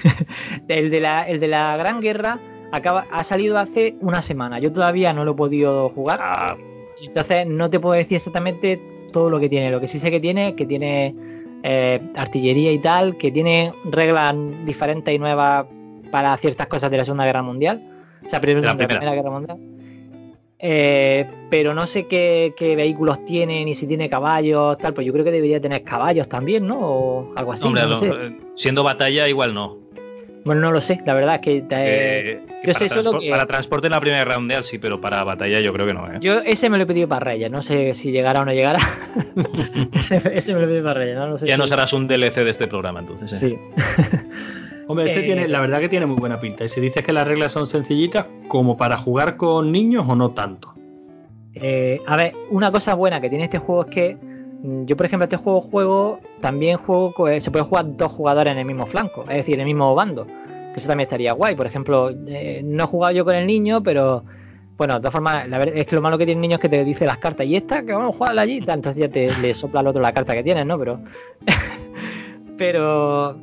*laughs* el, de la, el de la Gran Guerra acaba, ha salido hace una semana. Yo todavía no lo he podido jugar. Ah, Entonces no te puedo decir exactamente todo lo que tiene. Lo que sí sé que tiene que tiene eh, artillería y tal, que tiene reglas diferentes y nuevas para ciertas cosas de la Segunda Guerra Mundial. O sea, primero De la la primera. Primera Guerra Mundial. Eh, pero no sé qué, qué vehículos tiene, ni si tiene caballos, tal. Pues yo creo que debería tener caballos también, ¿no? O algo así. Hombre, no lo sé. eh, siendo batalla, igual no. Bueno, no lo sé, la verdad es que. eh, Eh, yo para sé solo que- Para transporte en la Primera Guerra Mundial sí, pero para batalla yo creo que no. ¿eh? Yo ese me lo he pedido para Reyes, no sé si llegará o no llegará. *laughs* ese, ese me lo he pedido para Reyes, no, No sé Ya si- nos harás un DLC de este programa entonces. ¿eh? Sí. *laughs* Hombre, este Eh, tiene, la verdad que tiene muy buena pinta. Y si dices que las reglas son sencillitas, como para jugar con niños o no tanto. Eh, a ver, una cosa buena que tiene este juego es que yo, por ejemplo, este juego juego, también juego, eh, se puede jugar dos jugadores en el mismo flanco, es decir, en el mismo bando, que eso también estaría guay. Por ejemplo, eh, no he jugado yo con el niño, pero bueno, de todas formas, la verdad es que lo malo que tiene el niño es que te dice las cartas, y esta, que vamos a jugarla allí, entonces ya te le sopla al otro la carta que tienes, ¿no? Pero, *laughs* pero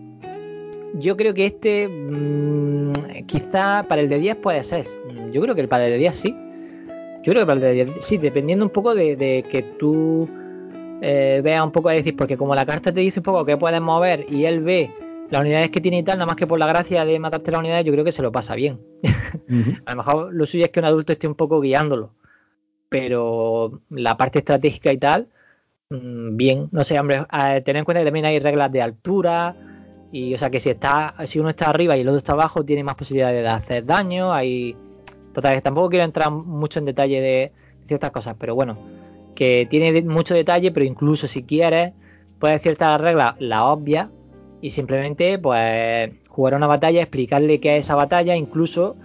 yo creo que este, mm, quizá para el de 10 puede ser. Yo creo que para el de 10 sí. Yo creo que para el de 10 sí, dependiendo un poco de que tú eh, veas un poco de decir, porque como la carta te dice un poco qué puedes mover y él ve las unidades que tiene y tal, nada más que por la gracia de matarte las unidades, yo creo que se lo pasa bien. *laughs* A lo mejor lo suyo es que un adulto esté un poco guiándolo. Pero la parte estratégica y tal, mm, bien. No sé, hombre, tener en cuenta que también hay reglas de altura. Y o sea que si está, si uno está arriba y el otro está abajo, tiene más posibilidades de hacer daño. Hay. Total, que tampoco quiero entrar mucho en detalle de ciertas cosas, pero bueno, que tiene mucho detalle, pero incluso si quieres, puedes ciertas reglas, las obvias, y simplemente pues jugar una batalla, explicarle qué es esa batalla, incluso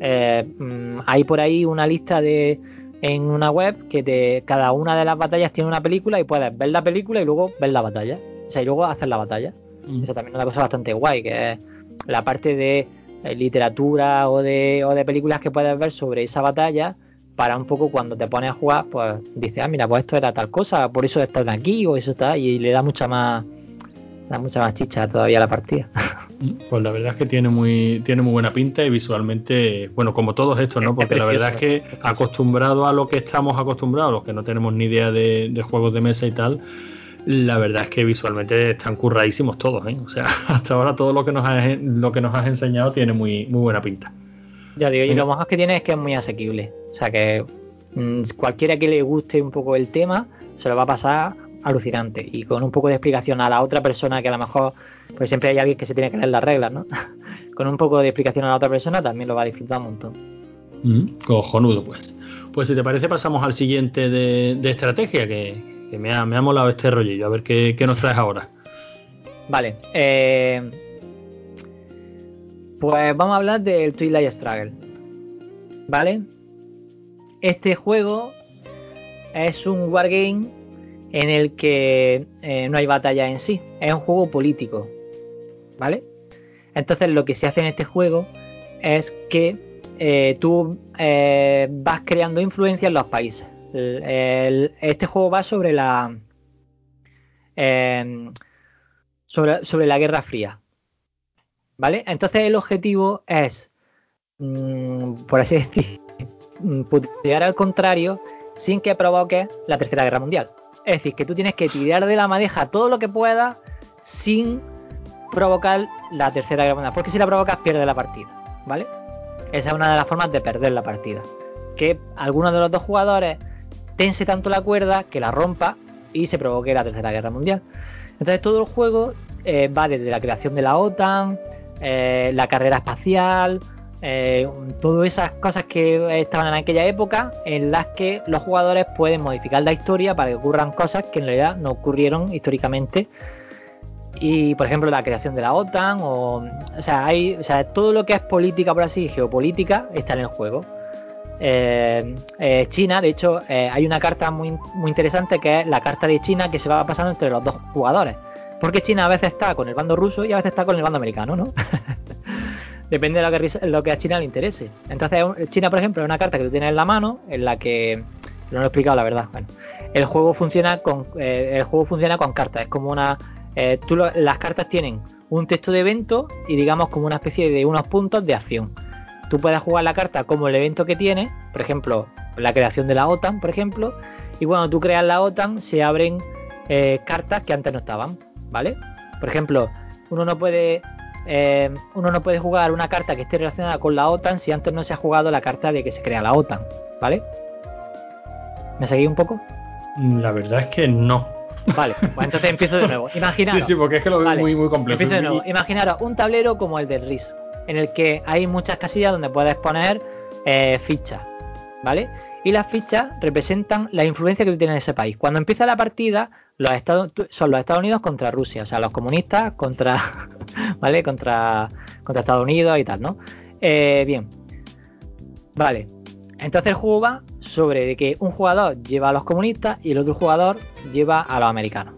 eh, mm, hay por ahí una lista de en una web que te, cada una de las batallas tiene una película y puedes ver la película y luego ver la batalla. O sea, y luego hacer la batalla. Eso también es una cosa bastante guay, que es la parte de eh, literatura o de, o de películas que puedes ver sobre esa batalla para un poco cuando te pones a jugar, pues dices, ah, mira, pues esto era tal cosa, por eso está aquí o eso está, y le da mucha más, da mucha más chicha todavía a la partida. *laughs* Pues la verdad es que tiene muy, tiene muy buena pinta y visualmente, bueno, como todos estos, ¿no? Porque la precioso, verdad es que acostumbrado a lo que estamos acostumbrados, los que no tenemos ni idea de, de juegos de mesa y tal, la verdad es que visualmente están curradísimos todos, ¿eh? O sea, *laughs* hasta ahora todo lo que nos has, lo que nos has enseñado tiene muy, muy buena pinta. Ya digo, y lo mejor que tiene es que es muy asequible. O sea que mm, cualquiera que le guste un poco el tema, se lo va a pasar alucinante. Y con un poco de explicación a la otra persona que a lo mejor, pues siempre hay alguien que se tiene que leer las reglas, ¿no? *laughs* con un poco de explicación a la otra persona también lo va a disfrutar un montón. Mm, cojonudo, pues. Pues si te parece, pasamos al siguiente de, de estrategia, que, que me, ha, me ha molado este rollillo. A ver qué, qué nos traes ahora. Vale. eh, pues vamos a hablar del Twilight Struggle. ¿Vale? Este juego es un wargame en el que eh, no hay batalla en sí. Es un juego político. ¿Vale? Entonces lo que se hace en este juego es que eh, tú eh, vas creando influencia en los países. Este juego va sobre la... sobre, sobre la Guerra Fría. ¿Vale? Entonces el objetivo es, mm, por así decir, mm, putear al contrario sin que provoque la Tercera Guerra Mundial. Es decir, que tú tienes que tirar de la madeja todo lo que puedas sin provocar la Tercera Guerra Mundial. Porque si la provocas pierdes la partida. ¿Vale? Esa es una de las formas de perder la partida. Que alguno de los dos jugadores tense tanto la cuerda que la rompa y se provoque la Tercera Guerra Mundial. Entonces todo el juego eh, va desde la creación de la OTAN, eh, la carrera espacial, eh, todas esas cosas que estaban en aquella época en las que los jugadores pueden modificar la historia para que ocurran cosas que en realidad no ocurrieron históricamente. Y por ejemplo la creación de la OTAN, o, o sea, hay, o sea, todo lo que es política por así, geopolítica, está en el juego. Eh, eh, China, de hecho, eh, hay una carta muy, muy interesante que es la carta de China que se va pasando entre los dos jugadores. Porque China a veces está con el bando ruso y a veces está con el bando americano, ¿no? *laughs* Depende de lo que, a China le interese. Entonces, China, por ejemplo, es una carta que tú tienes en la mano en la que. No lo he explicado la verdad. Bueno, el juego funciona con. eh, el juego funciona con cartas. Es como una. eh, tú las cartas tienen un texto de evento y digamos como una especie de unos puntos de acción. Tú puedes jugar la carta como el evento que tiene. Por ejemplo, la creación de la OTAN, por ejemplo, y cuando tú creas la OTAN se abren eh, cartas que antes no estaban, ¿vale? Por ejemplo, uno no puede eh, uno no puede jugar una carta que esté relacionada con la OTAN si antes no se ha jugado la carta de que se crea la OTAN, ¿vale? ¿Me seguí un poco? Mm, La verdad es que no. Vale, pues *laughs* entonces empiezo de nuevo. Imaginaros. Sí, sí, porque es que lo veo Vale, muy, muy complejo. Empiezo de nuevo. Imaginaros un tablero como el del RIS, en el que hay muchas casillas donde puedes poner eh, fichas, ¿vale? Y las fichas representan la influencia que tú tienes en ese país. Cuando empieza la partida, son los Estados Unidos contra Rusia, o sea, los comunistas contra, *laughs* ¿vale? Contra, contra Estados Unidos y tal, ¿no? Eh, bien, vale. Entonces el juego va sobre de que un jugador lleva a los comunistas y el otro jugador lleva a los americanos.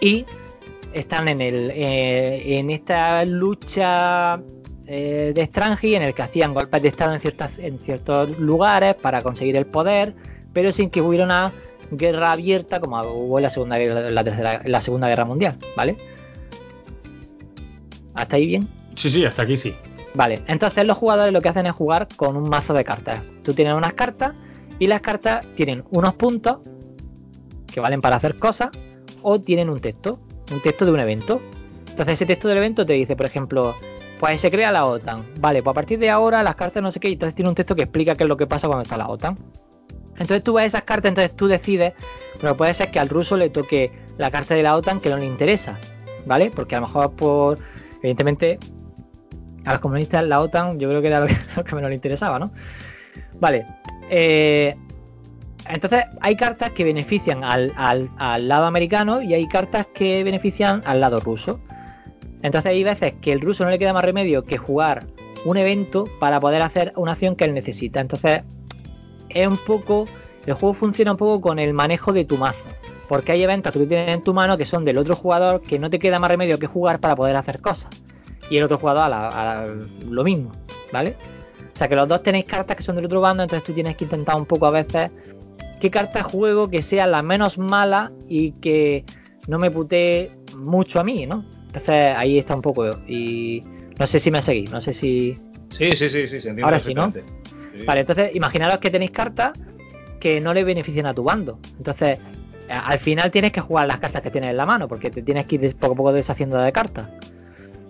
Y están en, el, eh, en esta lucha eh, de Strange en el que hacían golpes de estado en, ciertas, en ciertos lugares para conseguir el poder, pero sin que hubiera una guerra abierta como hubo en la segunda, Guerra- la tercera, la segunda guerra mundial, ¿vale? ¿Hasta ahí bien? Sí, sí, hasta aquí sí. Vale, entonces los jugadores lo que hacen es jugar con un mazo de cartas. Tú tienes unas cartas y las cartas tienen unos puntos que valen para hacer cosas o tienen un texto, un texto de un evento. Entonces ese texto del evento te dice, por ejemplo, pues se crea la OTAN. Vale, pues a partir de ahora las cartas no sé qué, y entonces tiene un texto que explica qué es lo que pasa cuando está la OTAN. Entonces tú ves esas cartas, entonces tú decides, pero puede ser que al ruso le toque la carta de la OTAN que no le interesa, ¿vale? Porque a lo mejor por, evidentemente, a los comunistas la OTAN yo creo que era lo que, *laughs* lo menos le interesaba, ¿no? Vale. eh, entonces hay cartas que benefician al, al- al lado americano y hay cartas que benefician al lado ruso. Entonces hay veces que el ruso no le queda más remedio que jugar un evento para poder hacer una acción que él necesita. Entonces es un poco... El juego funciona un poco con el manejo de tu mazo. Porque hay eventos que tú tienes en tu mano que son del otro jugador que no te queda más remedio que jugar para poder hacer cosas y el otro jugador a, la- a la- lo mismo, ¿vale? O sea que los dos tenéis cartas que son del otro bando, entonces tú tienes que intentar un poco a veces qué carta juego que sea la menos mala y que no me putee mucho a mí, ¿no? Entonces ahí está un poco y no sé si me seguís, no sé si... Sí, sí, sí, sí, se entiende Ahora sí, ¿no? Sí. Vale, entonces imaginaros que tenéis cartas que no le benefician a tu bando. Entonces, al final tienes que jugar las cartas que tienes en la mano, porque te tienes que ir poco a poco deshaciendo de cartas.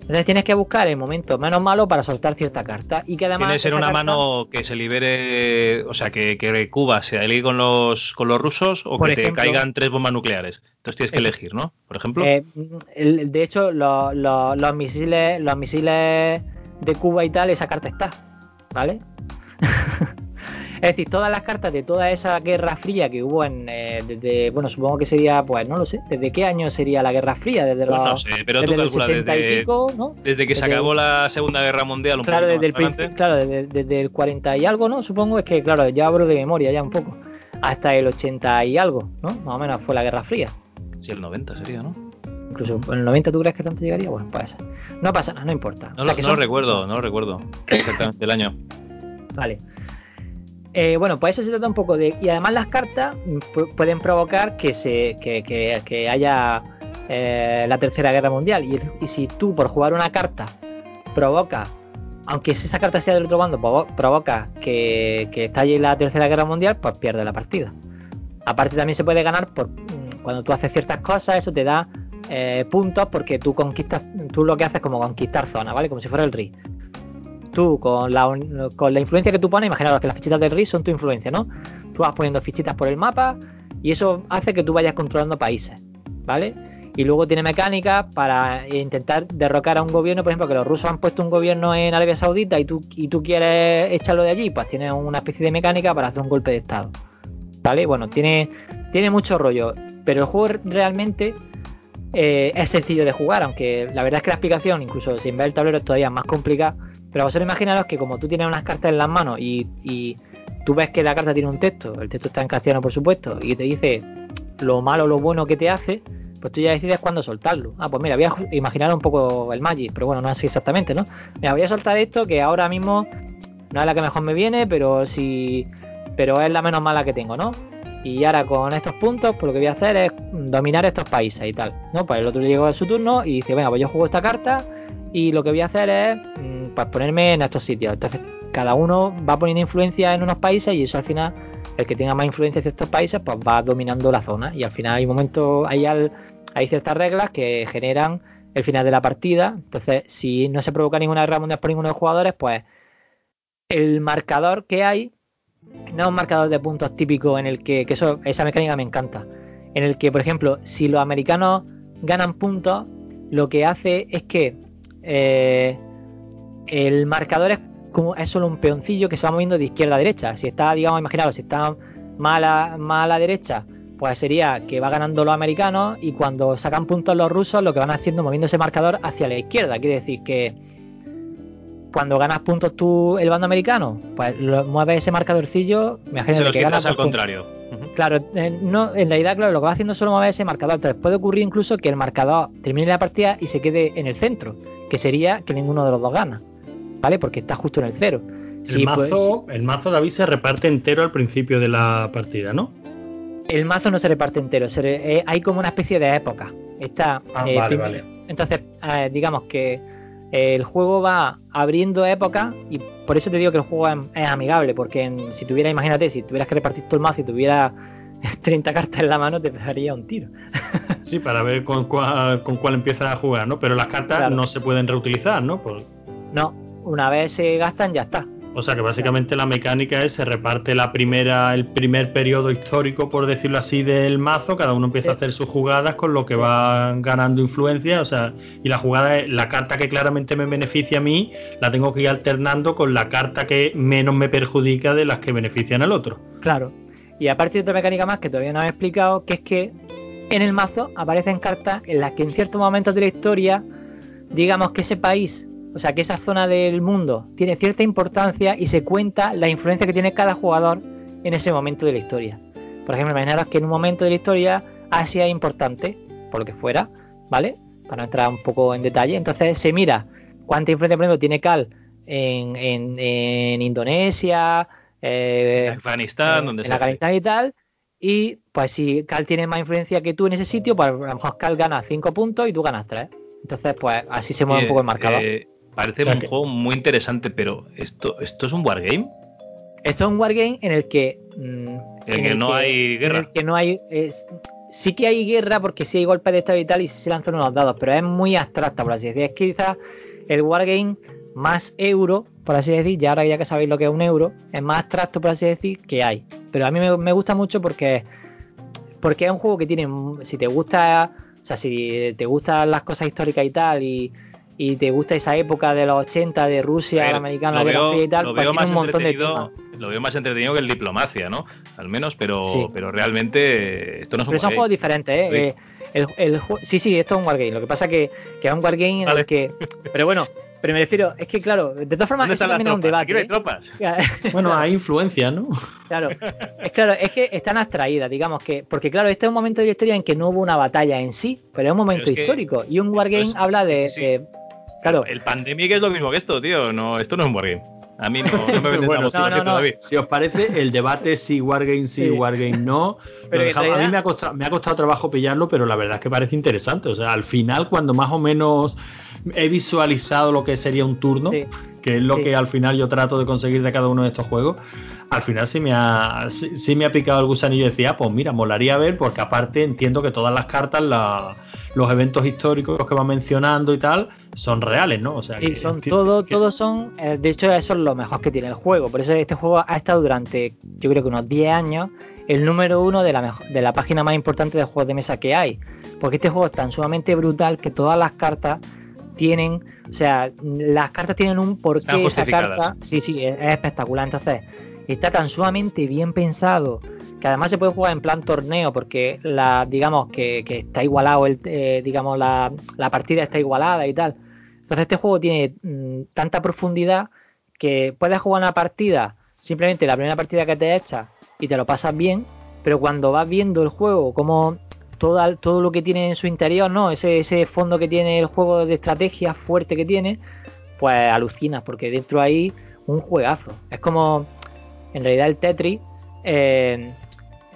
Entonces tienes que buscar el momento menos malo para soltar cierta carta. Y que además. Tiene que ser una carta- mano que se libere, o sea, que, que Cuba se alíe con los, con los rusos o Por que ejemplo. te caigan tres bombas nucleares. Entonces tienes que Eso. elegir, ¿no? Por ejemplo. Eh, de hecho, lo- lo- los misiles. Los misiles de Cuba y tal, esa carta está. ¿Vale? *laughs* es decir, todas las cartas de toda esa guerra fría que hubo en. eh, desde. Bueno, supongo que sería, pues no lo sé. ¿Desde qué año sería la guerra fría? Desde Pues no los. sé, pero tú desde el calculas 60 y desde, pico, ¿no? desde que se desde- acabó la Segunda Guerra Mundial. Un Claro, desde el adelante. claro, desde, desde el 40 y algo, ¿no? Supongo es que, claro, ya abro de memoria ya un poco. Hasta el 80 y algo, ¿no? Más o menos fue la Guerra Fría. Sí, el 90 sería, ¿no? Incluso en el 90 tú crees que tanto llegaría, bueno, puede ser. No pasa nada, no importa. No, O sea, lo- que no son- lo recuerdo, son- no lo recuerdo exactamente el año. Vale. Eh, bueno, pues eso se trata un poco de. Y además las cartas pu- pueden provocar que se. que, que- que haya eh, la tercera guerra mundial. Y, si tú por jugar una carta provoca. Aunque esa carta sea del otro bando, provo- provoca que, que estalle la tercera guerra mundial, pues pierde la partida. Aparte también se puede ganar por mm, cuando tú haces ciertas cosas, eso te da eh, puntos porque tú conquistas, tú lo que haces es como conquistar zonas, ¿vale? Como si fuera el RI tú con la, influencia que tú pones, imaginaros que las fichitas del RIS son tu influencia, ¿no? Tú vas poniendo fichitas por el mapa y eso hace que tú vayas controlando países, ¿vale? Y luego tiene mecánicas para intentar derrocar a un gobierno, por ejemplo, que los rusos han puesto un gobierno en Arabia Saudita y tú, y tú quieres echarlo de allí, pues tienes una especie de mecánica para hacer un golpe de estado, ¿vale? Bueno, tiene, tiene mucho rollo, pero el juego realmente eh, es sencillo de jugar, aunque la verdad es que la explicación, incluso sin ver el tablero, es todavía más complicada. Pero vosotros imaginaros que como tú tienes unas cartas en las manos y, tú ves que la carta tiene un texto, el texto está en castellano por supuesto, y te dice lo malo o lo bueno que te hace, pues tú ya decides cuándo soltarlo. Ah, pues mira, voy a imaginar un poco el Magic, pero bueno, no así exactamente, ¿no? Mira, voy a soltar esto que ahora mismo no es la que mejor me viene, pero si. Pero es la menos mala que tengo, ¿no? Y ahora con estos puntos, pues lo que voy a hacer es dominar estos países y tal. ¿No? Pues el otro le llegó a su turno y dice, venga, pues yo juego esta carta y lo que voy a hacer es mm, pues ponerme en estos sitios. Entonces cada uno va poniendo influencia en unos países y eso al final, el que tenga más influencia en ciertos países, pues va dominando la zona. Y al final hay momentos, hay, hay ciertas reglas que generan el final de la partida. Entonces, si no se provoca ninguna guerra mundial por ninguno de los jugadores, pues el marcador que hay no es un marcador de puntos típico en el que, que eso, esa mecánica me encanta. En el que, por ejemplo, si los americanos ganan puntos, lo que hace es que eh, el marcador es como es solo un peoncillo que se va moviendo de izquierda a derecha. Si está, digamos, imaginaros, si está más a la, más a la derecha, pues sería que va ganando los americanos y cuando sacan puntos los rusos, lo que van haciendo moviendo ese marcador hacia la izquierda. Quiere decir que cuando ganas puntos tú, el bando americano, pues lo, mueves ese marcadorcillo, me Se los que ganas al contrario. Claro, eh, no, en realidad, claro, lo que va haciendo es solo mover ese marcador. Entonces puede ocurrir incluso que el marcador termine la partida y se quede en el centro, que sería que ninguno de los dos gana, ¿vale? Porque está justo en el cero. El, pues, mazo, el mazo David se reparte entero al principio de la partida, ¿no? el mazo no se reparte entero, se re- eh, hay como una especie de época. Está, Ah, eh, vale, vale. Entonces, eh, digamos que eh, el juego va abriendo épocas y por eso te digo que el juego es, es amigable, porque en- si tuviera, imagínate, si tuvieras que repartir todo el mazo y tuviera *laughs* 30 cartas en la mano, te pegaría un tiro. *laughs* Sí, para ver con cuál, con cuál empiezas a jugar, ¿no? Pero las cartas Claro. no se pueden reutilizar, ¿no? Por- No, una vez se gastan, ya está. o sea que básicamente la mecánica es se reparte la primera, el primer periodo histórico, por decirlo así, del mazo, cada uno empieza a hacer sus jugadas con lo que va ganando influencia, o sea, y la jugada es la carta que claramente me beneficia a mí, la tengo que ir alternando con la carta que menos me perjudica de las que benefician al otro. Claro. Y aparte de otra mecánica más que todavía no he explicado, que es que en el mazo aparecen cartas en las que en ciertos momentos de la historia, digamos que ese país, o sea, que esa zona del mundo tiene cierta importancia y se cuenta la influencia que tiene cada jugador en ese momento de la historia. Por ejemplo, imaginaros que en un momento de la historia Asia es importante, por lo que fuera, ¿vale? Para no entrar un poco en detalle. Entonces se mira cuánta influencia, por ejemplo, tiene Cal en, en- en Indonesia, eh, En Afganistán, eh, donde en. Afganistán y tal. Y pues si Cal tiene más influencia que tú en ese sitio, pues a lo mejor Cal gana 5 puntos y tú ganas 3. Entonces, pues así se mueve Eh, un poco el marcador. eh, parece O sea un que- juego muy interesante, pero ¿esto, ¿esto es un wargame? Esto es un wargame en el que. mm, En el que no hay En guerra. el que no hay. es- sí que hay guerra porque sí hay golpes de estado y tal y sí se lanzan unos dados, pero es muy abstracta, por así decir. Es quizás el wargame más euro, por así decir, ya ahora ya que sabéis lo que es un euro, es más abstracto, por así decir, que hay. Pero a mí me, me gusta mucho porque, porque es un juego que tiene, si te gusta, o sea, si te gustan las cosas históricas y tal, y, y te gusta esa época de los 80 de Rusia, ver, la americana, la Guerra veo, Fría y tal, lo pues veo más un montón de temas. lo veo más entretenido que el diplomacia, ¿no? Al menos, pero, Sí. pero realmente esto no es un Pero son juegos diferentes, ¿eh? Sí. Eh, el, el sí, sí, esto es un wargame. Lo que pasa que, que es un wargame en Vale. el que. Pero bueno, pero me refiero, es que claro, de todas formas, ¿Dónde eso también es un tropas? Aquí no hay debate. tropas. ¿eh? *laughs* Bueno, hay influencia, ¿no? Claro, es claro, es que están abstraídas, digamos que, porque claro, este es un momento de la historia en que no hubo una batalla en sí, pero es un momento que- histórico. Y un wargame Entonces, habla de, sí, sí. de- claro, El Pandemic es lo mismo que esto, tío. No, esto no es un wargame. A mí no, no me vendes *laughs* Bueno, la no. David. Si os parece, el debate si Wargame sí, Sí. Wargame no. *laughs* Pero dejamos- a mí me ha, costado, me ha costado trabajo pillarlo, pero la verdad es que parece interesante. O sea, al final, cuando más o menos he visualizado lo que sería un turno, Sí. que es lo Sí. que al final yo trato de conseguir de cada uno de estos juegos, al final sí me ha, sí, sí me ha picado el gusanillo y decía, "Ah, pues mira, molaría ver, porque aparte entiendo que todas las cartas, la- los eventos históricos que va mencionando y tal, son reales, ¿no? O sea, Sí, que- son todos, que- todos son. eh, de hecho, eso es lo mejor que tiene el juego. Por eso este juego ha estado durante, yo creo que unos 10 años, el número uno de la, de la página más importante de juegos de mesa que hay. Porque este juego es tan sumamente brutal que todas las cartas tienen. O sea, las cartas tienen un porqué esa carta. Sí, sí, es, es espectacular. Entonces, está tan sumamente bien pensado que además se puede jugar en plan torneo porque la digamos que, que está igualado el eh, digamos la, la partida está igualada y tal entonces este juego tiene mm, tanta profundidad que puedes jugar una partida simplemente la primera partida que te echas y te lo pasas bien pero cuando vas viendo el juego como todo, todo lo que tiene en su interior no ese, ese fondo que tiene el juego de estrategia fuerte que tiene pues alucinas porque dentro hay un juegazo. Es como en realidad el Tetris eh,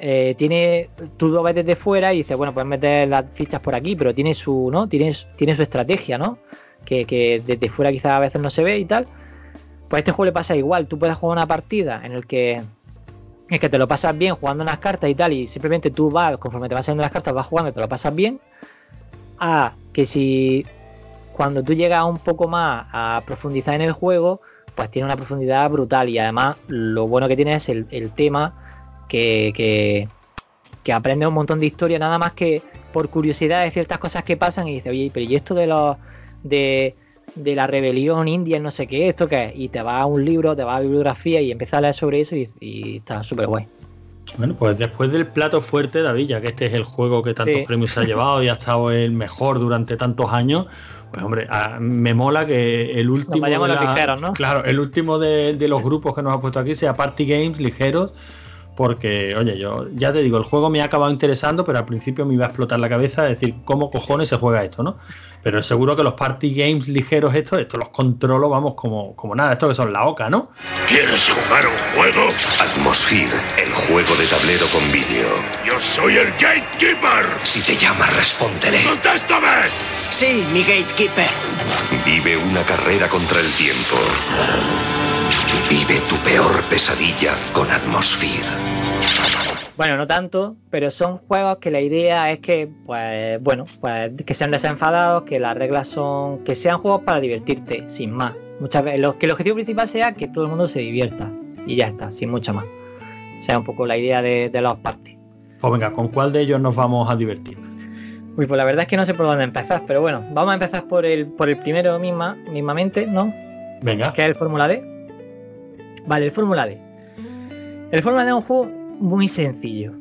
eh, tiene tú lo ves desde fuera y dices bueno puedes meter las fichas por aquí pero tiene su no tiene, tiene su estrategia no que, que desde fuera quizás a veces no se ve y tal. Pues a este juego le pasa igual. Tú puedes jugar una partida en el que es que te lo pasas bien jugando unas cartas y tal, y simplemente tú vas, conforme te vas saliendo las cartas, vas jugando y te lo pasas bien. A que si cuando tú llegas un poco más a profundizar en el juego, pues tiene una profundidad brutal. Y además, lo bueno que tiene es el, el tema que, que, que aprende un montón de historia, nada más que por curiosidad de ciertas cosas que pasan y dice, oye, pero ¿y esto de los de, de la rebelión india, no sé qué, esto qué es? Y te va a un libro, te va a bibliografía y empiezas a leer sobre eso y, y está súper guay. Bueno, pues después del plato fuerte, David, ya que este es el juego que tantos Sí. premios ha llevado y ha estado el mejor durante tantos años, pues hombre, a- me mola que el último. vayamos de los ligeros, ¿no? Claro, el último de, de los grupos que nos ha puesto aquí sea Party Games ligeros. Porque, oye, yo ya te digo, el juego me ha acabado interesando, pero al principio me iba a explotar la cabeza, decir, ¿cómo cojones se juega esto, no? Pero seguro que los party games ligeros estos, estos los controlo, vamos, como, como nada, estos que son la oca, ¿no? ¿Quieres jugar un juego? Atmosphere, el juego de tablero con vídeo. Yo soy el Gatekeeper. Si te llama, respóndele. ¡Contéstame! Sí, mi gatekeeper. Vive una carrera contra el tiempo. Vive tu peor pesadilla con Atmosphere. Bueno, no tanto, pero son juegos que la idea es que, pues, bueno, pues que sean desenfadados, que las reglas son, que sean juegos para divertirte, sin más. Muchas veces, lo- que el objetivo principal sea que todo el mundo se divierta y ya está, sin mucho más. O sea, un poco la idea de, de los parties. Pues venga, ¿con cuál de ellos nos vamos a divertir? Uy, pues la verdad es que no sé por dónde empezar, pero bueno, vamos a empezar por el, por el primero misma, mismamente, ¿no? Venga. Que es el Fórmula D. Vale, el Fórmula D. El Fórmula D es un juego muy sencillo,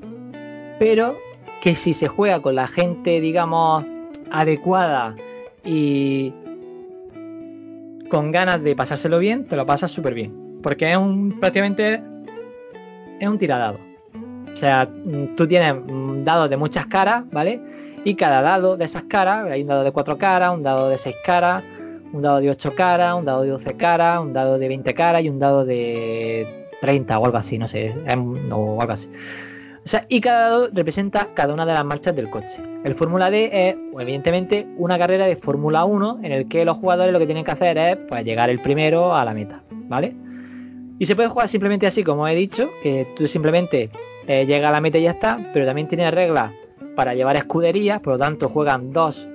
pero que si se juega con la gente, digamos, adecuada y con ganas de pasárselo bien, te lo pasas súper bien. Porque es un prácticamente es un tiradado. O sea, mm, tú tienes mm, dados de muchas caras, ¿vale? Y cada dado de esas caras, hay un dado de 4 caras, un dado de 6 caras, un dado de 8 caras, un dado de 12 caras, un dado de 20 caras y un dado de 30 o algo así, no sé, em, o algo así. O sea, y cada dado representa cada una de las marchas del coche. El Fórmula D es, evidentemente, una carrera de Fórmula 1 en el que los jugadores lo que tienen que hacer es pues, llegar el primero a la meta, ¿vale? Y se puede jugar simplemente así, como he dicho, que tú simplemente eh, llegas a la meta y ya está, pero también tiene reglas para llevar escuderías, por lo tanto juegan dos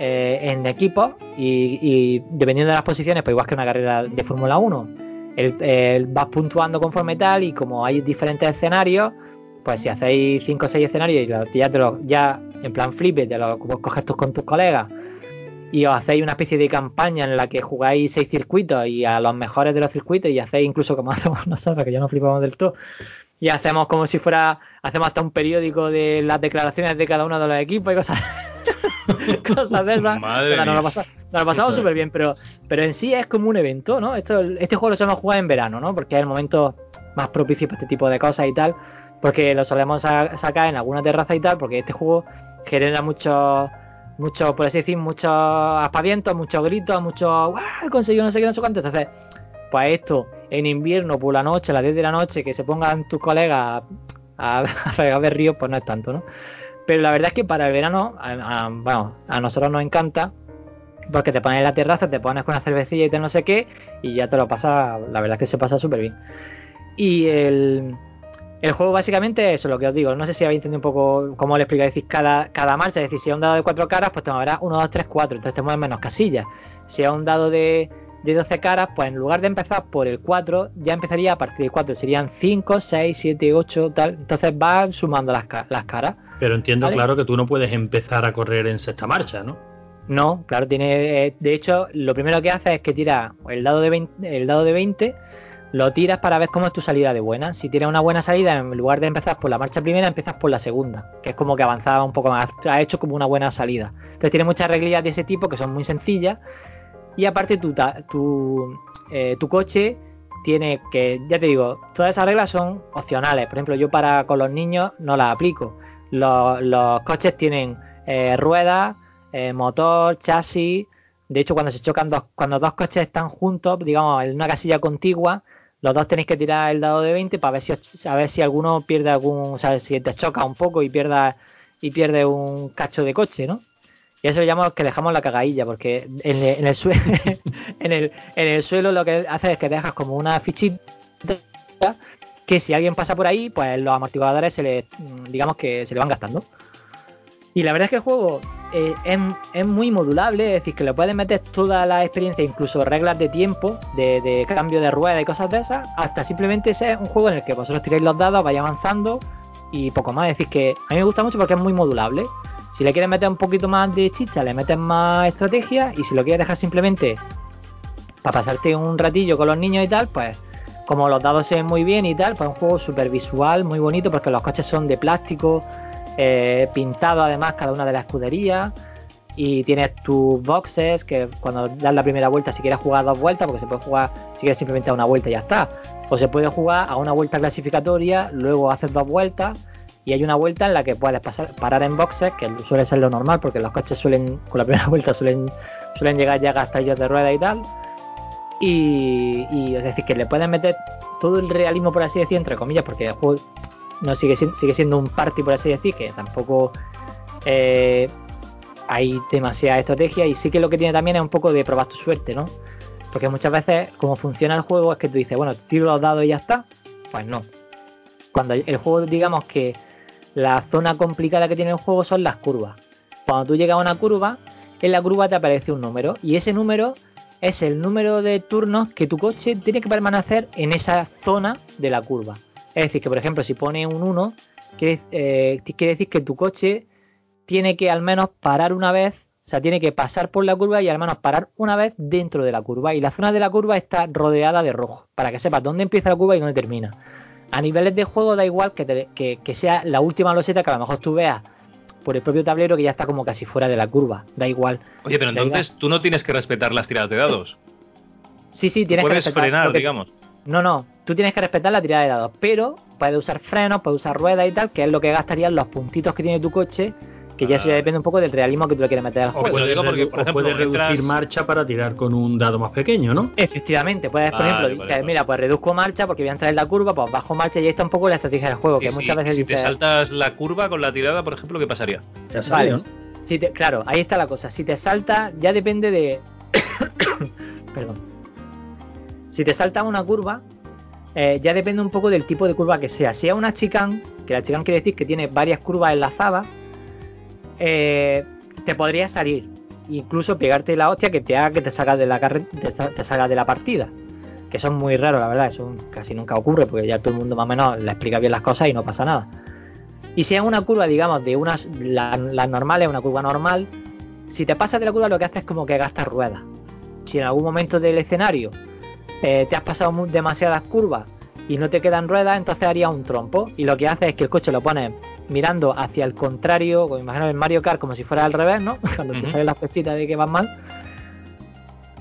eh, en equipo y, y dependiendo de las posiciones, pues igual que una carrera de Fórmula 1, el, el- vas puntuando conforme tal y como hay diferentes escenarios, pues si hacéis 5 o 6 escenarios y ya, te lo- ya en plan flip, te lo coges tú con tus colegas y os hacéis una especie de campaña en la que jugáis seis circuitos y a los mejores de los circuitos y hacéis incluso como *laughs* hacemos nosotros, que ya no flipamos del todo, y hacemos como si fuera, hacemos hasta un periódico de las declaraciones de cada uno de los equipos y cosas, *laughs* cosas de esas. Madre Nada, nos, lo nos pasamos súper bien, pero, pero en sí es como un evento, ¿no? Esto, este juego lo solemos jugar en verano, ¿no? Porque es el momento más propicio para este tipo de cosas y tal, porque lo solemos sa- sacar en alguna terraza y tal, porque este juego genera muchos mucho, por así decir, muchos aspavientos, muchos gritos, muchos ¡guau! He conseguido no sé qué, no sé cuánto. Entonces, pues esto, en invierno, por la noche, a las 10 de la noche, que se pongan tus colegas a, *laughs* a, a ver ríos, pues no es tanto, ¿no? Pero la verdad es que para el verano, a, bueno, a nosotros nos encanta, porque te pones en la terraza, te pones con una cervecilla y te no sé qué, y ya te lo pasa, la verdad es que se pasa súper bien. Y el, el juego básicamente es eso, lo que os digo. No sé si habéis entendido un poco cómo le explico. Cada, cada marcha, es decir, si es un dado de cuatro caras, pues te moverás 1, 2, 3, 4. Entonces te mueves menos casillas. Si es un dado de, de 12 caras, pues en lugar de empezar por el 4, ya empezaría a partir del 4. Serían 5, 6, 7, 8, tal. Entonces vas sumando las, las caras. Pero entiendo, ¿Vale? claro, que tú no puedes empezar a correr en sexta marcha, ¿no? No, claro, tiene. eh, De hecho, lo primero que hace es que tira el dado de 20, el dado de 20 lo tiras para ver cómo es tu salida de buena. Si tienes una buena salida, en lugar de empezar por la marcha primera, empiezas por la segunda, que es como que avanzaba un poco más. Ha hecho como una buena salida. Entonces tiene muchas reglillas de ese tipo que son muy sencillas. Y aparte tu, tu, eh, tu coche tiene que, ya te digo, todas esas reglas son opcionales. Por ejemplo, yo para con los niños no las aplico. Los, los coches tienen eh, ruedas, eh, motor, chasis. De hecho, cuando se chocan dos, cuando dos coches están juntos, digamos, en una casilla contigua, los dos tenéis que tirar el dado de 20 para ver si, a ver si alguno pierde algún, o sea, si te choca un poco y pierda y pierde un cacho de coche, ¿no? Y eso le llamamos que dejamos la cagadilla, porque en, el- en el, sue- *laughs* en el, en el suelo lo que hace es que dejas como una fichita que si alguien pasa por ahí, pues los amortiguadores se le, digamos que se le van gastando. Y la verdad es que el juego eh, es, es muy modulable, es decir, que le puedes meter toda la experiencia, incluso reglas de tiempo, de, cambio de rueda y cosas de esas, hasta simplemente ser un juego en el que vosotros tiráis los dados, vais avanzando y poco más. Es decir, que a mí me gusta mucho porque es muy modulable. Si le quieres meter un poquito más de chicha, le metes más estrategia. Y si lo quieres dejar simplemente para pasarte un ratillo con los niños y tal, pues como los dados se ven muy bien y tal, pues es un juego súper visual, muy bonito, porque los coches son de plástico, eh, pintado además cada una de las escuderías. Y tienes tus boxes que cuando das la primera vuelta, si quieres jugar dos vueltas, porque se puede jugar si quieres simplemente a una vuelta y ya está. O se puede jugar a una vuelta clasificatoria, luego haces dos vueltas y hay una vuelta en la que puedes pasar, parar en boxes, que suele ser lo normal, porque los coches suelen, con la primera *laughs* vuelta suelen, suelen llegar ya gastallos de rueda y tal. Y, y, es decir, que le pueden meter todo el realismo, por así decir, entre comillas, porque el juego no sigue, sigue siendo un party, por así decir, que tampoco eh, hay demasiada estrategia. Y sí que lo que tiene también es un poco de probar tu suerte, ¿no? Porque muchas veces, como funciona el juego, es que tú dices, bueno, tiro los dados y ya está. Pues no. Cuando el juego, digamos que la zona complicada que tiene el juego son las curvas. Cuando tú llegas a una curva, en la curva te aparece un número. Y ese número es el número de turnos que tu coche tiene que permanecer en esa zona de la curva. Es decir, que por ejemplo, si pone un 1, quiere, eh, quiere decir que tu coche tiene que al menos parar una vez, o sea, tiene que pasar por la curva y al menos parar una vez dentro de la curva. Y la zona de la curva está rodeada de rojo, para que sepas dónde empieza la curva y dónde termina. A niveles de juego da igual que, te, que, que sea la última loseta que a lo mejor tú veas por el propio tablero que ya está como casi fuera de la curva. Da igual. Oye, pero entonces tú no tienes que respetar las tiradas de dados. Sí, sí, tienes puedes que respetar. frenar, digamos. No, no, tú tienes que respetar la tirada de dados, pero puedes usar frenos, puedes usar ruedas y tal, que es lo que gastarían los puntitos que tiene tu coche, que ya eso ya depende un poco del realismo que tú le quieres meter al O juego. puedes, digo porque, por o ejemplo, puedes reducir entras- marcha para tirar con un dado más pequeño, ¿no? Efectivamente, puedes, por Vale, ejemplo, vale, dices, vale. mira, pues reduzco marcha porque voy a entrar en la curva, pues bajo marcha y ahí está un poco la estrategia del juego, que si, muchas veces si te saltas la curva con la tirada, por ejemplo, ¿qué pasaría? Te ha salido, Vale. ¿no? Si te- claro, ahí está la cosa. Si te salta, ya depende de. *coughs* Perdón. Si te salta una curva, eh, ya depende un poco del tipo de curva que sea. Si es una chicane, que la chicane quiere decir que tiene varias curvas enlazadas, eh, te podría salir. Incluso pegarte la hostia que te haga que te salgas de la carre- te, sa- te salgas de la partida. Que son muy raros, la verdad. Eso casi nunca ocurre, porque ya todo el mundo más o menos le explica bien las cosas y no pasa nada. Y si es una curva, digamos, de unas. La, la normal es una curva normal. Si te pasas de la curva, lo que haces es como que gastas ruedas. Si en algún momento del escenario eh, te has pasado demasiadas curvas y no te quedan ruedas, entonces haría un trompo. Y lo que hace es que el coche lo pones mirando hacia el contrario, como imagino en Mario Kart, como si fuera al revés, ¿no? *laughs* Cuando te Ujú. sale la flechita de que vas mal.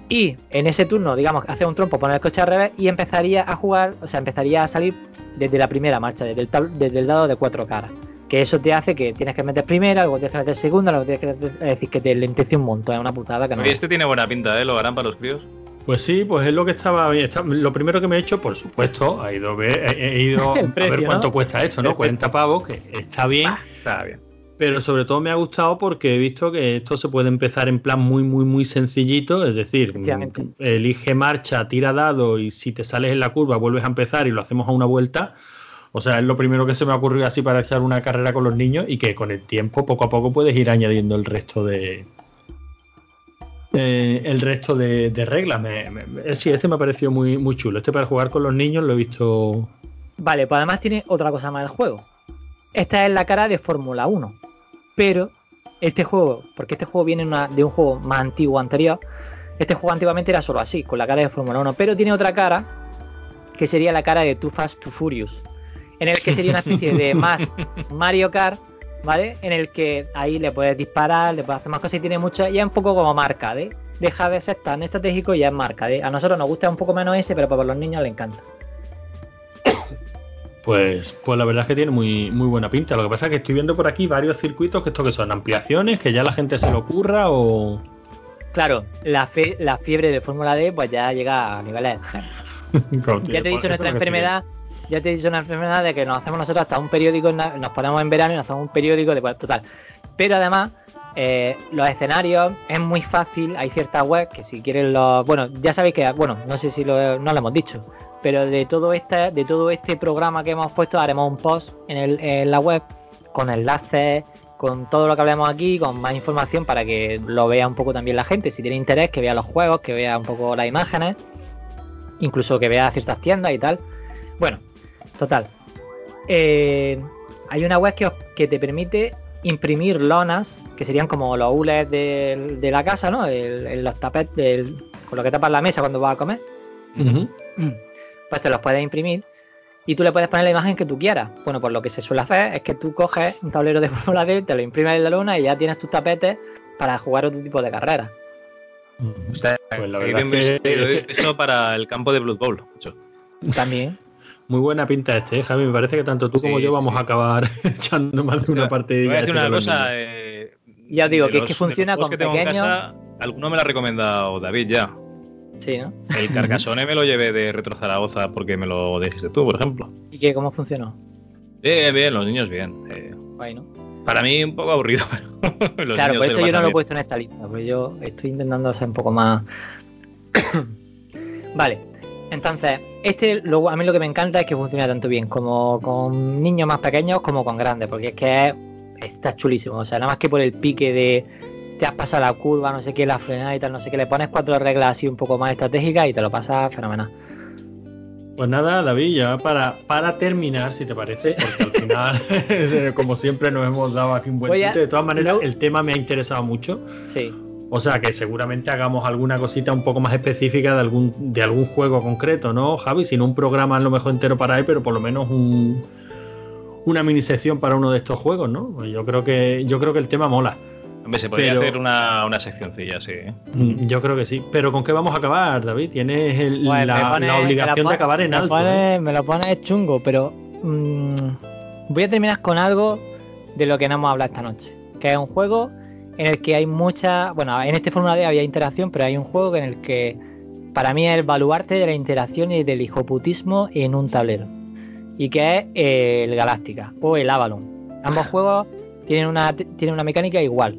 Y en ese turno, digamos, hace un trompo, poner el coche al revés y empezaría a jugar, o sea, empezaría a salir desde la primera marcha, desde el, tab- desde el dado de cuatro caras. Que eso te hace que tienes que meter primera, luego tienes que meter segunda, luego tienes que meter, es decir, que te lentece un montón, es una putada que no. Oye, este tiene buena pinta, ¿eh? Lo harán para los críos. Pues sí, pues es lo que estaba, está- Lo primero que me he hecho, por supuesto, ha ido a ver, he, he ido *laughs* a ver cuánto ¿no? cuesta esto, ¿no? El *laughs* 40 pavos, que está bien. Está bien. Pero sobre todo me ha gustado porque he visto que esto se puede empezar en plan muy, muy, muy sencillito. Es decir, mm, elige marcha, tira dado y si te sales en la curva vuelves a empezar y lo hacemos a una vuelta. O sea, es lo primero que se me ha ocurrido así para echar una carrera con los niños y que con el tiempo, poco a poco, puedes ir añadiendo el resto de. Eh, el resto de, de reglas. Me- me- me- sí, este me ha parecido muy, muy chulo. Este para jugar con los niños lo he visto. Vale, pues además tiene otra cosa más del juego. Esta es la cara de Fórmula 1. Pero este juego, porque este juego viene una- de un juego más antiguo anterior, este juego antiguamente era solo así, con la cara de Fórmula 1, pero tiene otra cara, que sería la cara de Too Fast, Too Furious, en el que sería una especie de *laughs* más Mario Kart, ¿vale? En el que ahí le puedes disparar, le puedes hacer más cosas y tiene mucho, ya es un poco como marca, ¿de? Deja de ser tan estratégico y ya es marca, ¿de? A nosotros nos gusta un poco menos ese, pero para los niños les encanta. *coughs* Pues, pues la verdad es que tiene muy, muy buena pinta. Lo que pasa es que estoy viendo por aquí varios circuitos que esto que son ampliaciones, que ya la gente se lo ocurra o. Claro, la, fe- la fiebre de Fórmula D pues ya llega a niveles. *laughs* Ya te he dicho, nuestra enfermedad Ya te he dicho una enfermedad de que nos hacemos nosotros hasta un periódico, nos ponemos en verano y nos hacemos un periódico de total. Pero además, eh, los escenarios es muy fácil, hay ciertas webs que si quieren los. Bueno, ya sabéis que, bueno, no sé si no lo hemos dicho, pero de todo este, de todo este programa que hemos puesto, haremos un post en, el- en la web con enlaces, con todo lo que hablemos aquí, con más información para que lo vea un poco también la gente. Si tiene interés, que vea los juegos, que vea un poco las imágenes, incluso que vea ciertas tiendas y tal. Bueno, total. Eh, hay una web que, os- que te permite imprimir lonas, que serían como los hules de, de la casa, ¿no? El- el- los tapetes, el- con lo que tapas la mesa cuando vas a comer. Pues te los puedes imprimir y tú le puedes poner la imagen que tú quieras. Bueno, pues lo que se suele hacer es que tú coges un tablero de *laughs* Fórmula D, te lo imprimes en la luna y ya tienes tus tapetes para jugar otro tipo de carreras. Está Pues la verdad bien es que- vestido, *laughs* eso para el campo de Blood Bowl. macho. También. Muy buena pinta este, ¿eh, Javi. Me parece que tanto tú como yo vamos sí. a acabar *laughs* echando más de una Te partida. voy a decir una cosa. eh, Ya digo, que es que funciona con que pequeños. casa, alguno me lo ha recomendado David ya. Sí, ¿no? El Carcassonne me lo llevé de Retro Zaragoza porque me lo dijiste tú, por ejemplo. ¿Y qué, cómo funcionó? Bien, bien, los niños bien. eh, Guay, ¿no? para mí un poco aburrido, *laughs* pero claro, por eso yo no lo he puesto en esta lista, porque yo estoy intentando ser un poco más. *coughs* vale, entonces, este luego a mí lo que me encanta es que funciona tanto bien como con niños más pequeños como con grandes, porque es que es- está chulísimo. O sea, nada más que por el pique de te has pasado la curva, no sé qué, la frenada y tal, no sé qué, le pones cuatro reglas así un poco más estratégicas y te lo pasas fenomenal. Pues nada, David, ya para, para terminar, si te parece, porque al final, *laughs* como siempre, nos hemos dado aquí un buen a-. De todas maneras, el tema me ha interesado mucho. Sí. O sea que seguramente hagamos alguna cosita un poco más específica de algún, de algún juego concreto, ¿no, Javi? Si no un programa a lo mejor entero para él, pero por lo menos un, una mini sección para uno de estos juegos, ¿no? Pues Yo creo que, yo creo que el tema mola. Hombre, se podría Pero- hacer una, una seccioncilla, sí. ¿eh? Mm, Yo creo que sí. Pero ¿con qué vamos a acabar, David? Tienes el- Pues la, pone- la obligación pone- de acabar en me alto. pone- ¿eh? Me lo pones chungo, pero mm, voy a terminar con algo de lo que no hemos hablado esta noche. Que es un juego en el que hay mucha. Bueno, en este Fórmula D había interacción, pero hay un juego en el que para mí es el baluarte de la interacción y del hijoputismo en un tablero. Y que es eh, el Galáctica o el Avalon. Ambos juegos tienen una, tienen una mecánica igual.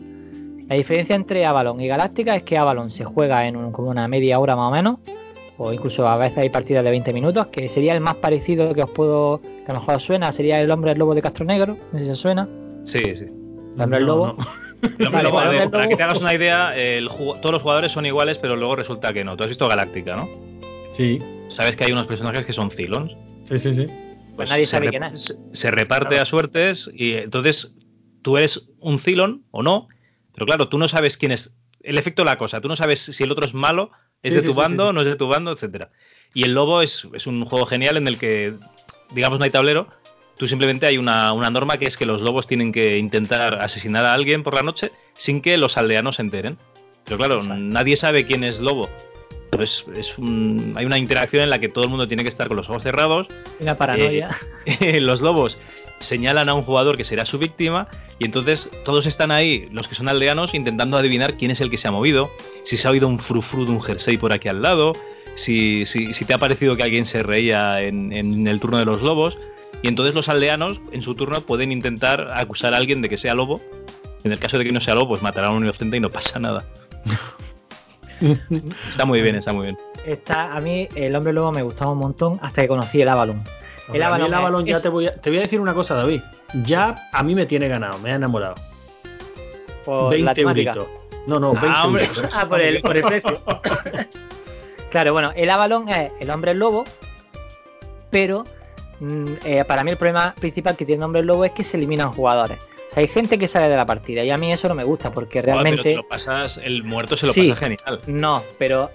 La diferencia entre Avalon y Galáctica es que Avalon se juega en un- como una media hora más o menos, o incluso a veces hay partidas de 20 minutos, que sería el más parecido que os puedo, que a lo mejor os suena, sería el hombre lobo de Castro Negro, no sé si os suena. Sí, sí. El hombre No, lobo. no. *laughs* Vale, para ver, que te hagas una idea, *laughs* el todos los jugadores son iguales, pero luego resulta que no. Tú has visto Galáctica, ¿no? Sí, Sabes que hay unos personajes que son Cylons. sí, sí, sí. Pues nadie sabe quién es. Se, reparte a suertes y entonces tú eres un Cylon o no, pero claro, tú no sabes quién es. El efecto de la cosa, tú no sabes si el otro es malo, es Sí, de tu sí, bando, sí, sí. no es de tu bando, etcétera. Y el lobo es, es un juego genial en el que, digamos, no hay tablero. Tú simplemente hay una, una norma que es que los lobos tienen que intentar asesinar a alguien por la noche sin que los aldeanos se enteren. Pero claro, Exacto. nadie sabe quién es lobo. Pues es un- hay una interacción en la que todo el mundo tiene que estar con los ojos cerrados Una paranoia. *laughs* los lobos señalan a un jugador que será su víctima y entonces todos están ahí, los que son aldeanos, intentando adivinar quién es el que se ha movido, si se ha oído un frufru de un jersey por aquí al lado, si, si- si te ha parecido que alguien se reía en, en el turno de los lobos y entonces los aldeanos en su turno pueden intentar acusar a alguien de que sea lobo. En el caso de que no sea lobo, pues matará a un inocente y no pasa nada. *laughs* está muy bien, está muy bien. Está, a mí el hombre lobo me gustaba un montón hasta que conocí el Avalon. El Avalon, el Avalon ya es- te voy, a, te voy a decir una cosa, David. Ya a mí me tiene ganado, me ha enamorado. por la 20 temática. euritos. No, no, 20 Ah, hombre. euros. *laughs* Ah, por el, por el precio. *laughs* claro, bueno, el Avalon es el hombre lobo, pero eh, para mí el problema principal que tiene el hombre lobo es que se eliminan jugadores. O sea, hay gente que sale de la partida y a mí eso no me gusta porque pero realmente te lo pasas, el muerto se lo Sí. pasa genial. no, pero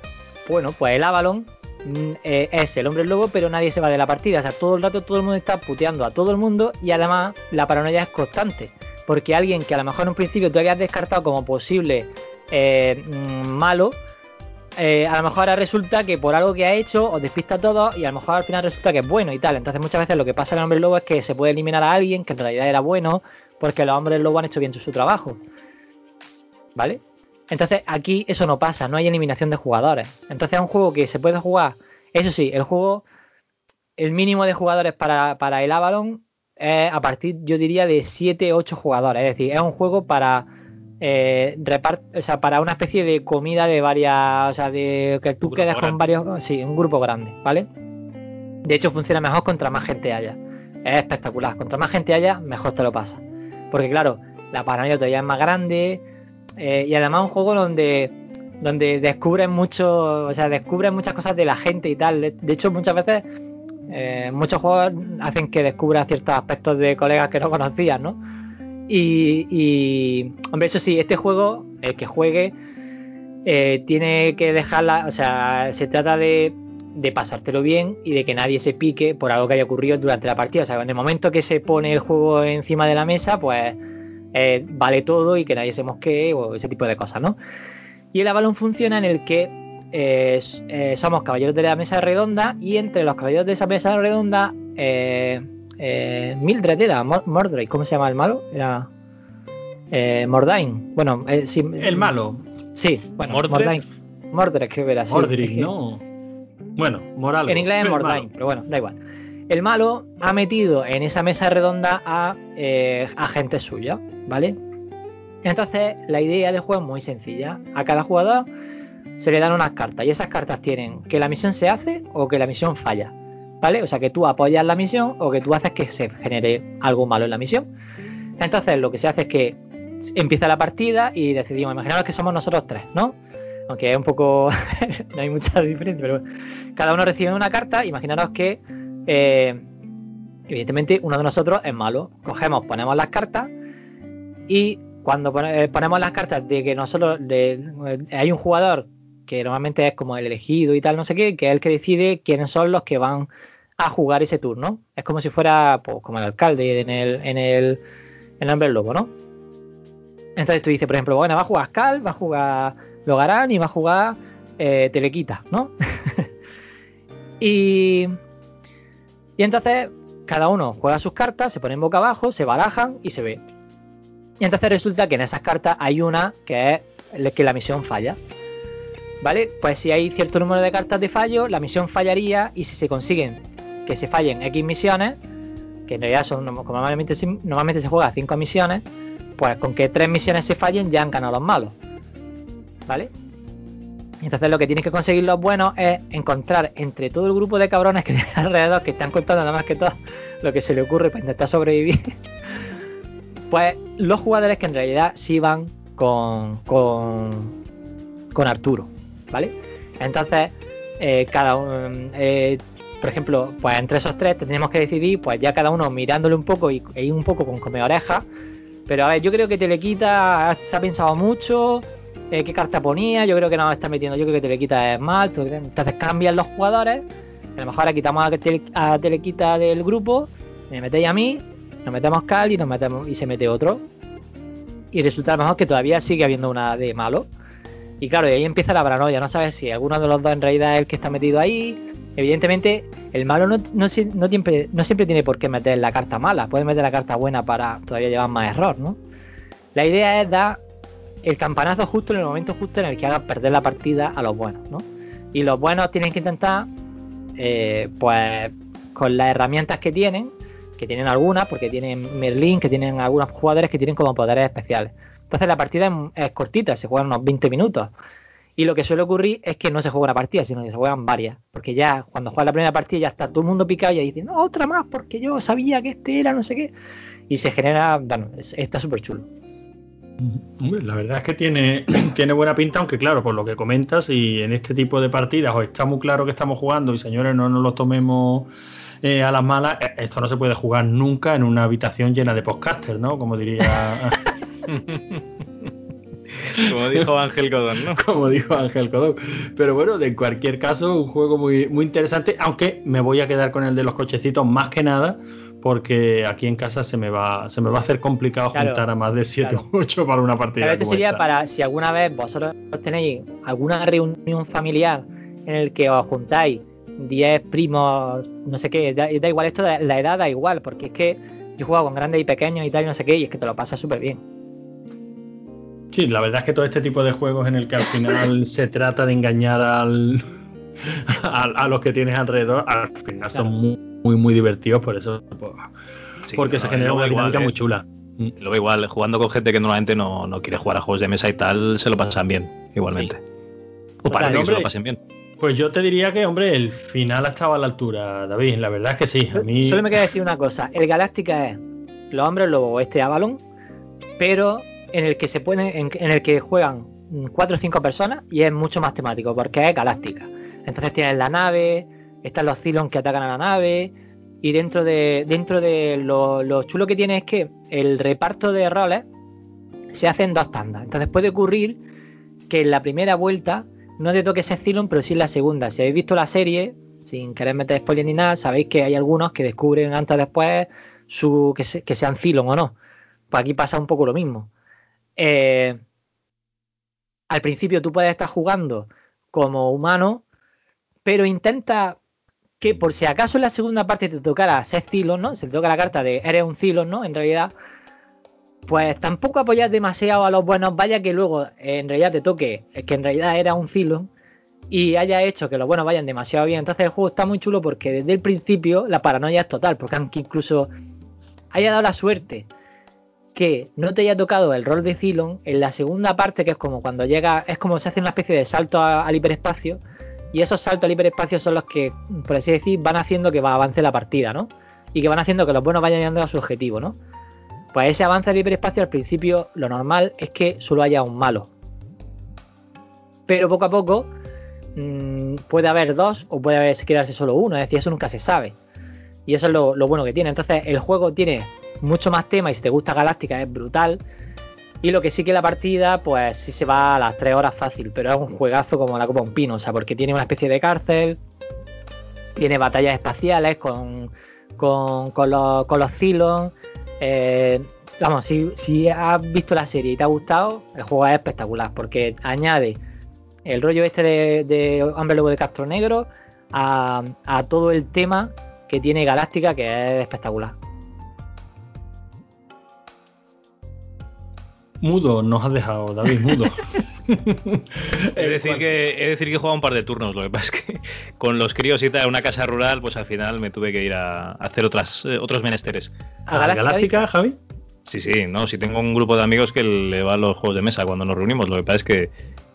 bueno, pues el Avalon mm, eh, es el hombre lobo, pero nadie se va de la partida. O sea, todo el rato todo el mundo está puteando a todo el mundo y además la paranoia es constante. Porque alguien que a lo mejor en un principio tú habías descartado como posible eh, mm, malo, eh, a lo mejor ahora resulta que por algo que ha hecho os despista a todos y a lo mejor al final resulta que es bueno y tal. Entonces muchas veces lo que pasa en el hombre lobo es que se puede eliminar a alguien que en realidad era bueno porque los hombres lobo han hecho bien su trabajo. ¿Vale? Entonces aquí eso no pasa, no hay eliminación de jugadores. Entonces es un juego que se puede jugar. Eso sí, el juego el mínimo de jugadores para, para el Avalon es a partir, yo diría, de 7, 8 jugadores. Es decir, es un juego para eh, repart o sea, para una especie de comida de varias. O sea, de que tú quedes con varios. Sí, un grupo grande, ¿vale? De hecho, funciona mejor contra más gente haya. Es espectacular. Contra más gente haya, mejor te lo pasa. Porque, claro, la paranoia todavía es más grande. eh, y además un juego donde donde descubres mucho, o sea, descubres muchas cosas de la gente y tal. De, de hecho, muchas veces eh, muchos juegos hacen que descubras ciertos aspectos de colegas que no conocías, ¿no? Y, y, hombre, eso sí, este juego, el que juegue, eh, tiene que dejarla, o sea, se trata de, de pasártelo bien y de que nadie se pique por algo que haya ocurrido durante la partida. O sea, en el momento que se pone el juego encima de la mesa, pues eh, vale todo y que nadie se mosquee o ese tipo de cosas, ¿no? Y el Avalon funciona en el que eh, somos caballeros de la mesa redonda y entre los caballeros de esa mesa redonda, eh, Mildred era, Mor Mordred, ¿cómo se llama el malo? Era eh, Mordain. Bueno, eh, sí, El malo. Sí, bueno, ¿Mordred? Mordain. Mordred, creo que era así. Es que- ¿no? Bueno, Moral. En inglés es *laughs* Mordain, pero bueno, da igual. El malo ha metido en esa mesa redonda a eh, agentes suyos, ¿vale? Entonces, la idea del juego es muy sencilla. A cada jugador se le dan unas cartas y esas cartas tienen que la misión se hace o que la misión falla, ¿vale? O sea, que tú apoyas la misión o que tú haces que se genere algo malo en la misión. Entonces, lo que se hace es que empieza la partida y decidimos, imaginaos que somos nosotros tres, ¿no? Aunque es un poco. *laughs* no hay mucha diferencia, pero bueno. cada uno recibe una carta. Imaginaros que, eh, evidentemente, uno de nosotros es malo. Cogemos, ponemos las cartas y cuando eh, ponemos las cartas de que nosotros. eh, hay un jugador que normalmente es como el elegido y tal, no sé qué, que es el que decide quiénes son los que van a jugar ese turno. Es como si fuera pues, como el alcalde en el, en el, en el hombre lobo, ¿no? Entonces tú dices, por ejemplo, bueno, va a jugar Cal, va a jugar Logarán y va a jugar eh, Telequita, ¿no? *laughs* y, y entonces cada uno juega sus cartas, se ponen boca abajo, se barajan y se ve. Y entonces resulta que en esas cartas hay una que es la- que la misión falla. ¿Vale? Pues si hay cierto número de cartas de fallo, la misión fallaría y si se consiguen que se fallen X misiones, que en realidad son como normalmente, normalmente se juega 5 misiones, pues con que 3 misiones se fallen ya han ganado los malos. ¿Vale? Entonces lo que tienes que conseguir los buenos es encontrar entre todo el grupo de cabrones que *laughs* tienes alrededor, que están contando nada más que todo lo que se le ocurre para intentar sobrevivir, *laughs* pues los jugadores que en realidad sí van con, con, con Arturo, ¿vale? Entonces, eh, cada eh, por ejemplo, pues entre esos tres tendríamos que decidir, pues ya cada uno mirándole un poco y, y un poco con come oreja. Pero a ver, yo creo que Telequita se ha pensado mucho. eh, qué carta ponía, yo creo que no está metiendo, yo creo que Telequita es mal. Entonces cambian los jugadores. A lo mejor ahora quitamos a Telequita del grupo, me metéis a mí, nos metemos Cal y nos metemos y se mete otro. Y resulta a lo mejor que todavía sigue habiendo una de malo. Y claro, y ahí empieza la paranoia, no sabes si alguno de los dos en realidad es el que está metido ahí. Evidentemente, el malo no, no, si- no siempre, tiene por qué meter la carta mala, puede meter la carta buena para todavía llevar más error, ¿no? La idea es dar el campanazo justo en el momento justo en el que haga perder la partida a los buenos, ¿no? Y los buenos tienen que intentar, eh, pues, con las herramientas que tienen, que tienen algunas, porque tienen Merlin, que tienen algunos jugadores que tienen como poderes especiales. Entonces la partida es, es cortita, se juegan unos 20 minutos. Y lo que suele ocurrir es que no se juega una partida, sino que se juegan varias. Porque ya cuando juegas la primera partida ya está todo el mundo picado y ya dice, no, otra más, porque yo sabía que este era no sé qué. Y se genera, bueno, es- está súper chulo. La verdad es que tiene, *clears throat* tiene buena pinta, aunque claro, por lo que comentas, y en este tipo de partidas os está muy claro que estamos jugando y señores, no nos lo tomemos eh, a las malas, eh, esto no se puede jugar nunca en una habitación llena de podcasters, ¿no? Como diría, *laughs* *laughs* Como dijo Ángel Codón, ¿no? como dijo Ángel Codón. Pero bueno, de cualquier caso, un juego muy, muy interesante, aunque me voy a quedar con el de los cochecitos más que nada, porque aquí en casa se me va, se me va a hacer complicado Claro, juntar a más de 7 claro. o 8 para una partida. Pero esto sería esta. para si alguna vez vosotros tenéis alguna reunión familiar en el que os juntáis 10 primos, no sé qué, da, da igual esto, de la edad da igual, porque es que yo he jugado con grandes y pequeños y tal, y no sé qué, y es que te lo pasas súper bien. Sí, la verdad es que todo este tipo de juegos en el que al final *laughs* se trata de engañar al, *laughs* a, a los que tienes alrededor, al final son muy, muy, muy divertidos, por eso. Sí, porque no, se eh, genera una dinámica eh, muy chula. Lo veo igual, jugando con gente que normalmente no, no quiere jugar a juegos de mesa y tal, se lo pasan bien, igualmente. O parece que se lo pasen bien. Pues yo te diría que, hombre, el final ha estado a la altura, David. La verdad es que sí. A mí. Solo me queda decir una cosa. El Galáctica es los hombres lobo o este Avalon, pero en el que se pone, en, en el que juegan cuatro o cinco personas y es mucho más temático porque es Galáctica. Entonces tienes la nave, están los Cylons que atacan a la nave y dentro de dentro de lo, lo chulo que tiene es que el reparto de roles se hace en dos tandas. Entonces puede ocurrir que en la primera vuelta no te toque ese Cylon, pero sí en la segunda. Si habéis visto la serie, sin querer meter spoiler ni nada, sabéis que hay algunos que descubren antes o después su, que, se- que sean Cylon o no. Pues aquí pasa un poco lo mismo. Eh, al principio tú puedes estar jugando como humano, pero intenta que por si acaso en la segunda parte te tocara ser Cylon, ¿no? Se te toca la carta de eres un Cylon, ¿no? En realidad, pues tampoco apoyas demasiado a los buenos, vaya que luego en realidad te toque que en realidad era un Cylon y haya hecho que los buenos vayan demasiado bien. Entonces el juego está muy chulo porque desde el principio la paranoia es total, porque aunque incluso haya dado la suerte que no te haya tocado el rol de Cylon, en la segunda parte, que es como cuando llega, es como se hace una especie de salto al hiperespacio, y esos saltos al hiperespacio son los que, por así decir, van haciendo que va- avance la partida, ¿no? Y que van haciendo que los buenos vayan llegando a su objetivo, ¿no? Pues ese avance al hiperespacio al principio lo normal es que solo haya un malo. Pero poco a poco mm, puede haber dos o puede quedarse solo uno, es decir, eso nunca se sabe. Y eso es lo bueno que tiene. Entonces el juego tiene mucho más tema y si te gusta Galáctica es brutal. Y lo que sí que la partida, pues sí se va a las 3 horas fácil, pero es un juegazo como la Copa un Pino, o sea, porque tiene una especie de cárcel, tiene batallas espaciales con, con, los, con eh, vamos, si, si has visto la serie y te ha gustado, el juego es espectacular, porque añade el rollo este de, de Hombre Lobo de Castro Negro a todo el tema que tiene Galáctica, que es espectacular. Mudo nos has dejado, David, mudo. *laughs* Es decir, que, es decir, que he jugado un par de turnos. Lo que pasa es que *laughs* con los críos y tal, en una casa rural, pues al final me tuve que ir a hacer otras, eh, otros menesteres. ¿A Galáctica, Galáctica, Javi? Sí, sí, no, si tengo un grupo de amigos que le van los juegos de mesa cuando nos reunimos. Lo que pasa es que,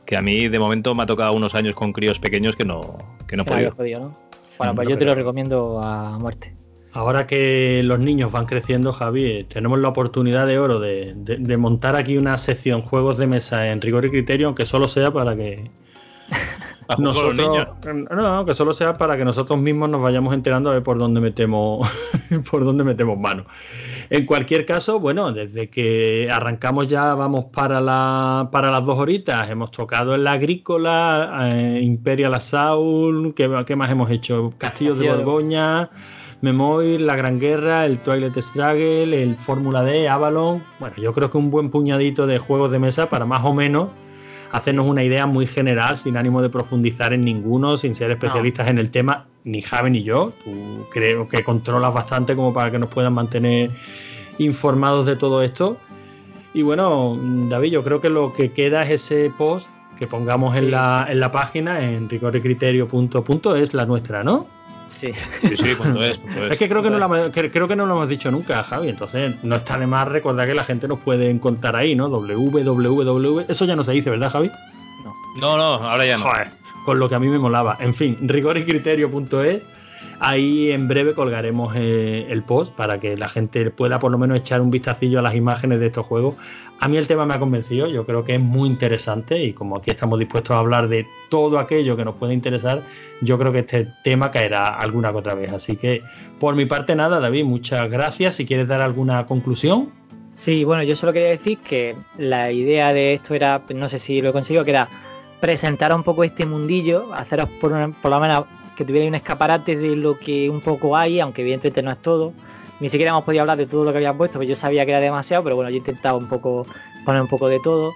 que a mí de momento me ha tocado unos años con críos pequeños que no, que no he podido. Bueno, pues yo te lo recomiendo a muerte. Ahora que los niños van creciendo, Javi, eh, tenemos la oportunidad de oro de, de- de montar aquí una sección juegos de mesa en rigor y criterio, aunque solo sea para que *laughs* nosotros, no, que solo sea para que nosotros mismos nos vayamos enterando a ver por dónde metemos, *laughs* por dónde metemos mano. En cualquier caso, bueno, desde que arrancamos ya vamos para la para las dos horitas. Hemos tocado en la agrícola, eh, Imperial Assault, ¿qué, qué más hemos hecho? Castillos de Castillo de- Borgoña, Memoir, La Gran Guerra, el Twilight Struggle, el Fórmula D, Avalon. Bueno, yo creo que un buen puñadito de juegos de mesa para más o menos hacernos una idea muy general, sin ánimo de profundizar en ninguno, sin ser especialistas en el tema, ni Javi ni yo. Tú creo que controlas bastante como para que nos puedan mantener informados de todo esto. Y bueno, David, yo creo que lo que queda es ese post que pongamos en, la, en la página, en rigorycriterio.punto, es la nuestra, ¿no? Sí. Sí, sí, punto es, punto es. Es que creo que, no lo, hemos- que- creo que no lo hemos dicho nunca, Javi. Entonces, no está de más recordar que la gente nos puede encontrar ahí, ¿no? www. Eso ya no se dice, ¿verdad, Javi? No, no, ahora ya no. Joder, con lo que a mí me molaba. En fin, rigorycriterio.es. Ahí en breve colgaremos eh, el post para que la gente pueda por lo menos echar un vistacillo a las imágenes de estos juegos. A mí el tema me ha convencido, yo creo que es muy interesante y como aquí estamos dispuestos a hablar de todo aquello que nos puede interesar, yo creo que este tema caerá alguna que otra vez. Así que por mi parte nada, David, muchas gracias. Si quieres dar alguna conclusión. Sí, bueno, yo solo quería decir que la idea de esto era, no sé si lo he conseguido, que era presentar un poco este mundillo, haceros por, una- por lo menos que tuvierais un escaparate de lo que un poco hay, aunque evidentemente no es todo. Ni siquiera hemos podido hablar de todo lo que habían puesto, porque yo sabía que era demasiado, pero bueno, yo he intentado un poco poner un poco de todo.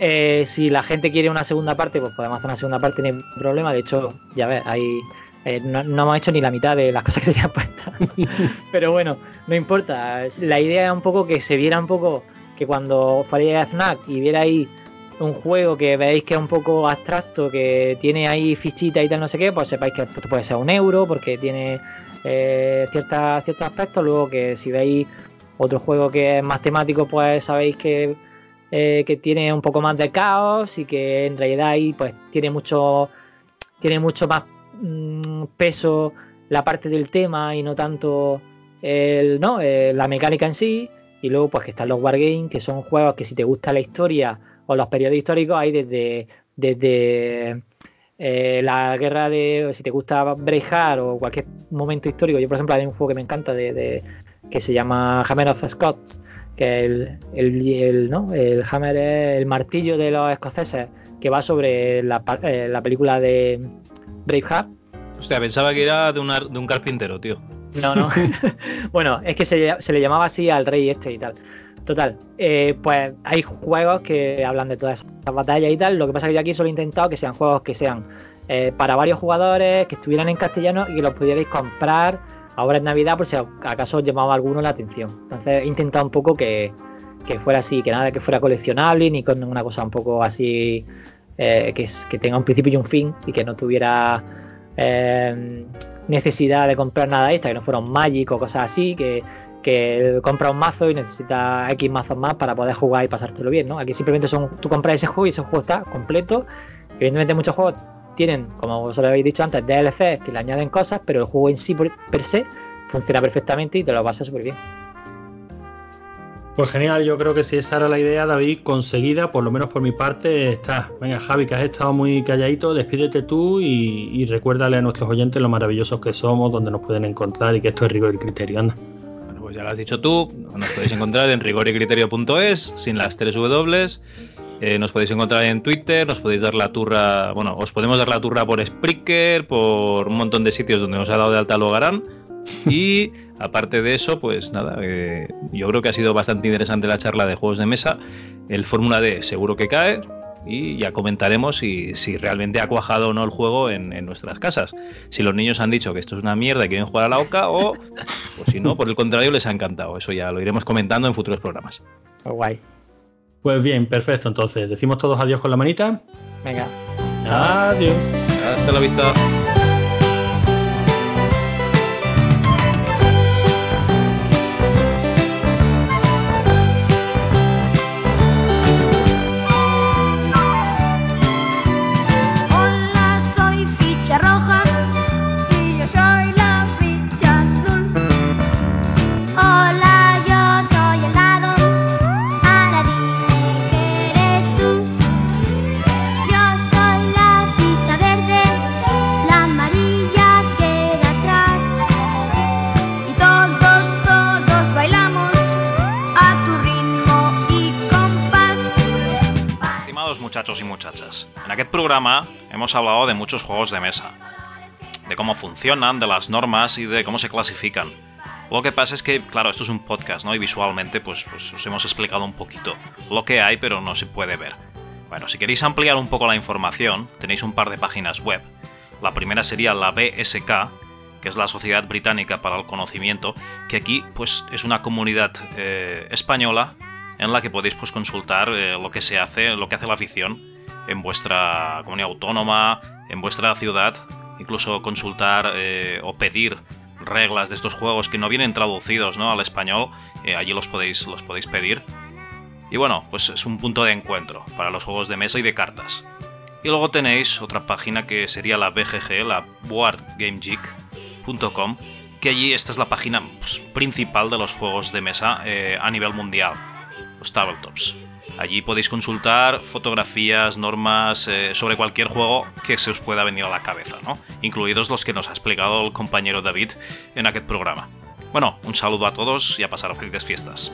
Eh, si la gente quiere una segunda parte, pues podemos hacer una segunda parte, no hay problema. De hecho, ya ves, ahí eh, no, no hemos hecho ni la mitad de las *laughs* cosas que tenían puestas. *laughs* Pero bueno, no importa. La idea es un poco que se viera un poco que cuando fuera a Snack y viera ahí un juego que veis que es un poco abstracto, que tiene ahí fichitas y tal, no sé qué, pues sepáis que puede ser un euro, porque tiene eh, ciertas, ciertos aspectos. Luego que si veis otro juego que es más temático, pues sabéis que, eh, que tiene un poco más de caos y que en realidad ahí pues tiene mucho, tiene mucho más mm, peso la parte del tema y no tanto el, ¿no? Eh, la mecánica en sí. Y luego pues que están los Wargames, que son juegos que si te gusta la historia los periodos históricos hay desde, desde eh, la guerra de, si te gusta brejar o cualquier momento histórico, yo por ejemplo hay un juego que me encanta de, de que se llama Hammer of Scots, que el, el, el, ¿no? el Hammer es el martillo de los escoceses, que va sobre la, eh, la película de Braveheart. Hostia, pensaba que era de, una, de un carpintero, tío. No, no. *laughs* *laughs* bueno, es que se, se, le llamaba así al rey este y tal. Total, eh, pues hay juegos que hablan de todas esas batallas y tal. Lo que pasa es que yo aquí solo he intentado que sean juegos que sean eh, para varios jugadores, que estuvieran en castellano y que los pudierais comprar ahora en Navidad por si acaso os llamaba alguno la atención. Entonces he intentado un poco que, que fuera así, que nada que fuera coleccionable ni con una cosa un poco así eh, que, tenga un principio y un fin y que no tuviera eh, necesidad de comprar nada extra, que no fuera un Magic o cosas así, que, que compra un mazo y necesita X mazos más para poder jugar y pasártelo bien, ¿no? Aquí simplemente son, tú compras ese juego y ese juego está completo. Evidentemente muchos juegos tienen, como os lo habéis dicho antes, DLC que le añaden cosas, pero el juego en sí per se funciona perfectamente y te lo pasa súper bien. Pues genial, yo creo que si esa era la idea, David, conseguida, por lo menos por mi parte, está. Venga, Javi, que has estado muy calladito, despídete tú y, recuérdale a nuestros oyentes lo maravillosos que somos, donde nos pueden encontrar y que esto es rigor y criterio. Anda. Pues ya lo has dicho tú, nos podéis encontrar en rigoricriterio.es, sin las tres W. Eh, nos podéis encontrar en Twitter, nos podéis dar la turra, bueno, os podemos dar la turra por Spreaker, por un montón de sitios donde nos ha dado de alta Logarán. Y aparte de eso, pues nada, eh, yo creo que ha sido bastante interesante la charla de juegos de mesa. El Fórmula D seguro que cae y ya comentaremos si, si realmente ha cuajado o no el juego en, en, nuestras casas. Si los niños han dicho que esto es una mierda y quieren jugar a la OCA o, o si no, por el contrario, les ha encantado. Eso ya lo iremos comentando en futuros programas. Oh, guay. Pues bien, perfecto. Entonces, decimos todos adiós con la manita. Venga. Adiós. Hasta la vista. Y muchachas, en aquest programa hemos hablado de muchos juegos de mesa, de cómo funcionan, de las normas y de cómo se clasifican. Lo que pasa es que, claro, esto es un podcast, ¿no? Y visualmente, pues, pues os hemos explicado un poquito lo que hay, pero no se puede ver. Bueno, si queréis ampliar un poco la información, tenéis un par de páginas web. La primera sería la BSK, que es la Sociedad Británica para el Conocimiento, que aquí, pues, es una comunidad eh, española en la que podéis pues consultar eh, lo que se hace, lo que hace la afición en vuestra comunidad autónoma, en vuestra ciudad, incluso consultar eh, o pedir reglas de estos juegos que no vienen traducidos ¿no? al español, eh, allí los podéis, los podéis pedir. Y bueno, pues es un punto de encuentro para los juegos de mesa y de cartas. Y luego tenéis otra página que sería la BGG, la boardgamegeek.com, que allí esta es la página pues, principal de los juegos de mesa a nivel mundial los tabletops. Allí podéis consultar fotografías, normas eh, sobre cualquier juego que se os pueda venir a la cabeza, ¿no? Incluidos los que nos ha explicado el compañero David en aquel programa. Bueno, un saludo a todos y a pasar felices fiestas.